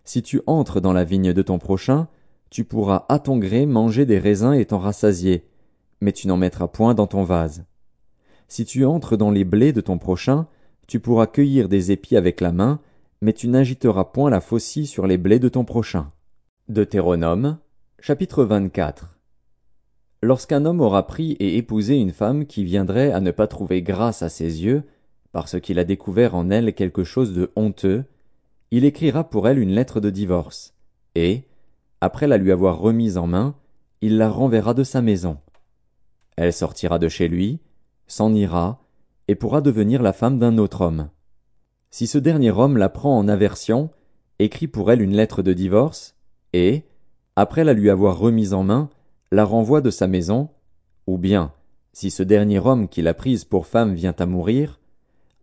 [SPEAKER 1] Si tu entres dans la vigne de ton prochain, tu pourras à ton gré manger des raisins et t'en rassasier, mais tu n'en mettras point dans ton vase. Si tu entres dans les blés de ton prochain, tu pourras cueillir des épis avec la main, mais tu n'agiteras point la faucille sur les blés de ton prochain. Deutéronome, chapitre 24. Lorsqu'un homme aura pris et épousé une femme qui viendrait à ne pas trouver grâce à ses yeux, parce qu'il a découvert en elle quelque chose de honteux, il écrira pour elle une lettre de divorce, et, après la lui avoir remise en main, il la renverra de sa maison. Elle sortira de chez lui, s'en ira, et pourra devenir la femme d'un autre homme. Si ce dernier homme la prend en aversion, écrit pour elle une lettre de divorce, et, après la lui avoir remise en main, la renvoie de sa maison, ou bien, si ce dernier homme qui l'a prise pour femme vient à mourir,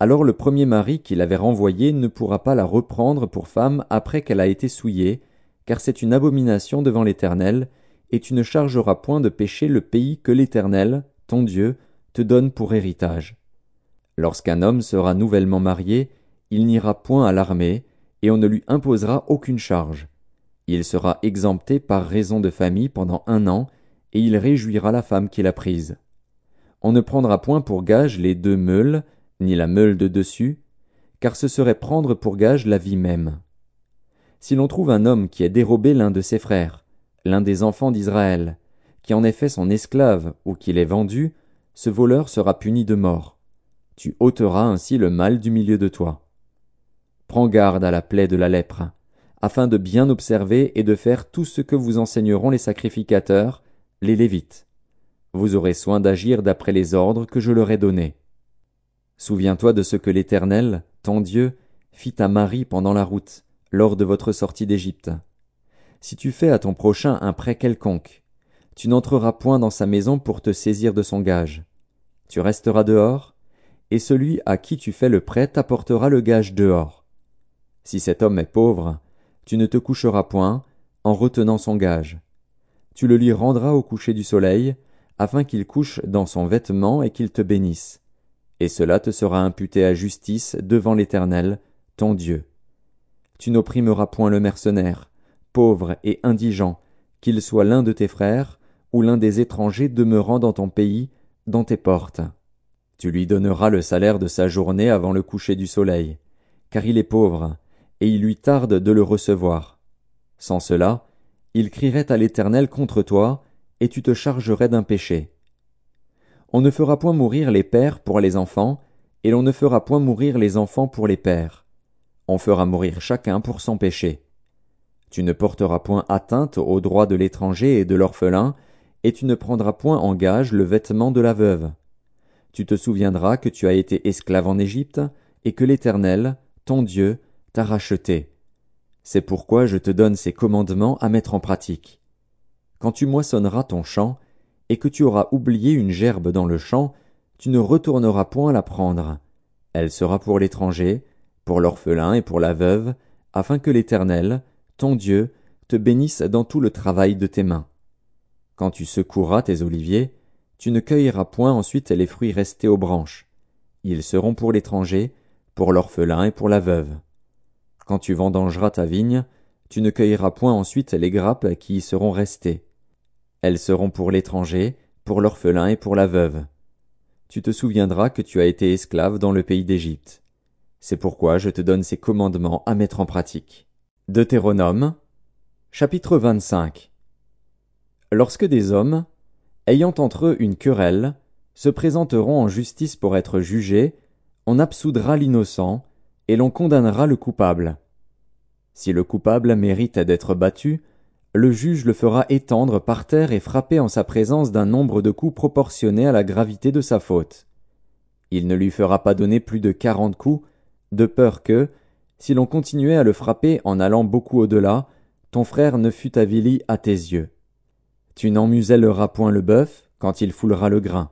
[SPEAKER 1] alors le premier mari qui l'avait renvoyée ne pourra pas la reprendre pour femme après qu'elle a été souillée, car c'est une abomination devant l'Éternel, et tu ne chargeras point de péché le pays que l'Éternel, ton Dieu, te donne pour héritage. Lorsqu'un homme sera nouvellement marié, il n'ira point à l'armée, et on ne lui imposera aucune charge. Il sera exempté par raison de famille pendant un an, et il réjouira la femme qu'il a prise. On ne prendra point pour gage les deux meules, ni la meule de dessus, car ce serait prendre pour gage la vie même. Si l'on trouve un homme qui a dérobé l'un de ses frères, l'un des enfants d'Israël, qui en est fait son esclave ou qui l'ait vendu, ce voleur sera puni de mort. Tu ôteras ainsi le mal du milieu de toi. Prends garde à la plaie de la lèpre, afin de bien observer et de faire tout ce que vous enseigneront les sacrificateurs, les Lévites. Vous aurez soin d'agir d'après les ordres que je leur ai donnés. Souviens-toi de ce que l'Éternel, ton Dieu, fit à Marie pendant la route, lors de votre sortie d'Égypte. Si tu fais à ton prochain un prêt quelconque, tu n'entreras point dans sa maison pour te saisir de son gage. Tu resteras dehors, et celui à qui tu fais le prêt t'apportera le gage dehors. Si cet homme est pauvre, tu ne te coucheras point, en retenant son gage. Tu le lui rendras au coucher du soleil, afin qu'il couche dans son vêtement et qu'il te bénisse et cela te sera imputé à justice devant l'Éternel, ton Dieu. Tu n'opprimeras point le mercenaire, pauvre et indigent, qu'il soit l'un de tes frères, ou l'un des étrangers demeurant dans ton pays, dans tes portes. Tu lui donneras le salaire de sa journée avant le coucher du soleil, car il est pauvre, et il lui tarde de le recevoir. Sans cela, il crierait à l'Éternel contre toi, et tu te chargerais d'un péché. On ne fera point mourir les pères pour les enfants, et l'on ne fera point mourir les enfants pour les pères. On fera mourir chacun pour son péché. Tu ne porteras point atteinte aux droits de l'étranger et de l'orphelin, et tu ne prendras point en gage le vêtement de la veuve. Tu te souviendras que tu as été esclave en Égypte, et que l'Éternel, ton Dieu, t'a racheté. C'est pourquoi je te donne ces commandements à mettre en pratique. Quand tu moissonneras ton champ, et que tu auras oublié une gerbe dans le champ, tu ne retourneras point la prendre. Elle sera pour l'étranger, pour l'orphelin et pour la veuve, afin que l'Éternel, ton Dieu, te bénisse dans tout le travail de tes mains. Quand tu secoueras tes oliviers, tu ne cueilleras point ensuite les fruits restés aux branches. Ils seront pour l'étranger, pour l'orphelin et pour la veuve. Quand tu vendangeras ta vigne, tu ne cueilleras point ensuite les grappes qui y seront restées. Elles seront pour l'étranger, pour l'orphelin et pour la veuve tu te souviendras que tu as été esclave dans le pays d'Égypte. C'est pourquoi je te donne ces commandements à mettre en pratique. Deutéronome, chapitre 25. Lorsque des hommes, ayant entre eux une querelle, se présenteront en justice pour être jugés, on absoudra l'innocent, et l'on condamnera le coupable. Si le coupable mérite d'être battu, le juge le fera étendre par terre et frapper en sa présence d'un nombre de coups proportionné à la gravité de sa faute. Il ne lui fera pas donner plus de quarante coups, de peur que, si l'on continuait à le frapper en allant beaucoup au-delà, ton frère ne fût avili à tes yeux. Tu n'en muselleras point le bœuf quand il foulera le grain.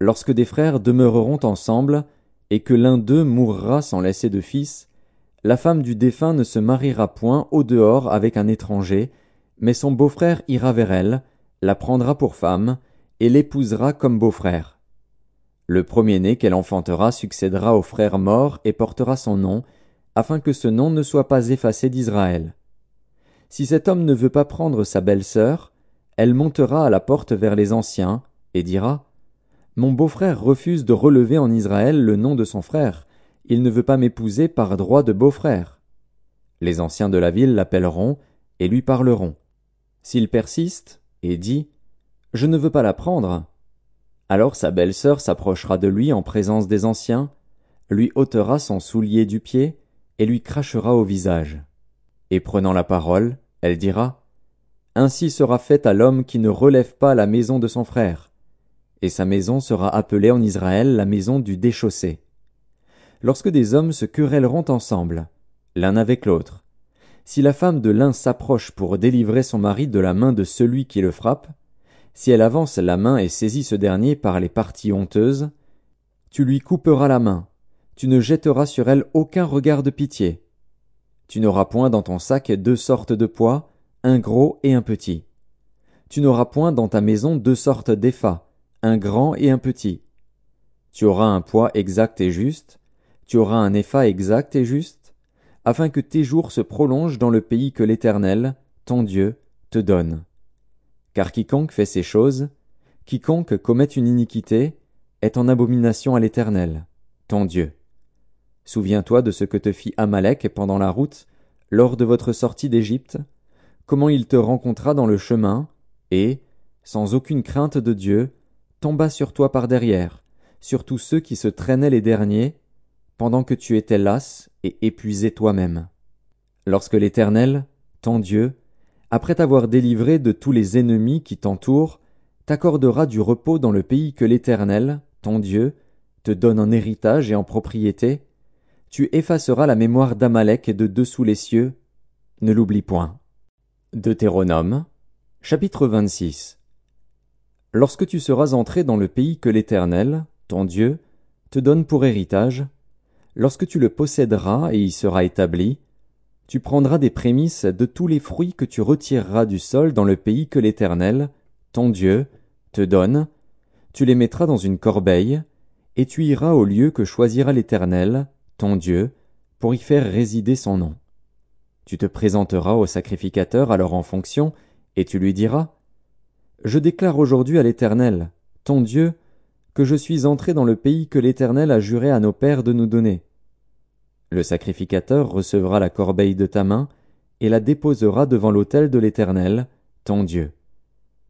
[SPEAKER 1] Lorsque des frères demeureront ensemble, et que l'un d'eux mourra sans laisser de fils, la femme du défunt ne se mariera point au dehors avec un étranger, mais son beau-frère ira vers elle, la prendra pour femme, et l'épousera comme beau-frère. Le premier-né qu'elle enfantera succédera au frère mort et portera son nom, afin que ce nom ne soit pas effacé d'Israël. Si cet homme ne veut pas prendre sa belle-sœur, elle montera à la porte vers les anciens, et dira Mon beau-frère refuse de relever en Israël le nom de son frère, il ne veut pas m'épouser par droit de beau-frère. Les anciens de la ville l'appelleront et lui parleront. S'il persiste et dit Je ne veux pas la prendre, alors sa belle-sœur s'approchera de lui en présence des anciens, lui ôtera son soulier du pied et lui crachera au visage. Et prenant la parole, elle dira Ainsi sera fait à l'homme qui ne relève pas la maison de son frère, et sa maison sera appelée en Israël la maison du déchaussé lorsque des hommes se querelleront ensemble, l'un avec l'autre. Si la femme de l'un s'approche pour délivrer son mari de la main de celui qui le frappe, si elle avance la main et saisit ce dernier par les parties honteuses, tu lui couperas la main, tu ne jetteras sur elle aucun regard de pitié. Tu n'auras point dans ton sac deux sortes de poids, un gros et un petit. Tu n'auras point dans ta maison deux sortes d'effats, un grand et un petit. Tu auras un poids exact et juste, tu auras un effat exact et juste, afin que tes jours se prolongent dans le pays que l'Éternel, ton Dieu, te donne. Car quiconque fait ces choses, quiconque commet une iniquité, est en abomination à l'Éternel, ton Dieu. Souviens-toi de ce que te fit Amalek pendant la route, lors de votre sortie d'Égypte, comment il te rencontra dans le chemin, et, sans aucune crainte de Dieu, tomba sur toi par derrière, sur tous ceux qui se traînaient les derniers, pendant que tu étais las et épuisé toi-même. Lorsque l'Éternel, ton Dieu, après t'avoir délivré de tous les ennemis qui t'entourent, t'accordera du repos dans le pays que l'Éternel, ton Dieu, te donne en héritage et en propriété, tu effaceras la mémoire d'Amalek et de dessous les cieux, ne l'oublie point. Deutéronome, chapitre 26 Lorsque tu seras entré dans le pays que l'Éternel, ton Dieu, te donne pour héritage, Lorsque tu le posséderas et y sera établi, tu prendras des prémices de tous les fruits que tu retireras du sol dans le pays que l'Éternel, ton Dieu, te donne, tu les mettras dans une corbeille, et tu iras au lieu que choisira l'Éternel, ton Dieu, pour y faire résider son nom. Tu te présenteras au sacrificateur alors en fonction, et tu lui diras Je déclare aujourd'hui à l'Éternel, ton Dieu, que je suis entré dans le pays que l'Éternel a juré à nos pères de nous donner. Le sacrificateur recevra la corbeille de ta main et la déposera devant l'autel de l'Éternel, ton Dieu.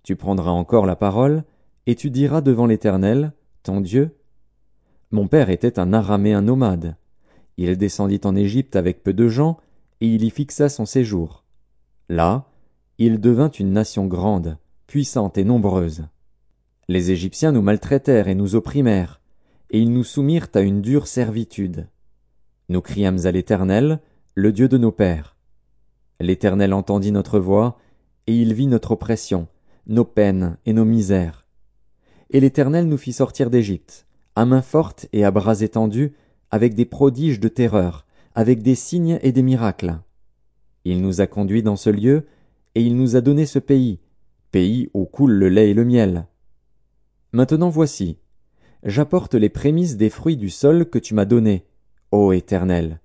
[SPEAKER 1] Tu prendras encore la parole, et tu diras devant l'Éternel, ton Dieu. Mon père était un araméen nomade. Il descendit en Égypte avec peu de gens, et il y fixa son séjour. Là, il devint une nation grande, puissante et nombreuse. Les Égyptiens nous maltraitèrent et nous opprimèrent, et ils nous soumirent à une dure servitude. Nous criâmes à l'Éternel, le Dieu de nos pères. L'Éternel entendit notre voix, et il vit notre oppression, nos peines et nos misères. Et l'Éternel nous fit sortir d'Égypte, à main forte et à bras étendus, avec des prodiges de terreur, avec des signes et des miracles. Il nous a conduits dans ce lieu, et il nous a donné ce pays, pays où coule le lait et le miel. Maintenant voici, j'apporte les prémices des fruits du sol que tu m'as donnés, ô Éternel.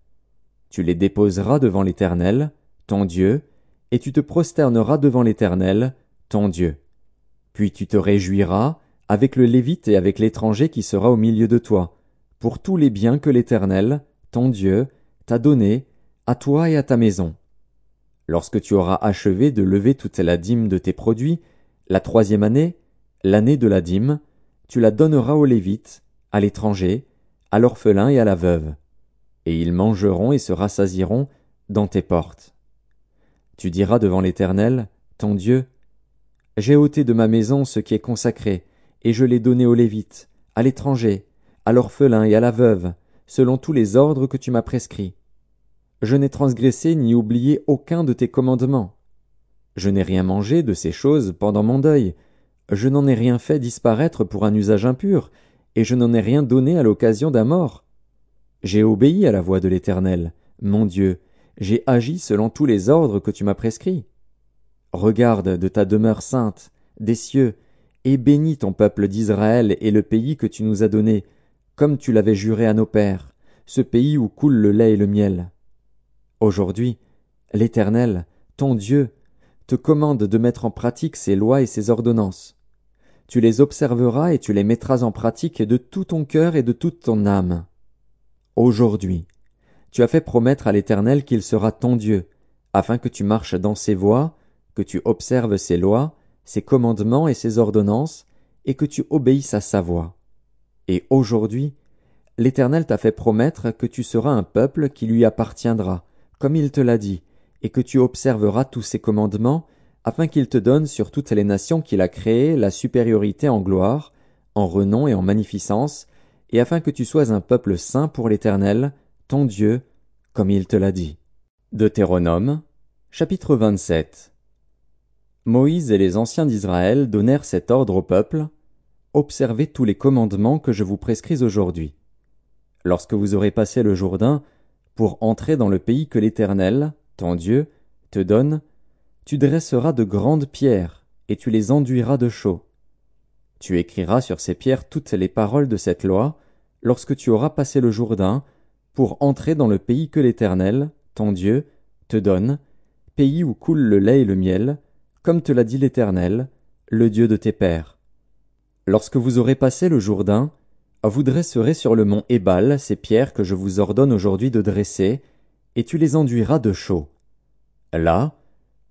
[SPEAKER 1] Tu les déposeras devant l'Éternel, ton Dieu, et tu te prosterneras devant l'Éternel, ton Dieu. Puis tu te réjouiras avec le Lévite et avec l'étranger qui sera au milieu de toi, pour tous les biens que l'Éternel, ton Dieu, t'a donnés, à toi et à ta maison. Lorsque tu auras achevé de lever toute la dîme de tes produits, la troisième année, l'année de la dîme, tu la donneras aux Lévites, à l'étranger, à l'orphelin et à la veuve, et ils mangeront et se rassasieront dans tes portes. Tu diras devant l'Éternel, ton Dieu, J'ai ôté de ma maison ce qui est consacré, et je l'ai donné aux Lévites, à l'étranger, à l'orphelin et à la veuve, selon tous les ordres que tu m'as prescrits. Je n'ai transgressé ni oublié aucun de tes commandements. Je n'ai rien mangé de ces choses pendant mon deuil. Je n'en ai rien fait disparaître pour un usage impur, et je n'en ai rien donné à l'occasion d'un mort. J'ai obéi à la voix de l'Éternel, mon Dieu, j'ai agi selon tous les ordres que tu m'as prescrits. Regarde de ta demeure sainte, des cieux, et bénis ton peuple d'Israël et le pays que tu nous as donné, comme tu l'avais juré à nos pères, ce pays où coule le lait et le miel. Aujourd'hui, l'Éternel, ton Dieu, te commande de mettre en pratique ses lois et ses ordonnances. Tu les observeras et tu les mettras en pratique de tout ton cœur et de toute ton âme. Aujourd'hui, tu as fait promettre à l'Éternel qu'il sera ton Dieu, afin que tu marches dans ses voies, que tu observes ses lois, ses commandements et ses ordonnances, et que tu obéisses à sa voix. Et aujourd'hui, l'Éternel t'a fait promettre que tu seras un peuple qui lui appartiendra, comme il te l'a dit, et que tu observeras tous ses commandements, afin qu'il te donne sur toutes les nations qu'il a créées la supériorité en gloire, en renom et en magnificence, et afin que tu sois un peuple saint pour l'Éternel, ton Dieu, comme il te l'a dit. Deutéronome, chapitre 27 Moïse et les anciens d'Israël donnèrent cet ordre au peuple, Observez tous les commandements que je vous prescris aujourd'hui. Lorsque vous aurez passé le Jourdain, pour entrer dans le pays que l'Éternel, ton Dieu, te donne, tu dresseras de grandes pierres, et tu les enduiras de chaux. Tu écriras sur ces pierres toutes les paroles de cette loi, lorsque tu auras passé le Jourdain, pour entrer dans le pays que l'Éternel, ton Dieu, te donne, pays où coule le lait et le miel, comme te l'a dit l'Éternel, le Dieu de tes pères. Lorsque vous aurez passé le Jourdain, vous dresserez sur le mont Ébal ces pierres que je vous ordonne aujourd'hui de dresser, et tu les enduiras de chaux. Là,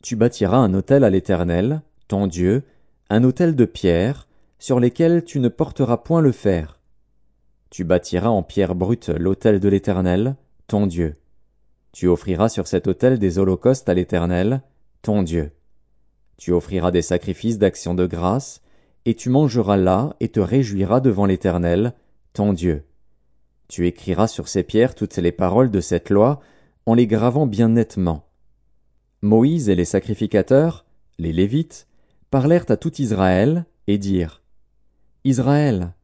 [SPEAKER 1] tu bâtiras un autel à l'Éternel, ton Dieu, un autel de pierre, sur lesquels tu ne porteras point le fer. Tu bâtiras en pierre brute l'autel de l'Éternel, ton Dieu. Tu offriras sur cet autel des holocaustes à l'Éternel, ton Dieu. Tu offriras des sacrifices d'action de grâce, et tu mangeras là et te réjouiras devant l'Éternel, ton Dieu. Tu écriras sur ces pierres toutes les paroles de cette loi, en les gravant bien nettement. Moïse et les sacrificateurs, les Lévites, parlèrent à tout Israël, et dirent. Israël,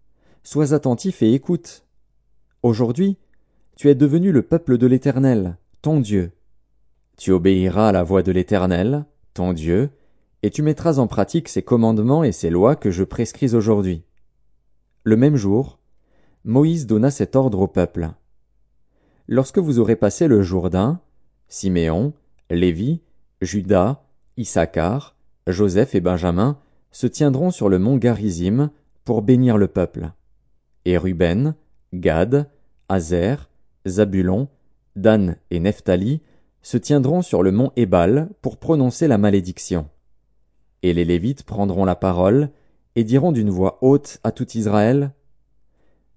[SPEAKER 1] sois attentif et écoute. Aujourd'hui, tu es devenu le peuple de l'Éternel, ton Dieu. Tu obéiras à la voix de l'Éternel, ton Dieu, et tu mettras en pratique ces commandements et ces lois que je prescris aujourd'hui. Le même jour, Moïse donna cet ordre au peuple. Lorsque vous aurez passé le Jourdain, Siméon, Lévi, Judas, Issachar, Joseph et Benjamin se tiendront sur le mont Garizim pour bénir le peuple. Et Ruben, Gad, Azer, Zabulon, Dan et Nephtali se tiendront sur le mont Ébal pour prononcer la malédiction. Et les Lévites prendront la parole, et diront d'une voix haute à tout Israël,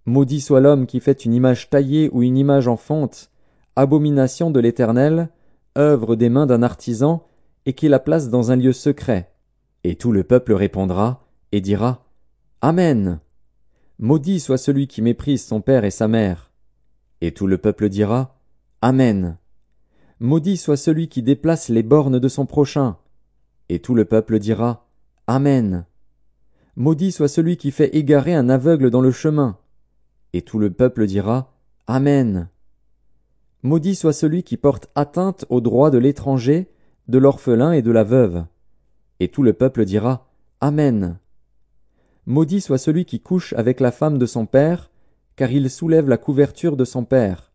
[SPEAKER 1] Maudit soit l'homme qui fait une image taillée ou une image en fonte, abomination de l'Éternel, œuvre des mains d'un artisan, et qui la place dans un lieu secret. Et tout le peuple répondra, et dira, Amen. Maudit soit celui qui méprise son père et sa mère. Et tout le peuple dira, Amen. Maudit soit celui qui déplace les bornes de son prochain. Et tout le peuple dira, Amen. Maudit soit celui qui fait égarer un aveugle dans le chemin. Et tout le peuple dira, Amen. Maudit soit celui qui porte atteinte aux droits de l'étranger, de l'orphelin et de la veuve. Et tout le peuple dira, Amen. Maudit soit celui qui couche avec la femme de son père, car il soulève la couverture de son père.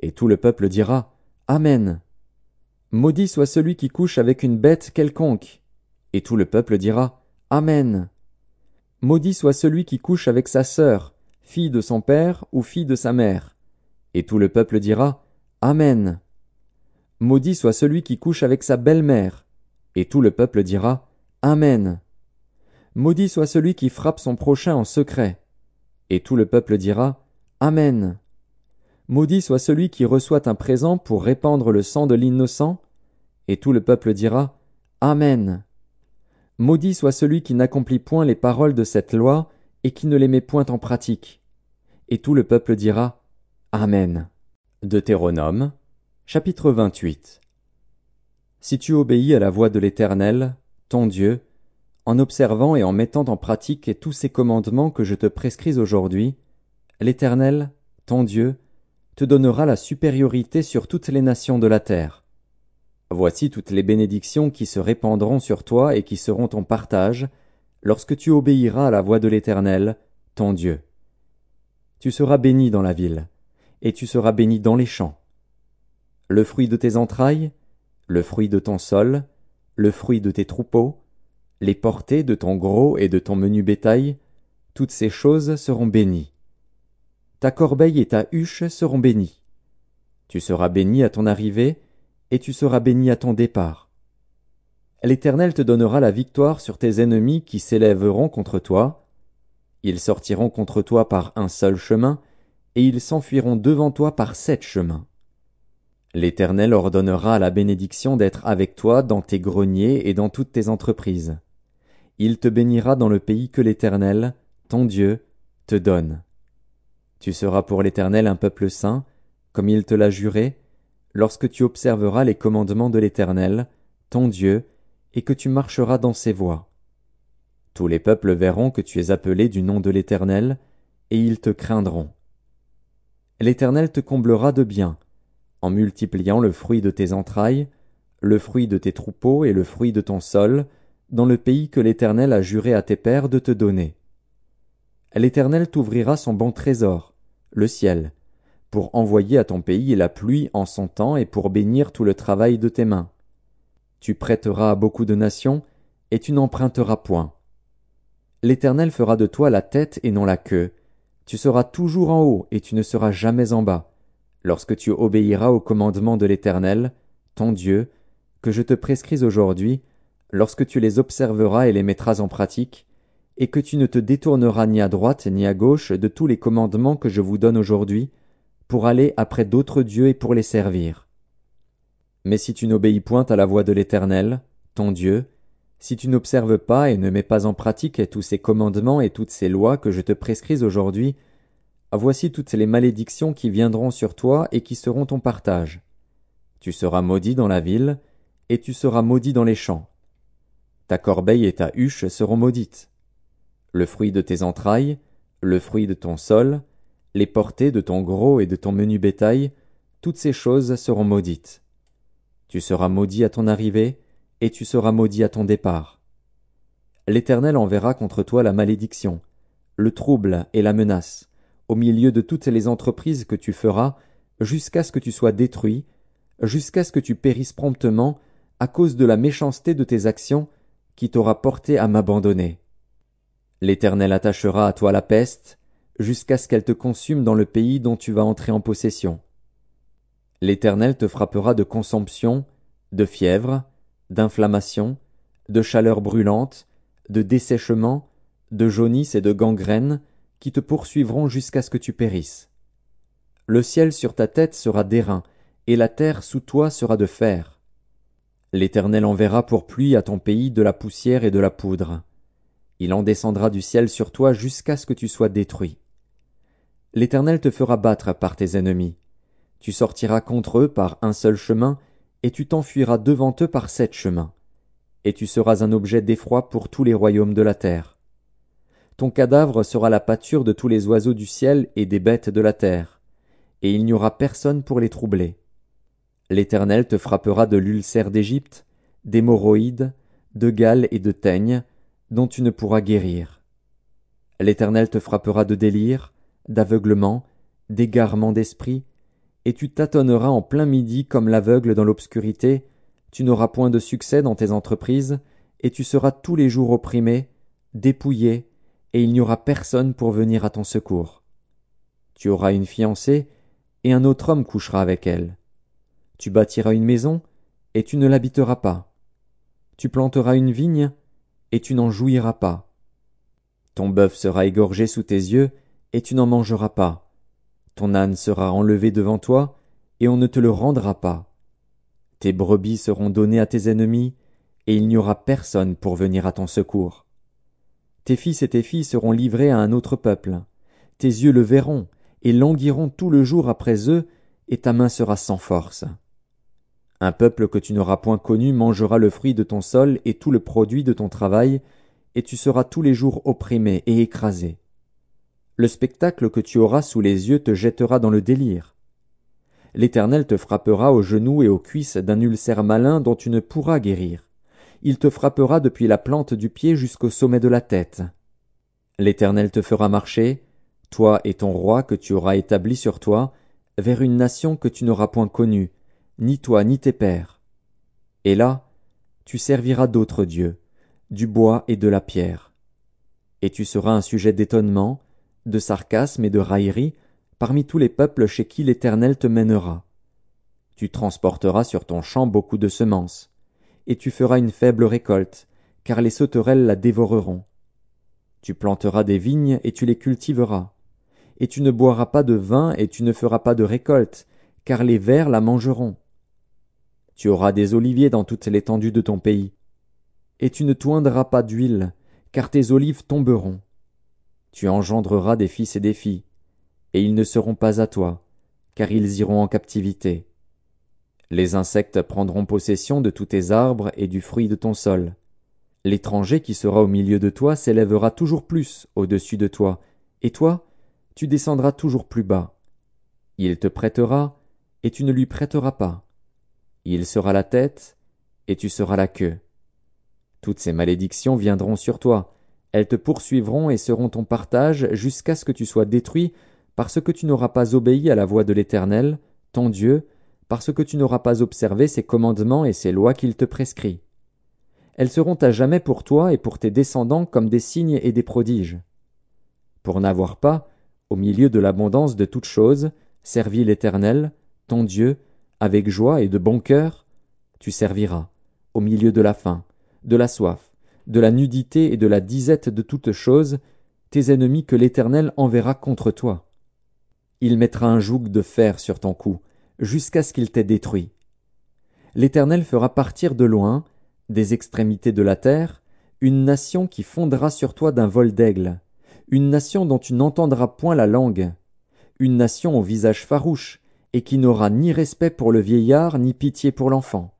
[SPEAKER 1] Et tout le peuple dira, Amen. Maudit soit celui qui couche avec une bête quelconque. Et tout le peuple dira, Amen. Maudit soit celui qui couche avec sa sœur, fille de son père ou fille de sa mère. Et tout le peuple dira, Amen. Maudit soit celui qui couche avec sa belle-mère. Et tout le peuple dira, Amen. Maudit soit celui qui frappe son prochain en secret. Et tout le peuple dira, Amen. Maudit soit celui qui reçoit un présent pour répandre le sang de l'innocent. Et tout le peuple dira, Amen. Maudit soit celui qui n'accomplit point les paroles de cette loi et qui ne les met point en pratique. Et tout le peuple dira, Amen. Deutéronome, chapitre 28. Si tu obéis à la voix de l'Éternel, ton Dieu, en observant et en mettant en pratique tous ces commandements que je te prescris aujourd'hui, l'Éternel, ton Dieu, te donnera la supériorité sur toutes les nations de la terre. Voici toutes les bénédictions qui se répandront sur toi et qui seront ton partage, lorsque tu obéiras à la voix de l'Éternel, ton Dieu. Tu seras béni dans la ville, et tu seras béni dans les champs. Le fruit de tes entrailles, le fruit de ton sol, le fruit de tes troupeaux, les portées de ton gros et de ton menu bétail, toutes ces choses seront bénies. Ta corbeille et ta huche seront bénies. Tu seras béni à ton arrivée, et tu seras béni à ton départ. L'Éternel te donnera la victoire sur tes ennemis qui s'élèveront contre toi. Ils sortiront contre toi par un seul chemin, et ils s'enfuiront devant toi par sept chemins. L'Éternel ordonnera la bénédiction d'être avec toi dans tes greniers et dans toutes tes entreprises. Il te bénira dans le pays que l'Éternel, ton Dieu, te donne. Tu seras pour l'Éternel un peuple saint, comme il te l'a juré, lorsque tu observeras les commandements de l'Éternel, ton Dieu, et que tu marcheras dans ses voies. Tous les peuples verront que tu es appelé du nom de l'Éternel, et ils te craindront. L'Éternel te comblera de bien, en multipliant le fruit de tes entrailles, le fruit de tes troupeaux et le fruit de ton sol, dans le pays que l'Éternel a juré à tes pères de te donner. L'Éternel t'ouvrira son bon trésor, le ciel, pour envoyer à ton pays la pluie en son temps et pour bénir tout le travail de tes mains. Tu prêteras à beaucoup de nations, et tu n'emprunteras point. L'Éternel fera de toi la tête et non la queue. Tu seras toujours en haut et tu ne seras jamais en bas, lorsque tu obéiras au commandement de l'Éternel, ton Dieu, que je te prescris aujourd'hui, lorsque tu les observeras et les mettras en pratique, et que tu ne te détourneras ni à droite ni à gauche de tous les commandements que je vous donne aujourd'hui, pour aller après d'autres dieux et pour les servir. Mais si tu n'obéis point à la voix de l'Éternel, ton Dieu, si tu n'observes pas et ne mets pas en pratique tous ces commandements et toutes ces lois que je te prescris aujourd'hui, voici toutes les malédictions qui viendront sur toi et qui seront ton partage. Tu seras maudit dans la ville, et tu seras maudit dans les champs. Ta corbeille et ta huche seront maudites. Le fruit de tes entrailles, le fruit de ton sol, les portées de ton gros et de ton menu bétail, toutes ces choses seront maudites. Tu seras maudit à ton arrivée, et tu seras maudit à ton départ. L'Éternel enverra contre toi la malédiction, le trouble et la menace, au milieu de toutes les entreprises que tu feras, jusqu'à ce que tu sois détruit, jusqu'à ce que tu périsses promptement, à cause de la méchanceté de tes actions, qui t'aura porté à m'abandonner. L'Éternel attachera à toi la peste, jusqu'à ce qu'elle te consume dans le pays dont tu vas entrer en possession. L'Éternel te frappera de consomption, de fièvre, d'inflammation, de chaleur brûlante, de dessèchement, de jaunisse et de gangrène, qui te poursuivront jusqu'à ce que tu périsses. Le ciel sur ta tête sera d'airain, et la terre sous toi sera de fer. L'Éternel enverra pour pluie à ton pays de la poussière et de la poudre. Il en descendra du ciel sur toi jusqu'à ce que tu sois détruit. L'Éternel te fera battre par tes ennemis. Tu sortiras contre eux par un seul chemin, et tu t'enfuiras devant eux par sept chemins. Et tu seras un objet d'effroi pour tous les royaumes de la terre. Ton cadavre sera la pâture de tous les oiseaux du ciel et des bêtes de la terre, et il n'y aura personne pour les troubler. L'Éternel te frappera de l'ulcère d'Égypte, d'hémorroïdes, de gales et de teignes, dont tu ne pourras guérir. L'Éternel te frappera de délire, d'aveuglement, d'égarement d'esprit, et tu tâtonneras en plein midi comme l'aveugle dans l'obscurité, tu n'auras point de succès dans tes entreprises, et tu seras tous les jours opprimé, dépouillé, et il n'y aura personne pour venir à ton secours. Tu auras une fiancée, et un autre homme couchera avec elle. Tu bâtiras une maison, et tu ne l'habiteras pas. Tu planteras une vigne, et tu n'en jouiras pas. Ton bœuf sera égorgé sous tes yeux, et tu n'en mangeras pas. Ton âne sera enlevé devant toi, et on ne te le rendra pas. Tes brebis seront données à tes ennemis, et il n'y aura personne pour venir à ton secours. Tes fils et tes filles seront livrés à un autre peuple. Tes yeux le verront, et languiront tout le jour après eux, et ta main sera sans force. Un peuple que tu n'auras point connu mangera le fruit de ton sol et tout le produit de ton travail, et tu seras tous les jours opprimé et écrasé. Le spectacle que tu auras sous les yeux te jettera dans le délire. L'Éternel te frappera aux genoux et aux cuisses d'un ulcère malin dont tu ne pourras guérir il te frappera depuis la plante du pied jusqu'au sommet de la tête. L'Éternel te fera marcher, toi et ton roi que tu auras établi sur toi, vers une nation que tu n'auras point connue, ni toi ni tes pères. Et là, tu serviras d'autres dieux, du bois et de la pierre. Et tu seras un sujet d'étonnement, de sarcasme et de raillerie parmi tous les peuples chez qui l'Éternel te mènera. Tu transporteras sur ton champ beaucoup de semences et tu feras une faible récolte, car les sauterelles la dévoreront. Tu planteras des vignes et tu les cultiveras. Et tu ne boiras pas de vin et tu ne feras pas de récolte, car les vers la mangeront. Tu auras des oliviers dans toute l'étendue de ton pays. Et tu ne toindras pas d'huile, car tes olives tomberont. Tu engendreras des fils et des filles, et ils ne seront pas à toi, car ils iront en captivité. Les insectes prendront possession de tous tes arbres et du fruit de ton sol. L'étranger qui sera au milieu de toi s'élèvera toujours plus au-dessus de toi, et toi, tu descendras toujours plus bas. Il te prêtera, et tu ne lui prêteras pas. Il sera la tête, et tu seras la queue. Toutes ces malédictions viendront sur toi, elles te poursuivront et seront ton partage jusqu'à ce que tu sois détruit parce que tu n'auras pas obéi à la voix de l'Éternel, ton Dieu, parce que tu n'auras pas observé ses commandements et ses lois qu'il te prescrit. Elles seront à jamais pour toi et pour tes descendants comme des signes et des prodiges. Pour n'avoir pas, au milieu de l'abondance de toutes choses, servi l'Éternel, ton Dieu, avec joie et de bon cœur, tu serviras, au milieu de la faim, de la soif, de la nudité et de la disette de toutes choses, tes ennemis que l'Éternel enverra contre toi. Il mettra un joug de fer sur ton cou, jusqu'à ce qu'il t'ait détruit. L'Éternel fera partir de loin, des extrémités de la terre, une nation qui fondera sur toi d'un vol d'aigle, une nation dont tu n'entendras point la langue, une nation au visage farouche, et qui n'aura ni respect pour le vieillard, ni pitié pour l'enfant.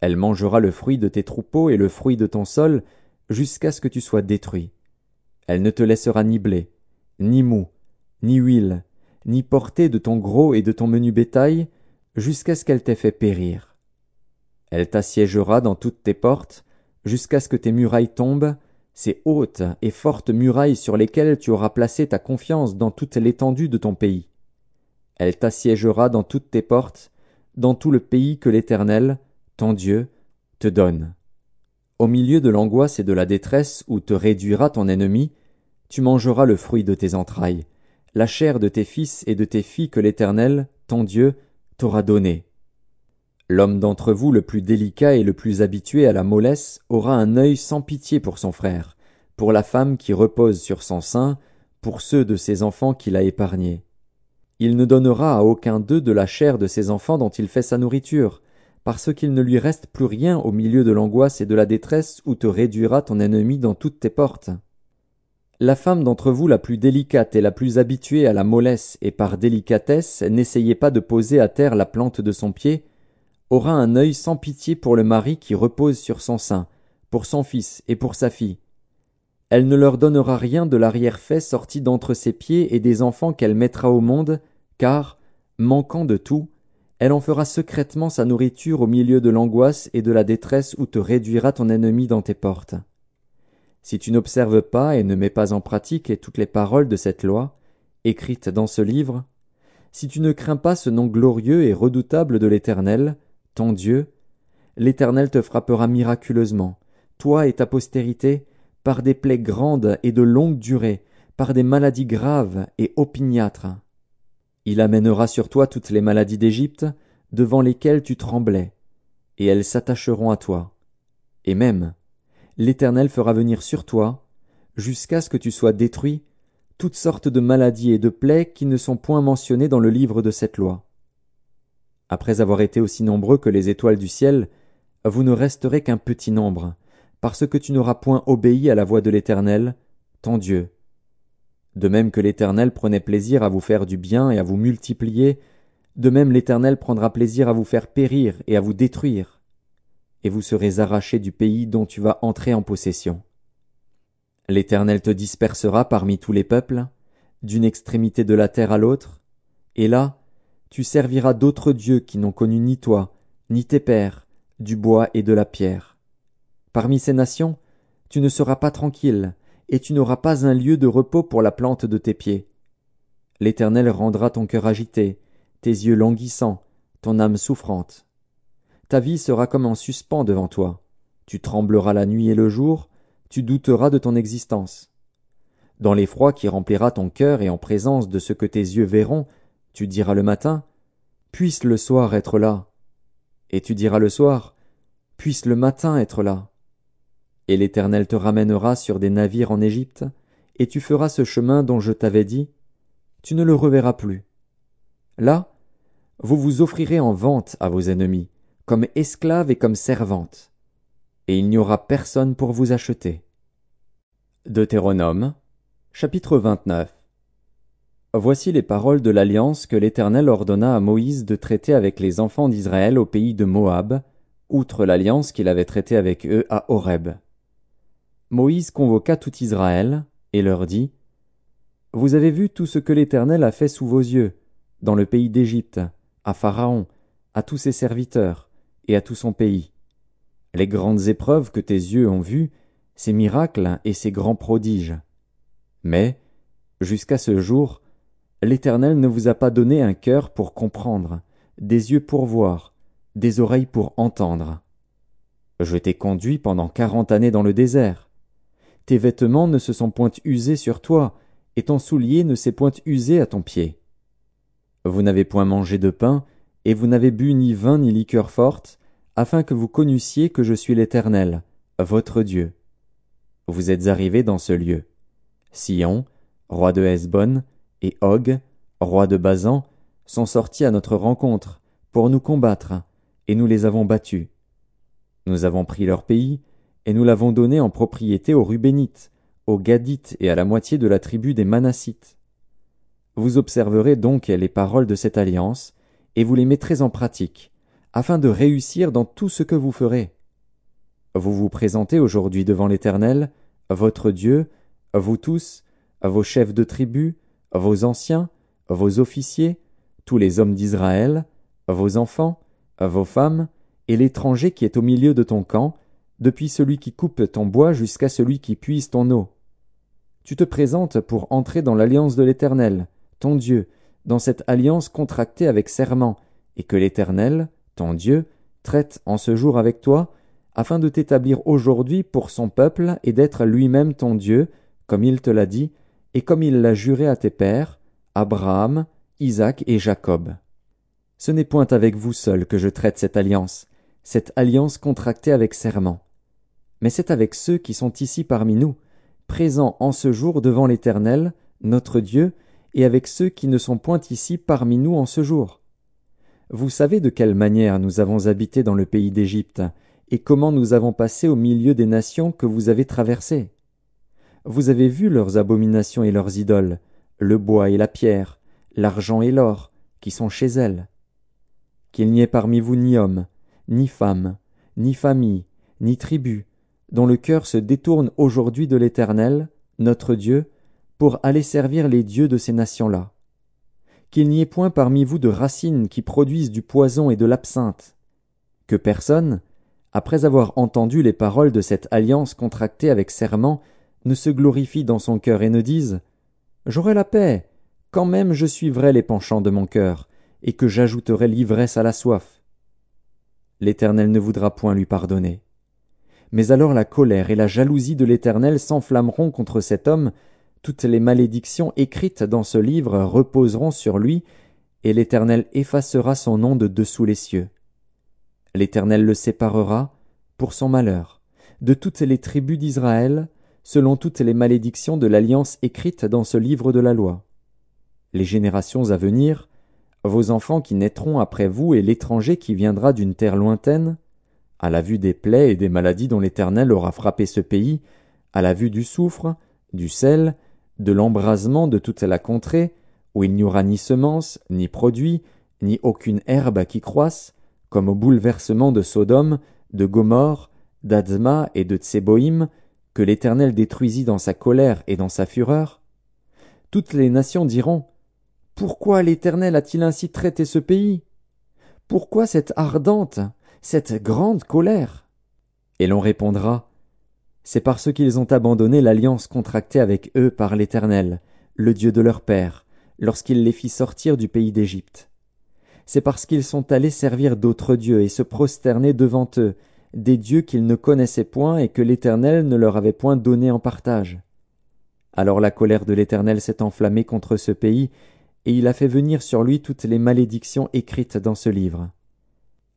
[SPEAKER 1] Elle mangera le fruit de tes troupeaux et le fruit de ton sol, jusqu'à ce que tu sois détruit. Elle ne te laissera ni blé, ni mou, ni huile, ni porter de ton gros et de ton menu bétail, jusqu'à ce qu'elle t'ait fait périr. Elle t'assiégera dans toutes tes portes, jusqu'à ce que tes murailles tombent, ces hautes et fortes murailles sur lesquelles tu auras placé ta confiance dans toute l'étendue de ton pays. Elle t'assiégera dans toutes tes portes, dans tout le pays que l'Éternel, ton Dieu, te donne. Au milieu de l'angoisse et de la détresse où te réduira ton ennemi, tu mangeras le fruit de tes entrailles, la chair de tes fils et de tes filles que l'Éternel, ton Dieu, t'aura donnée. L'homme d'entre vous le plus délicat et le plus habitué à la mollesse aura un œil sans pitié pour son frère, pour la femme qui repose sur son sein, pour ceux de ses enfants qu'il a épargnés. Il ne donnera à aucun d'eux de la chair de ses enfants dont il fait sa nourriture, parce qu'il ne lui reste plus rien au milieu de l'angoisse et de la détresse où te réduira ton ennemi dans toutes tes portes. La femme d'entre vous la plus délicate et la plus habituée à la mollesse et par délicatesse n'essayez pas de poser à terre la plante de son pied, aura un œil sans pitié pour le mari qui repose sur son sein, pour son fils et pour sa fille. Elle ne leur donnera rien de l'arrière-fait sorti d'entre ses pieds et des enfants qu'elle mettra au monde, car, manquant de tout, elle en fera secrètement sa nourriture au milieu de l'angoisse et de la détresse où te réduira ton ennemi dans tes portes. Si tu n'observes pas et ne mets pas en pratique toutes les paroles de cette loi, écrites dans ce livre, si tu ne crains pas ce nom glorieux et redoutable de l'Éternel, ton Dieu, l'Éternel te frappera miraculeusement, toi et ta postérité, par des plaies grandes et de longue durée, par des maladies graves et opiniâtres. Il amènera sur toi toutes les maladies d'Égypte, devant lesquelles tu tremblais, et elles s'attacheront à toi. Et même, l'Éternel fera venir sur toi, jusqu'à ce que tu sois détruit, toutes sortes de maladies et de plaies qui ne sont point mentionnées dans le livre de cette loi. Après avoir été aussi nombreux que les étoiles du ciel, vous ne resterez qu'un petit nombre, parce que tu n'auras point obéi à la voix de l'Éternel, ton Dieu. De même que l'Éternel prenait plaisir à vous faire du bien et à vous multiplier, de même l'Éternel prendra plaisir à vous faire périr et à vous détruire et vous serez arrachés du pays dont tu vas entrer en possession. L'Éternel te dispersera parmi tous les peuples, d'une extrémité de la terre à l'autre, et là, tu serviras d'autres dieux qui n'ont connu ni toi, ni tes pères, du bois et de la pierre. Parmi ces nations, tu ne seras pas tranquille, et tu n'auras pas un lieu de repos pour la plante de tes pieds. L'Éternel rendra ton cœur agité, tes yeux languissants, ton âme souffrante ta vie sera comme en suspens devant toi. Tu trembleras la nuit et le jour, tu douteras de ton existence. Dans l'effroi qui remplira ton cœur et en présence de ce que tes yeux verront, tu diras le matin, puisse le soir être là. Et tu diras le soir, puisse le matin être là. Et l'Éternel te ramènera sur des navires en Égypte, et tu feras ce chemin dont je t'avais dit, tu ne le reverras plus. Là, vous vous offrirez en vente à vos ennemis, comme esclave et comme servante, et il n'y aura personne pour vous acheter. Deutéronome, chapitre 29 Voici les paroles de l'alliance que l'Éternel ordonna à Moïse de traiter avec les enfants d'Israël au pays de Moab, outre l'alliance qu'il avait traitée avec eux à Horeb. Moïse convoqua tout Israël, et leur dit, Vous avez vu tout ce que l'Éternel a fait sous vos yeux, dans le pays d'Égypte, à Pharaon, à tous ses serviteurs, et à tout son pays. Les grandes épreuves que tes yeux ont vues, ces miracles et ces grands prodiges. Mais, jusqu'à ce jour, l'Éternel ne vous a pas donné un cœur pour comprendre, des yeux pour voir, des oreilles pour entendre. Je t'ai conduit pendant quarante années dans le désert. Tes vêtements ne se sont point usés sur toi, et ton soulier ne s'est point usé à ton pied. Vous n'avez point mangé de pain, et vous n'avez bu ni vin ni liqueur forte, afin que vous connussiez que je suis l'Éternel, votre Dieu. Vous êtes arrivés dans ce lieu. Sion, roi de Hesbon, et Og, roi de Bazan, sont sortis à notre rencontre, pour nous combattre, et nous les avons battus. Nous avons pris leur pays, et nous l'avons donné en propriété aux Rubénites, aux Gadites et à la moitié de la tribu des Manassites. Vous observerez donc les paroles de cette alliance, et vous les mettrez en pratique, afin de réussir dans tout ce que vous ferez. Vous vous présentez aujourd'hui devant l'Éternel, votre Dieu, vous tous, vos chefs de tribus, vos anciens, vos officiers, tous les hommes d'Israël, vos enfants, vos femmes, et l'étranger qui est au milieu de ton camp, depuis celui qui coupe ton bois jusqu'à celui qui puise ton eau. Tu te présentes pour entrer dans l'alliance de l'Éternel, ton Dieu, dans cette alliance contractée avec serment, et que l'Éternel, ton Dieu, traite en ce jour avec toi, afin de t'établir aujourd'hui pour son peuple et d'être lui-même ton Dieu, comme il te l'a dit, et comme il l'a juré à tes pères, Abraham, Isaac et Jacob. Ce n'est point avec vous seul que je traite cette alliance, cette alliance contractée avec serment. Mais c'est avec ceux qui sont ici parmi nous, présents en ce jour devant l'Éternel, notre Dieu, et avec ceux qui ne sont point ici parmi nous en ce jour Vous savez de quelle manière nous avons habité dans le pays d'Égypte, et comment nous avons passé au milieu des nations que vous avez traversées. Vous avez vu leurs abominations et leurs idoles, le bois et la pierre, l'argent et l'or, qui sont chez elles. Qu'il n'y ait parmi vous ni homme, ni femme, ni famille, ni tribu, dont le cœur se détourne aujourd'hui de l'Éternel, notre Dieu, pour aller servir les dieux de ces nations-là. Qu'il n'y ait point parmi vous de racines qui produisent du poison et de l'absinthe. Que personne, après avoir entendu les paroles de cette alliance contractée avec serment, ne se glorifie dans son cœur et ne dise J'aurai la paix, quand même je suivrai les penchants de mon cœur, et que j'ajouterai l'ivresse à la soif. L'Éternel ne voudra point lui pardonner. Mais alors la colère et la jalousie de l'Éternel s'enflammeront contre cet homme, toutes les malédictions écrites dans ce livre reposeront sur lui, et l'Éternel effacera son nom de dessous les cieux. L'Éternel le séparera, pour son malheur, de toutes les tribus d'Israël, selon toutes les malédictions de l'alliance écrite dans ce livre de la loi. Les générations à venir, vos enfants qui naîtront après vous et l'étranger qui viendra d'une terre lointaine, à la vue des plaies et des maladies dont l'Éternel aura frappé ce pays, à la vue du soufre, du sel, de l'embrasement de toute la contrée, où il n'y aura ni semence, ni produit, ni aucune herbe qui croisse, comme au bouleversement de Sodome, de Gomorre, d'Adzma et de Tseboïm, que l'Éternel détruisit dans sa colère et dans sa fureur, toutes les nations diront Pourquoi l'Éternel a-t-il ainsi traité ce pays? Pourquoi cette ardente, cette grande colère Et l'on répondra C'est parce qu'ils ont abandonné l'alliance contractée avec eux par l'Éternel, le Dieu de leur père, lorsqu'il les fit sortir du pays d'Égypte. C'est parce qu'ils sont allés servir d'autres dieux et se prosterner devant eux, des dieux qu'ils ne connaissaient point et que l'Éternel ne leur avait point donné en partage. Alors la colère de l'Éternel s'est enflammée contre ce pays, et il a fait venir sur lui toutes les malédictions écrites dans ce livre.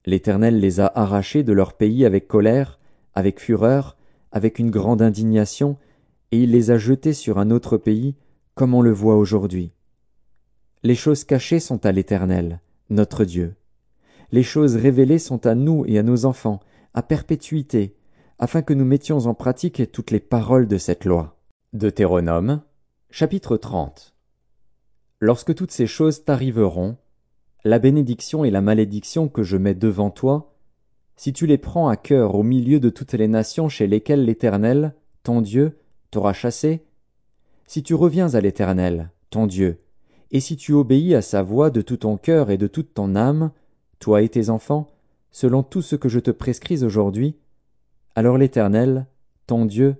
[SPEAKER 1] L'Éternel les a arrachés de leur pays avec colère, avec fureur, avec une grande indignation, et il les a jetés sur un autre pays, comme on le voit aujourd'hui. Les choses cachées sont à l'Éternel, notre Dieu. Les choses révélées sont à nous et à nos enfants, à perpétuité, afin que nous mettions en pratique toutes les paroles de cette loi. Deutéronome, chapitre 30. Lorsque toutes ces choses t'arriveront, la bénédiction et la malédiction que je mets devant toi, si tu les prends à cœur au milieu de toutes les nations chez lesquelles l'Éternel, ton Dieu, t'aura chassé, si tu reviens à l'Éternel, ton Dieu, et si tu obéis à sa voix de tout ton cœur et de toute ton âme, toi et tes enfants, selon tout ce que je te prescris aujourd'hui, alors l'Éternel, ton Dieu,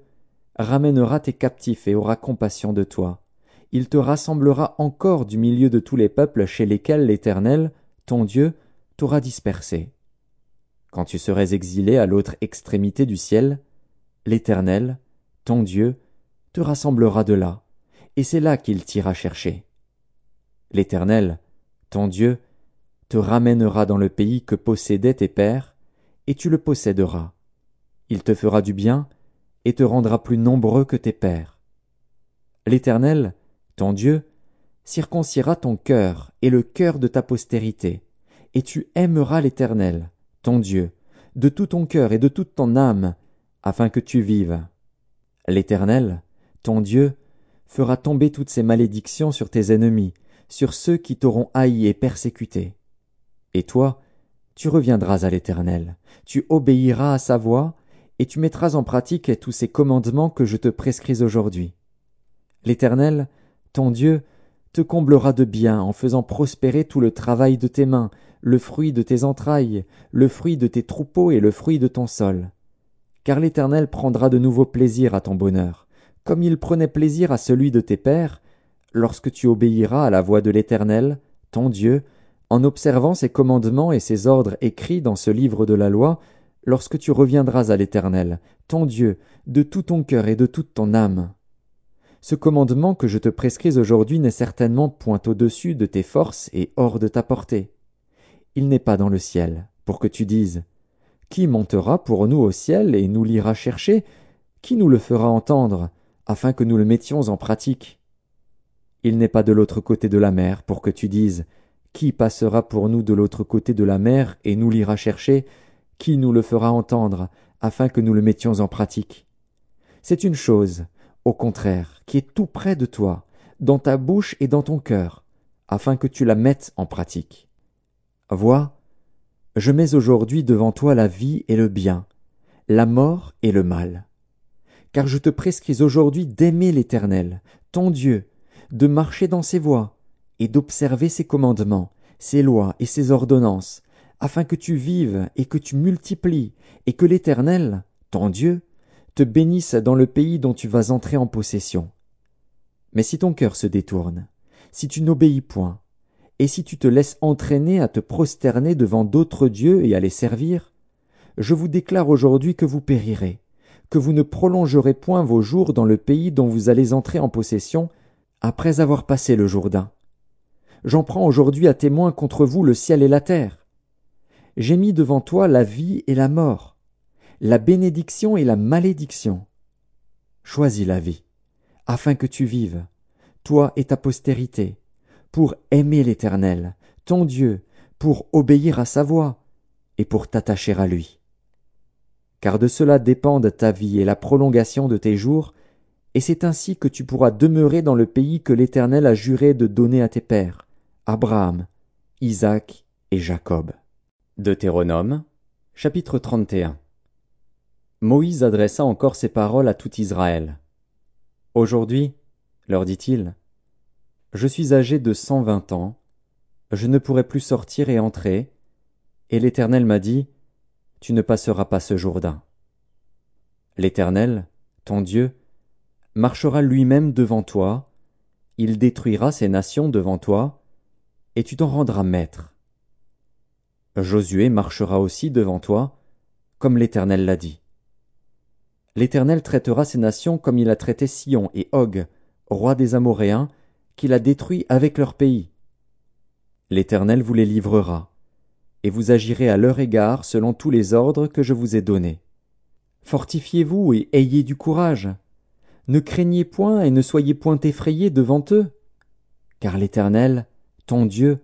[SPEAKER 1] ramènera tes captifs et aura compassion de toi. Il te rassemblera encore du milieu de tous les peuples chez lesquels l'Éternel, ton Dieu, t'aura dispersé. Quand tu serais exilé à l'autre extrémité du ciel, l'Éternel, ton Dieu, te rassemblera de là, et c'est là qu'il t'ira chercher. L'Éternel, ton Dieu, te ramènera dans le pays que possédaient tes pères, et tu le posséderas. Il te fera du bien, et te rendra plus nombreux que tes pères. L'Éternel, ton Dieu, circoncira ton cœur et le cœur de ta postérité, et tu aimeras l'Éternel, ton Dieu, de tout ton cœur et de toute ton âme, afin que tu vives. L'Éternel, ton Dieu, fera tomber toutes ces malédictions sur tes ennemis, sur ceux qui t'auront haï et persécuté. Et toi, tu reviendras à l'Éternel, tu obéiras à sa voix, et tu mettras en pratique tous ces commandements que je te prescris aujourd'hui. L'Éternel, ton Dieu, te comblera de bien en faisant prospérer tout le travail de tes mains, le fruit de tes entrailles, le fruit de tes troupeaux et le fruit de ton sol. Car l'Éternel prendra de nouveau plaisir à ton bonheur, comme il prenait plaisir à celui de tes pères, lorsque tu obéiras à la voix de l'Éternel, ton Dieu, en observant ses commandements et ses ordres écrits dans ce livre de la loi, lorsque tu reviendras à l'Éternel, ton Dieu, de tout ton cœur et de toute ton âme. Ce commandement que je te prescris aujourd'hui n'est certainement point au-dessus de tes forces et hors de ta portée. Il n'est pas dans le ciel, pour que tu dises Qui montera pour nous au ciel et nous l'ira chercher? Qui nous le fera entendre, afin que nous le mettions en pratique? Il n'est pas de l'autre côté de la mer, pour que tu dises Qui passera pour nous de l'autre côté de la mer et nous l'ira chercher? Qui nous le fera entendre, afin que nous le mettions en pratique? C'est une chose, au contraire, qui est tout près de toi, dans ta bouche et dans ton cœur, afin que tu la mettes en pratique. Vois, je mets aujourd'hui devant toi la vie et le bien, la mort et le mal. Car je te prescris aujourd'hui d'aimer l'Éternel, ton Dieu, de marcher dans ses voies, et d'observer ses commandements, ses lois et ses ordonnances, afin que tu vives et que tu multiplies, et que l'Éternel, ton Dieu, te bénisse dans le pays dont tu vas entrer en possession. Mais si ton cœur se détourne, si tu n'obéis point, et si tu te laisses entraîner à te prosterner devant d'autres dieux et à les servir, je vous déclare aujourd'hui que vous périrez, que vous ne prolongerez point vos jours dans le pays dont vous allez entrer en possession après avoir passé le Jourdain. J'en prends aujourd'hui à témoin contre vous le ciel et la terre. J'ai mis devant toi la vie et la mort, la bénédiction et la malédiction. Choisis la vie, afin que tu vives, toi et ta postérité, pour aimer l'Éternel, ton Dieu, pour obéir à sa voix, et pour t'attacher à lui. Car de cela dépendent ta vie et la prolongation de tes jours, et c'est ainsi que tu pourras demeurer dans le pays que l'Éternel a juré de donner à tes pères, Abraham, Isaac et Jacob. Deutéronome, chapitre 31 Moïse adressa encore ces paroles à tout Israël. Aujourd'hui, leur dit-il, je suis âgé de cent vingt ans, je ne pourrai plus sortir et entrer, et l'Éternel m'a dit, Tu ne passeras pas ce Jourdain. L'Éternel, ton Dieu, marchera lui-même devant toi, il détruira ces nations devant toi, et tu t'en rendras maître. Josué marchera aussi devant toi, comme l'Éternel l'a dit. L'Éternel traitera ces nations comme il a traité Sion et Og, roi des Amoréens, qu'il a détruits avec leur pays. L'Éternel vous les livrera, et vous agirez à leur égard selon tous les ordres que je vous ai donnés. Fortifiez-vous et ayez du courage. Ne craignez point et ne soyez point effrayés devant eux, car l'Éternel, ton Dieu,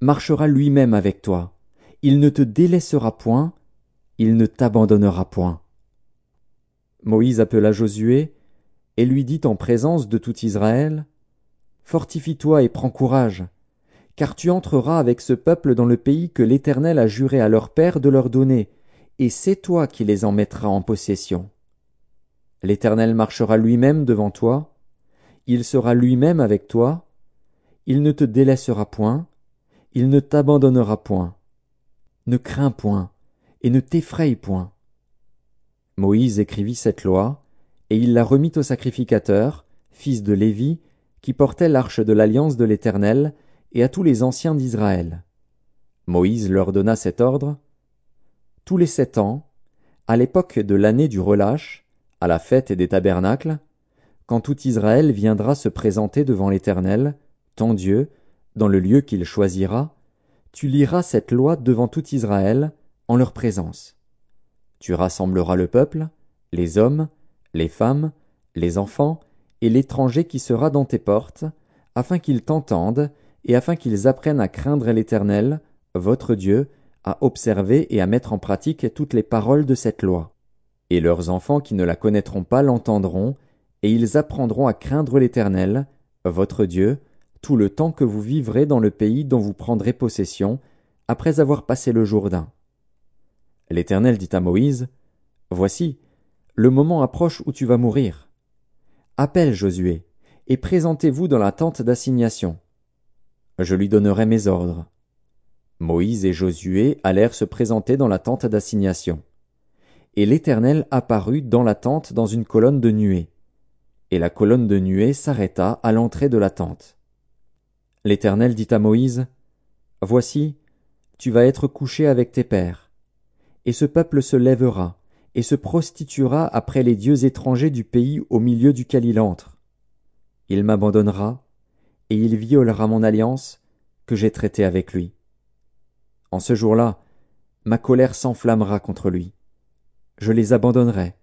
[SPEAKER 1] marchera lui-même avec toi. Il ne te délaissera point, il ne t'abandonnera point. Moïse appela Josué et lui dit en présence de tout Israël, Fortifie-toi et prends courage, car tu entreras avec ce peuple dans le pays que l'Éternel a juré à leur père de leur donner, et c'est toi qui les en mettras en possession. L'Éternel marchera lui-même devant toi, il sera lui-même avec toi, il ne te délaissera point, il ne t'abandonnera point. Ne crains point, et ne t'effraie point. Moïse écrivit cette loi, et il la remit au sacrificateur, fils de Lévi, qui portait l'arche de l'alliance de l'Éternel, et à tous les anciens d'Israël. Moïse leur donna cet ordre. Tous les sept ans, à l'époque de l'année du relâche, à la fête des tabernacles, quand tout Israël viendra se présenter devant l'Éternel, ton Dieu, dans le lieu qu'il choisira, tu liras cette loi devant tout Israël, en leur présence. Tu rassembleras le peuple, les hommes, les femmes, les enfants, et l'étranger qui sera dans tes portes, afin qu'ils t'entendent, et afin qu'ils apprennent à craindre l'Éternel, votre Dieu, à observer et à mettre en pratique toutes les paroles de cette loi. Et leurs enfants qui ne la connaîtront pas l'entendront, et ils apprendront à craindre l'Éternel, votre Dieu, tout le temps que vous vivrez dans le pays dont vous prendrez possession, après avoir passé le Jourdain. L'Éternel dit à Moïse, Voici, le moment approche où tu vas mourir. Appelle Josué, et présentez-vous dans la tente d'assignation. Je lui donnerai mes ordres. Moïse et Josué allèrent se présenter dans la tente d'assignation. Et l'Éternel apparut dans la tente dans une colonne de nuée. Et la colonne de nuée s'arrêta à l'entrée de la tente. L'Éternel dit à Moïse, Voici, tu vas être couché avec tes pères. Et ce peuple se lèvera, et se prostituera après les dieux étrangers du pays au milieu duquel il entre. Il m'abandonnera, et il violera mon alliance que j'ai traitée avec lui. En ce jour-là, ma colère s'enflammera contre lui. Je les abandonnerai,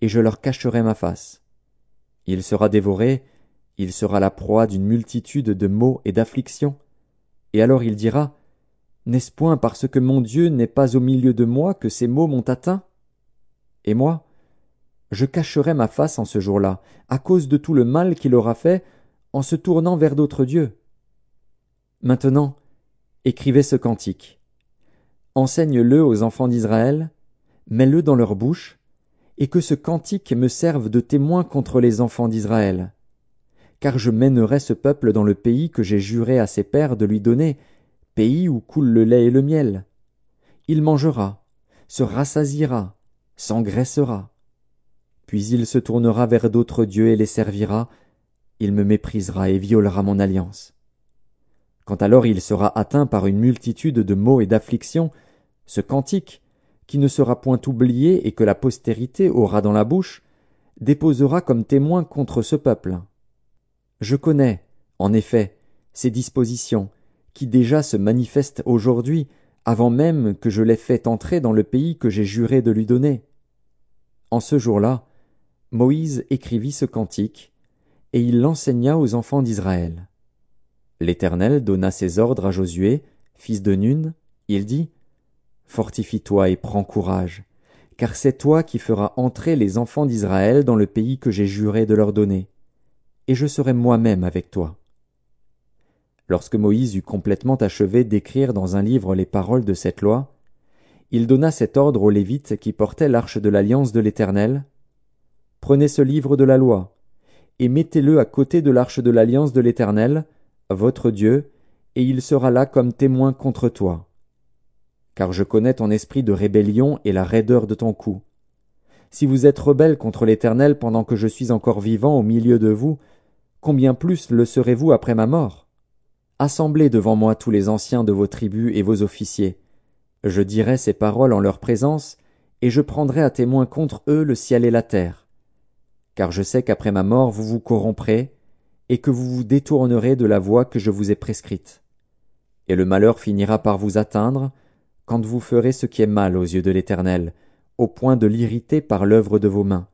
[SPEAKER 1] et je leur cacherai ma face. Il sera dévoré, il sera la proie d'une multitude de maux et d'afflictions, Et alors il dira, N'est-ce point parce que mon Dieu n'est pas au milieu de moi que ces mots m'ont atteint? Et moi, je cacherai ma face en ce jour-là, à cause de tout le mal qu'il aura fait en se tournant vers d'autres dieux. Maintenant, écrivez ce cantique. Enseigne-le aux enfants d'Israël, mets-le dans leur bouche, et que ce cantique me serve de témoin contre les enfants d'Israël. Car je mènerai ce peuple dans le pays que j'ai juré à ses pères de lui donner, pays où coule le lait et le miel. Il mangera, se rassasiera, s'engraissera. Puis il se tournera vers d'autres dieux et les servira, il me méprisera et violera mon alliance. Quand alors il sera atteint par une multitude de maux et d'afflictions, ce cantique, qui ne sera point oublié et que la postérité aura dans la bouche, déposera comme témoin contre ce peuple. Je connais, en effet, ces dispositions, qui déjà se manifestent aujourd'hui, avant même que je l'aie fait entrer dans le pays que j'ai juré de lui donner. En ce jour-là, Moïse écrivit ce cantique, et il l'enseigna aux enfants d'Israël. L'Éternel donna ses ordres à Josué, fils de Nun, il dit, Fortifie-toi et prends courage, car c'est toi qui feras entrer les enfants d'Israël dans le pays que j'ai juré de leur donner, et je serai moi-même avec toi. Lorsque Moïse eut complètement achevé d'écrire dans un livre les paroles de cette loi, il donna cet ordre aux Lévites qui portaient l'arche de l'alliance de l'Éternel. Prenez ce livre de la loi, et mettez-le à côté de l'arche de l'alliance de l'Éternel, votre Dieu, et il sera là comme témoin contre toi. Car je connais ton esprit de rébellion et la raideur de ton cou. Si vous êtes rebelle contre l'Éternel pendant que je suis encore vivant au milieu de vous, combien plus le serez-vous après ma mort? Assemblez devant moi tous les anciens de vos tribus et vos officiers. Je dirai ces paroles en leur présence, et je prendrai à témoin contre eux le ciel et la terre. Car je sais qu'après ma mort vous vous corromprez, et que vous vous détournerez de la voie que je vous ai prescrite. Et le malheur finira par vous atteindre, quand vous ferez ce qui est mal aux yeux de l'Éternel, au point de l'irriter par l'œuvre de vos mains.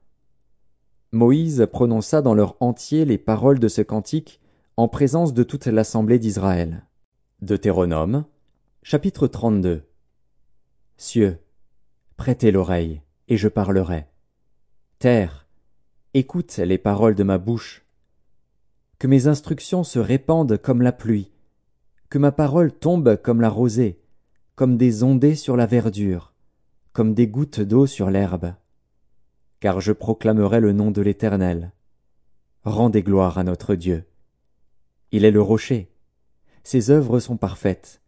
[SPEAKER 1] Moïse prononça dans leur entier les paroles de ce cantique, en présence de toute l'assemblée d'Israël. Deutéronome, chapitre 32 Cieux, prêtez l'oreille, et je parlerai. Terre, écoute les paroles de ma bouche. Que mes instructions se répandent comme la pluie, que ma parole tombe comme la rosée, comme des ondées sur la verdure, comme des gouttes d'eau sur l'herbe. Car je proclamerai le nom de l'Éternel. Rendez gloire à notre Dieu. Il est le rocher. Ses œuvres sont parfaites,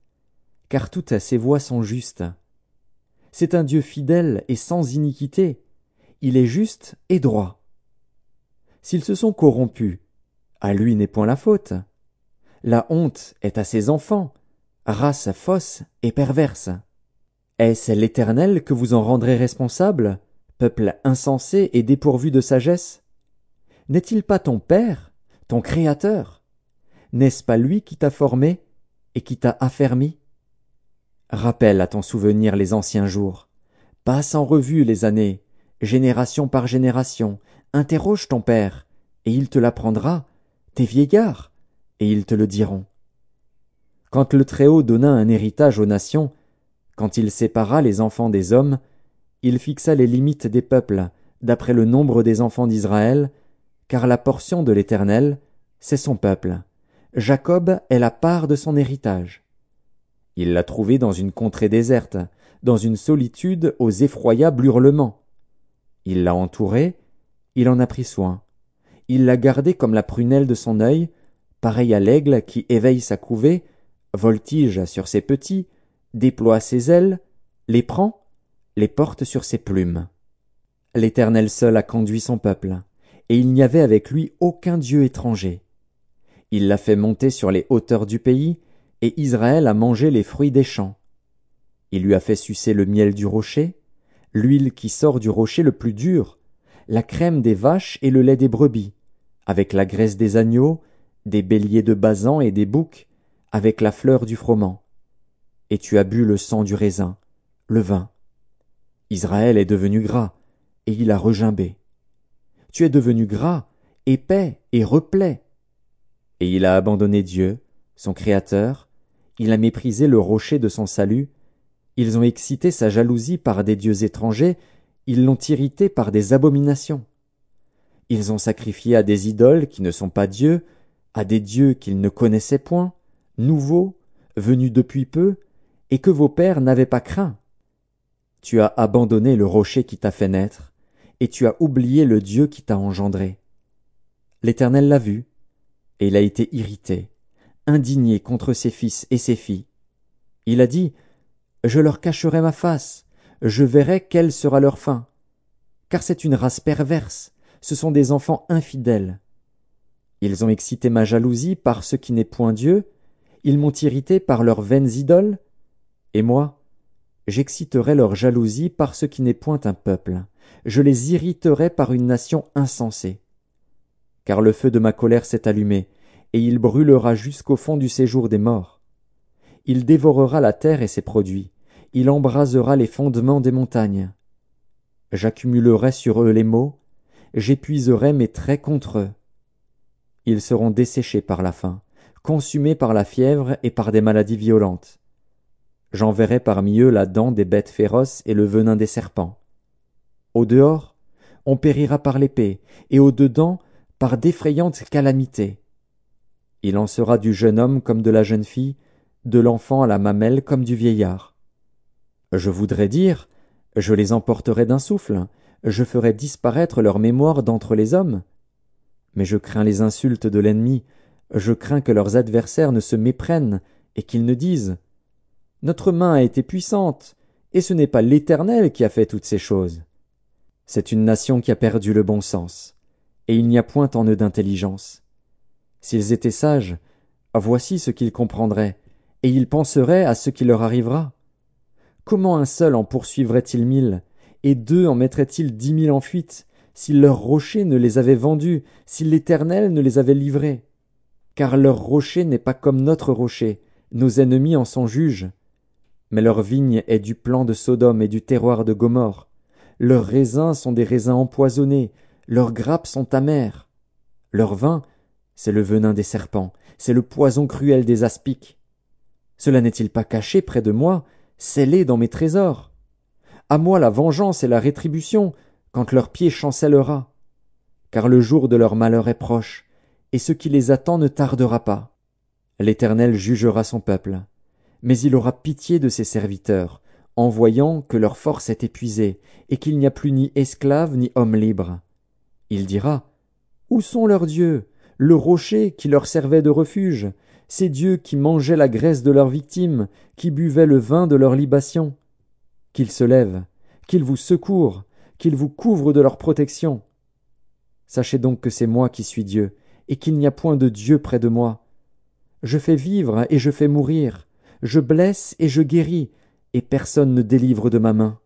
[SPEAKER 1] car toutes ses voies sont justes. C'est un Dieu fidèle et sans iniquité. Il est juste et droit. S'ils se sont corrompus, à lui n'est point la faute. La honte est à ses enfants, race fausse et perverse. Est-ce l'Éternel que vous en rendrez responsable, peuple insensé et dépourvu de sagesse? N'est-il pas ton Père, ton Créateur? N'est-ce pas lui qui t'a formé et qui t'a affermi? Rappelle à ton souvenir les anciens jours. Passe en revue les années, génération par génération. Interroge ton père, et il te l'apprendra, tes vieillards, et ils te le diront. Quand le Très-Haut donna un héritage aux nations, quand il sépara les enfants des hommes, il fixa les limites des peuples, d'après le nombre des enfants d'Israël, car la portion de l'Éternel, c'est son peuple. Jacob est la part de son héritage. Il l'a trouvé dans une contrée déserte, dans une solitude aux effroyables hurlements. Il l'a entouré, il en a pris soin. Il l'a gardé comme la prunelle de son œil, pareil à l'aigle qui éveille sa couvée, voltige sur ses petits, déploie ses ailes, les prend, les porte sur ses plumes. L'Éternel seul a conduit son peuple, et il n'y avait avec lui aucun Dieu étranger. Il l'a fait monter sur les hauteurs du pays, et Israël a mangé les fruits des champs. Il lui a fait sucer le miel du rocher, l'huile qui sort du rocher le plus dur, la crème des vaches et le lait des brebis, avec la graisse des agneaux, des béliers de basan et des boucs, avec la fleur du froment. Et tu as bu le sang du raisin, le vin. Israël est devenu gras, et il a regimbé. Tu es devenu gras, épais et replet, et il a abandonné Dieu, son Créateur, il a méprisé le rocher de son salut, ils ont excité sa jalousie par des dieux étrangers, ils l'ont irrité par des abominations. Ils ont sacrifié à des idoles qui ne sont pas dieux, à des dieux qu'ils ne connaissaient point, nouveaux, venus depuis peu, et que vos pères n'avaient pas craint. Tu as abandonné le rocher qui t'a fait naître, et tu as oublié le Dieu qui t'a engendré. L'Éternel l'a vu, et il a été irrité, indigné contre ses fils et ses filles. Il a dit, Je leur cacherai ma face, je verrai quelle sera leur fin. Car c'est une race perverse, ce sont des enfants infidèles. Ils ont excité ma jalousie par ce qui n'est point Dieu, ils m'ont irrité par leurs vaines idoles, et moi, j'exciterai leur jalousie par ce qui n'est point un peuple, je les irriterai par une nation insensée car le feu de ma colère s'est allumé, et il brûlera jusqu'au fond du séjour des morts. Il dévorera la terre et ses produits, il embrasera les fondements des montagnes. J'accumulerai sur eux les maux, j'épuiserai mes traits contre eux. Ils seront desséchés par la faim, consumés par la fièvre et par des maladies violentes. J'enverrai parmi eux la dent des bêtes féroces et le venin des serpents. Au dehors, on périra par l'épée, et au dedans, par d'effrayantes calamités. Il en sera du jeune homme comme de la jeune fille, de l'enfant à la mamelle comme du vieillard. Je voudrais dire, je les emporterai d'un souffle, je ferai disparaître leur mémoire d'entre les hommes. Mais je crains les insultes de l'ennemi, je crains que leurs adversaires ne se méprennent et qu'ils ne disent Notre main a été puissante, et ce n'est pas l'Éternel qui a fait toutes ces choses. C'est une nation qui a perdu le bon sens et il n'y a point en eux d'intelligence. S'ils étaient sages, voici ce qu'ils comprendraient, et ils penseraient à ce qui leur arrivera. Comment un seul en poursuivrait-il mille, et deux en mettraient-ils dix mille en fuite, si leur rocher ne les avait vendus, si l'Éternel ne les avait livrés? Car leur rocher n'est pas comme notre rocher, nos ennemis en sont juges. Mais leur vigne est du plan de Sodome et du terroir de Gomorre. Leurs raisins sont des raisins empoisonnés, leurs grappes sont amères. Leur vin, c'est le venin des serpents, c'est le poison cruel des aspics. Cela n'est-il pas caché près de moi, scellé dans mes trésors? À moi la vengeance et la rétribution, quand leur pied chancellera. Car le jour de leur malheur est proche, et ce qui les attend ne tardera pas. L'Éternel jugera son peuple, mais il aura pitié de ses serviteurs, en voyant que leur force est épuisée, et qu'il n'y a plus ni esclaves ni hommes libres. Il dira Où sont leurs dieux? Le rocher qui leur servait de refuge, ces dieux qui mangeaient la graisse de leurs victimes, qui buvaient le vin de leurs libations Qu'ils se lèvent, qu'ils vous secourent, qu'ils vous couvrent de leur protection. Sachez donc que c'est moi qui suis Dieu, et qu'il n'y a point de Dieu près de moi. Je fais vivre et je fais mourir, je blesse et je guéris, et personne ne délivre de ma main.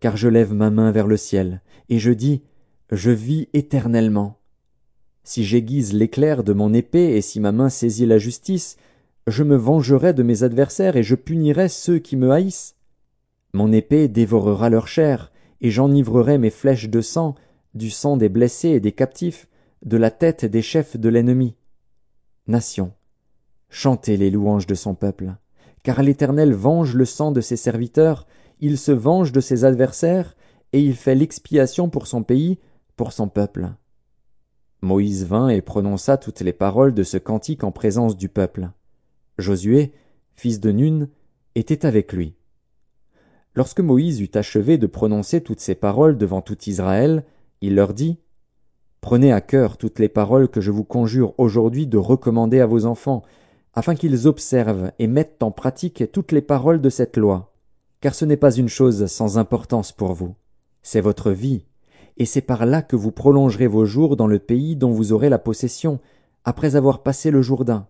[SPEAKER 1] Car je lève ma main vers le ciel, et je dis, je vis éternellement. Si j'aiguise l'éclair de mon épée et si ma main saisit la justice, je me vengerai de mes adversaires et je punirai ceux qui me haïssent. Mon épée dévorera leur chair, et j'enivrerai mes flèches de sang, du sang des blessés et des captifs, de la tête des chefs de l'ennemi. Nation, chantez les louanges de son peuple, car l'Éternel venge le sang de ses serviteurs, il se venge de ses adversaires, et il fait l'expiation pour son pays, pour son peuple. Moïse vint et prononça toutes les paroles de ce cantique en présence du peuple. Josué, fils de Nun, était avec lui. Lorsque Moïse eut achevé de prononcer toutes ces paroles devant tout Israël, il leur dit Prenez à cœur toutes les paroles que je vous conjure aujourd'hui de recommander à vos enfants, afin qu'ils observent et mettent en pratique toutes les paroles de cette loi, car ce n'est pas une chose sans importance pour vous, c'est votre vie, et c'est par là que vous prolongerez vos jours dans le pays dont vous aurez la possession, après avoir passé le Jourdain.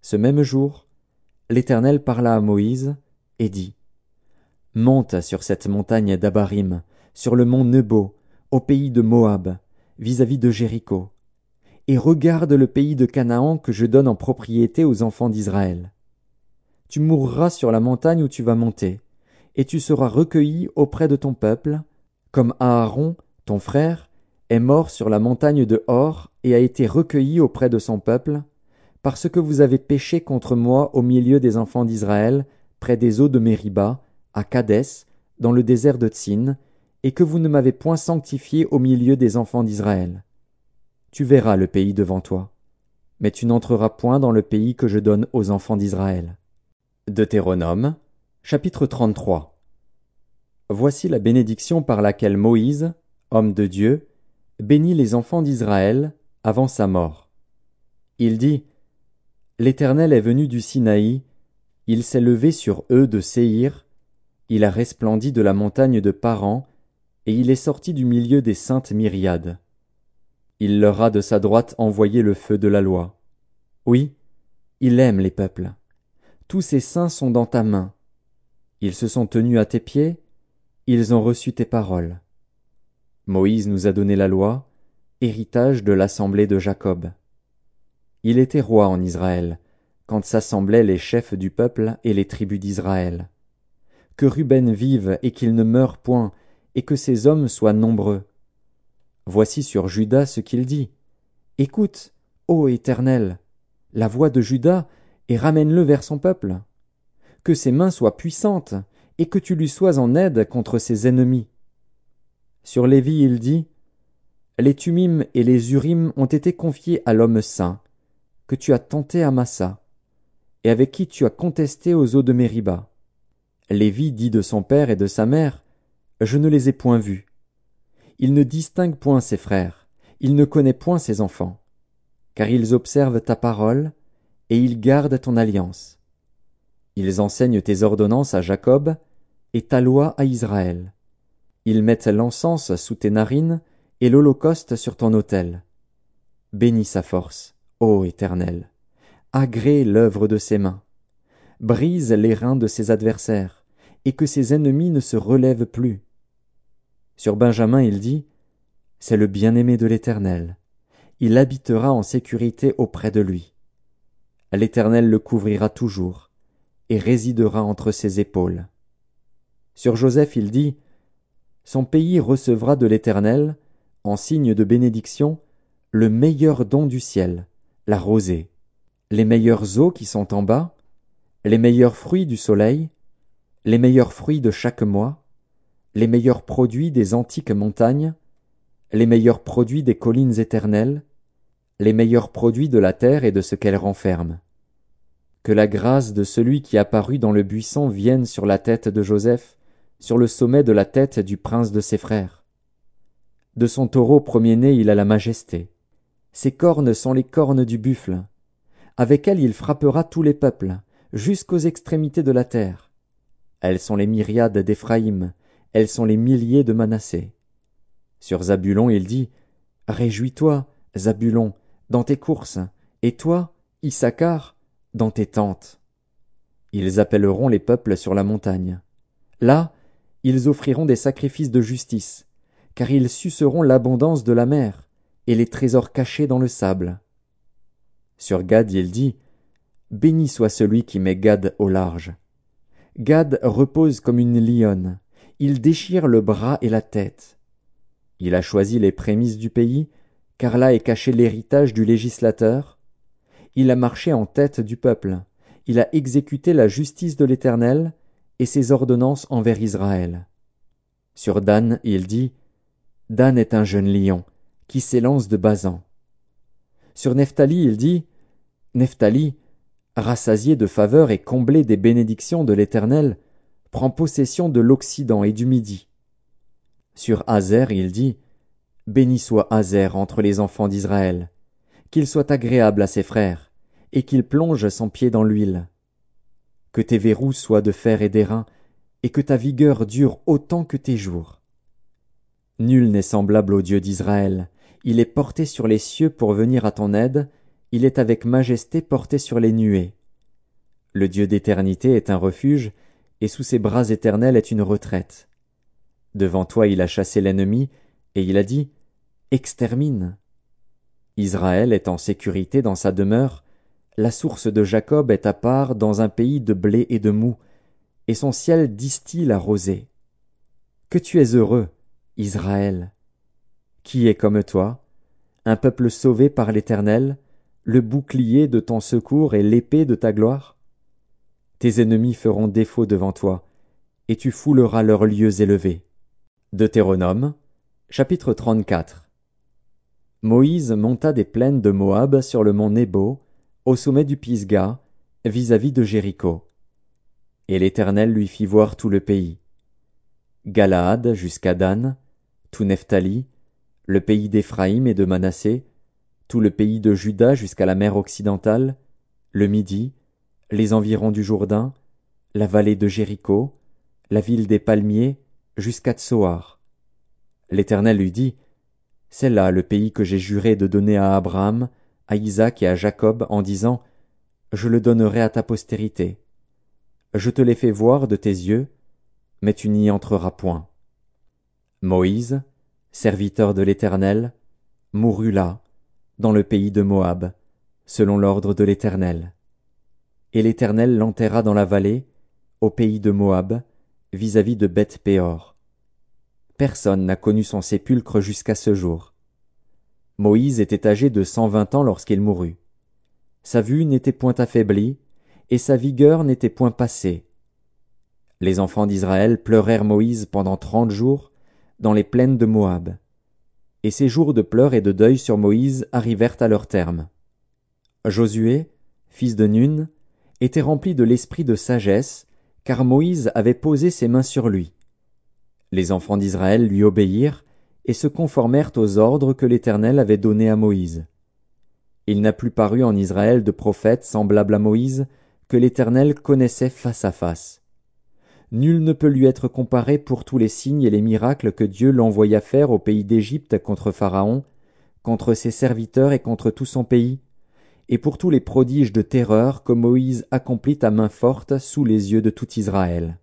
[SPEAKER 1] Ce même jour, l'Éternel parla à Moïse, et dit. Monte sur cette montagne d'Abarim, sur le mont Nebo, au pays de Moab, vis-à-vis de Jéricho, et regarde le pays de Canaan que je donne en propriété aux enfants d'Israël. Tu mourras sur la montagne où tu vas monter, et tu seras recueilli auprès de ton peuple, comme Aaron, ton frère, est mort sur la montagne de Hor et a été recueilli auprès de son peuple, parce que vous avez péché contre moi au milieu des enfants d'Israël, près des eaux de Mériba, à Kadès, dans le désert de Tsin, et que vous ne m'avez point sanctifié au milieu des enfants d'Israël. Tu verras le pays devant toi, mais tu n'entreras point dans le pays que je donne aux enfants d'Israël. Deutéronome, chapitre 33 Voici la bénédiction par laquelle Moïse, homme de Dieu, bénit les enfants d'Israël avant sa mort. Il dit, L'Éternel est venu du Sinaï, il s'est levé sur eux de Séhir, il a resplendi de la montagne de Paran, et il est sorti du milieu des saintes myriades. Il leur a de sa droite envoyé le feu de la loi. Oui, il aime les peuples. Tous ses saints sont dans ta main. Ils se sont tenus à tes pieds, ils ont reçu tes paroles. Moïse nous a donné la loi, héritage de l'assemblée de Jacob. Il était roi en Israël, quand s'assemblaient les chefs du peuple et les tribus d'Israël. Que Ruben vive et qu'il ne meure point, et que ses hommes soient nombreux. Voici sur Judas ce qu'il dit. Écoute, ô Éternel, la voix de Judas, et ramène-le vers son peuple. Que ses mains soient puissantes, et que tu lui sois en aide contre ses ennemis. Sur Lévi il dit. Les Tumim et les Urim ont été confiés à l'homme saint, que tu as tenté à Massa, et avec qui tu as contesté aux eaux de Mériba. Lévi dit de son père et de sa mère. Je ne les ai point vus. Il ne distingue point ses frères, il ne connaît point ses enfants, car ils observent ta parole, et ils gardent ton alliance. Ils enseignent tes ordonnances à Jacob, et ta loi à Israël. Ils mettent l'encens sous tes narines, et l'holocauste sur ton autel. Bénis sa force, ô Éternel. Agrée l'œuvre de ses mains. Brise les reins de ses adversaires, et que ses ennemis ne se relèvent plus. Sur Benjamin il dit. C'est le bien-aimé de l'Éternel. Il habitera en sécurité auprès de lui. L'Éternel le couvrira toujours, et résidera entre ses épaules. Sur Joseph il dit. Son pays recevra de l'Éternel, en signe de bénédiction, le meilleur don du ciel, la rosée, les meilleures eaux qui sont en bas, les meilleurs fruits du soleil, les meilleurs fruits de chaque mois, les meilleurs produits des antiques montagnes, les meilleurs produits des collines éternelles, les meilleurs produits de la terre et de ce qu'elle renferme. Que la grâce de celui qui apparut dans le buisson vienne sur la tête de Joseph, sur le sommet de la tête du prince de ses frères. De son taureau premier-né il a la majesté. Ses cornes sont les cornes du buffle. Avec elles il frappera tous les peuples, jusqu'aux extrémités de la terre. Elles sont les myriades d'Éphraïm, elles sont les milliers de Manassé. Sur Zabulon il dit, Réjouis-toi, Zabulon, dans tes courses, et toi, Issachar, dans tes tentes. Ils appelleront les peuples sur la montagne. Là, ils offriront des sacrifices de justice, car ils suceront l'abondance de la mer, et les trésors cachés dans le sable. Sur Gad il dit, Béni soit celui qui met Gad au large. Gad repose comme une lionne, il déchire le bras et la tête. Il a choisi les prémices du pays, car là est caché l'héritage du législateur. Il a marché en tête du peuple, il a exécuté la justice de l'Éternel et ses ordonnances envers Israël. Sur Dan, il dit, Dan est un jeune lion, qui s'élance de Bazan. Sur Nephtali, il dit, Nephtali, rassasié de faveur et comblé des bénédictions de l'Éternel, prend possession de l'Occident et du Midi. Sur Hazer, il dit, Béni soit Hazer entre les enfants d'Israël, qu'il soit agréable à ses frères, et qu'il plonge son pied dans l'huile. Que tes verrous soient de fer et d'airain, et que ta vigueur dure autant que tes jours. Nul n'est semblable au Dieu d'Israël, il est porté sur les cieux pour venir à ton aide, il est avec majesté porté sur les nuées. Le Dieu d'éternité est un refuge, et sous ses bras éternels est une retraite. Devant toi il a chassé l'ennemi, et il a dit, Extermine. Israël est en sécurité dans sa demeure, la source de Jacob est à part dans un pays de blé et de mou, et son ciel distille la rosée. Que tu es heureux, Israël. Qui est comme toi, un peuple sauvé par l'Éternel, le bouclier de ton secours et l'épée de ta gloire? Tes ennemis feront défaut devant toi, et tu fouleras leurs lieux élevés. Deutéronome, chapitre 34 Moïse monta des plaines de Moab sur le mont Nebo, au sommet du Pisga, vis-à-vis de Jéricho. Et l'Éternel lui fit voir tout le pays. Galaad jusqu'à Dan, tout Nephtali, le pays d'Éphraïm et de Manassé, tout le pays de Juda jusqu'à la mer occidentale, le Midi, les environs du Jourdain, la vallée de Jéricho, la ville des palmiers, jusqu'à Tsoar. L'Éternel lui dit, C'est là le pays que j'ai juré de donner à Abraham, à Isaac et à Jacob en disant, Je le donnerai à ta postérité. Je te l'ai fait voir de tes yeux, mais tu n'y entreras point. Moïse, serviteur de l'Éternel, mourut là, dans le pays de Moab, selon l'ordre de l'Éternel. Et l'Éternel l'enterra dans la vallée, au pays de Moab, vis-à-vis de Beth Péor. Personne n'a connu son sépulcre jusqu'à ce jour. Moïse était âgé de cent vingt ans lorsqu'il mourut. Sa vue n'était point affaiblie, et sa vigueur n'était point passée. Les enfants d'Israël pleurèrent Moïse pendant trente jours dans les plaines de Moab et ces jours de pleurs et de deuil sur Moïse arrivèrent à leur terme. Josué, fils de Nun, était rempli de l'esprit de sagesse, car Moïse avait posé ses mains sur lui. Les enfants d'Israël lui obéirent et se conformèrent aux ordres que l'Éternel avait donnés à Moïse. Il n'a plus paru en Israël de prophète semblable à Moïse que l'Éternel connaissait face à face. Nul ne peut lui être comparé pour tous les signes et les miracles que Dieu l'envoya faire au pays d'Égypte contre Pharaon, contre ses serviteurs et contre tout son pays, et pour tous les prodiges de terreur que Moïse accomplit à main forte sous les yeux de tout Israël.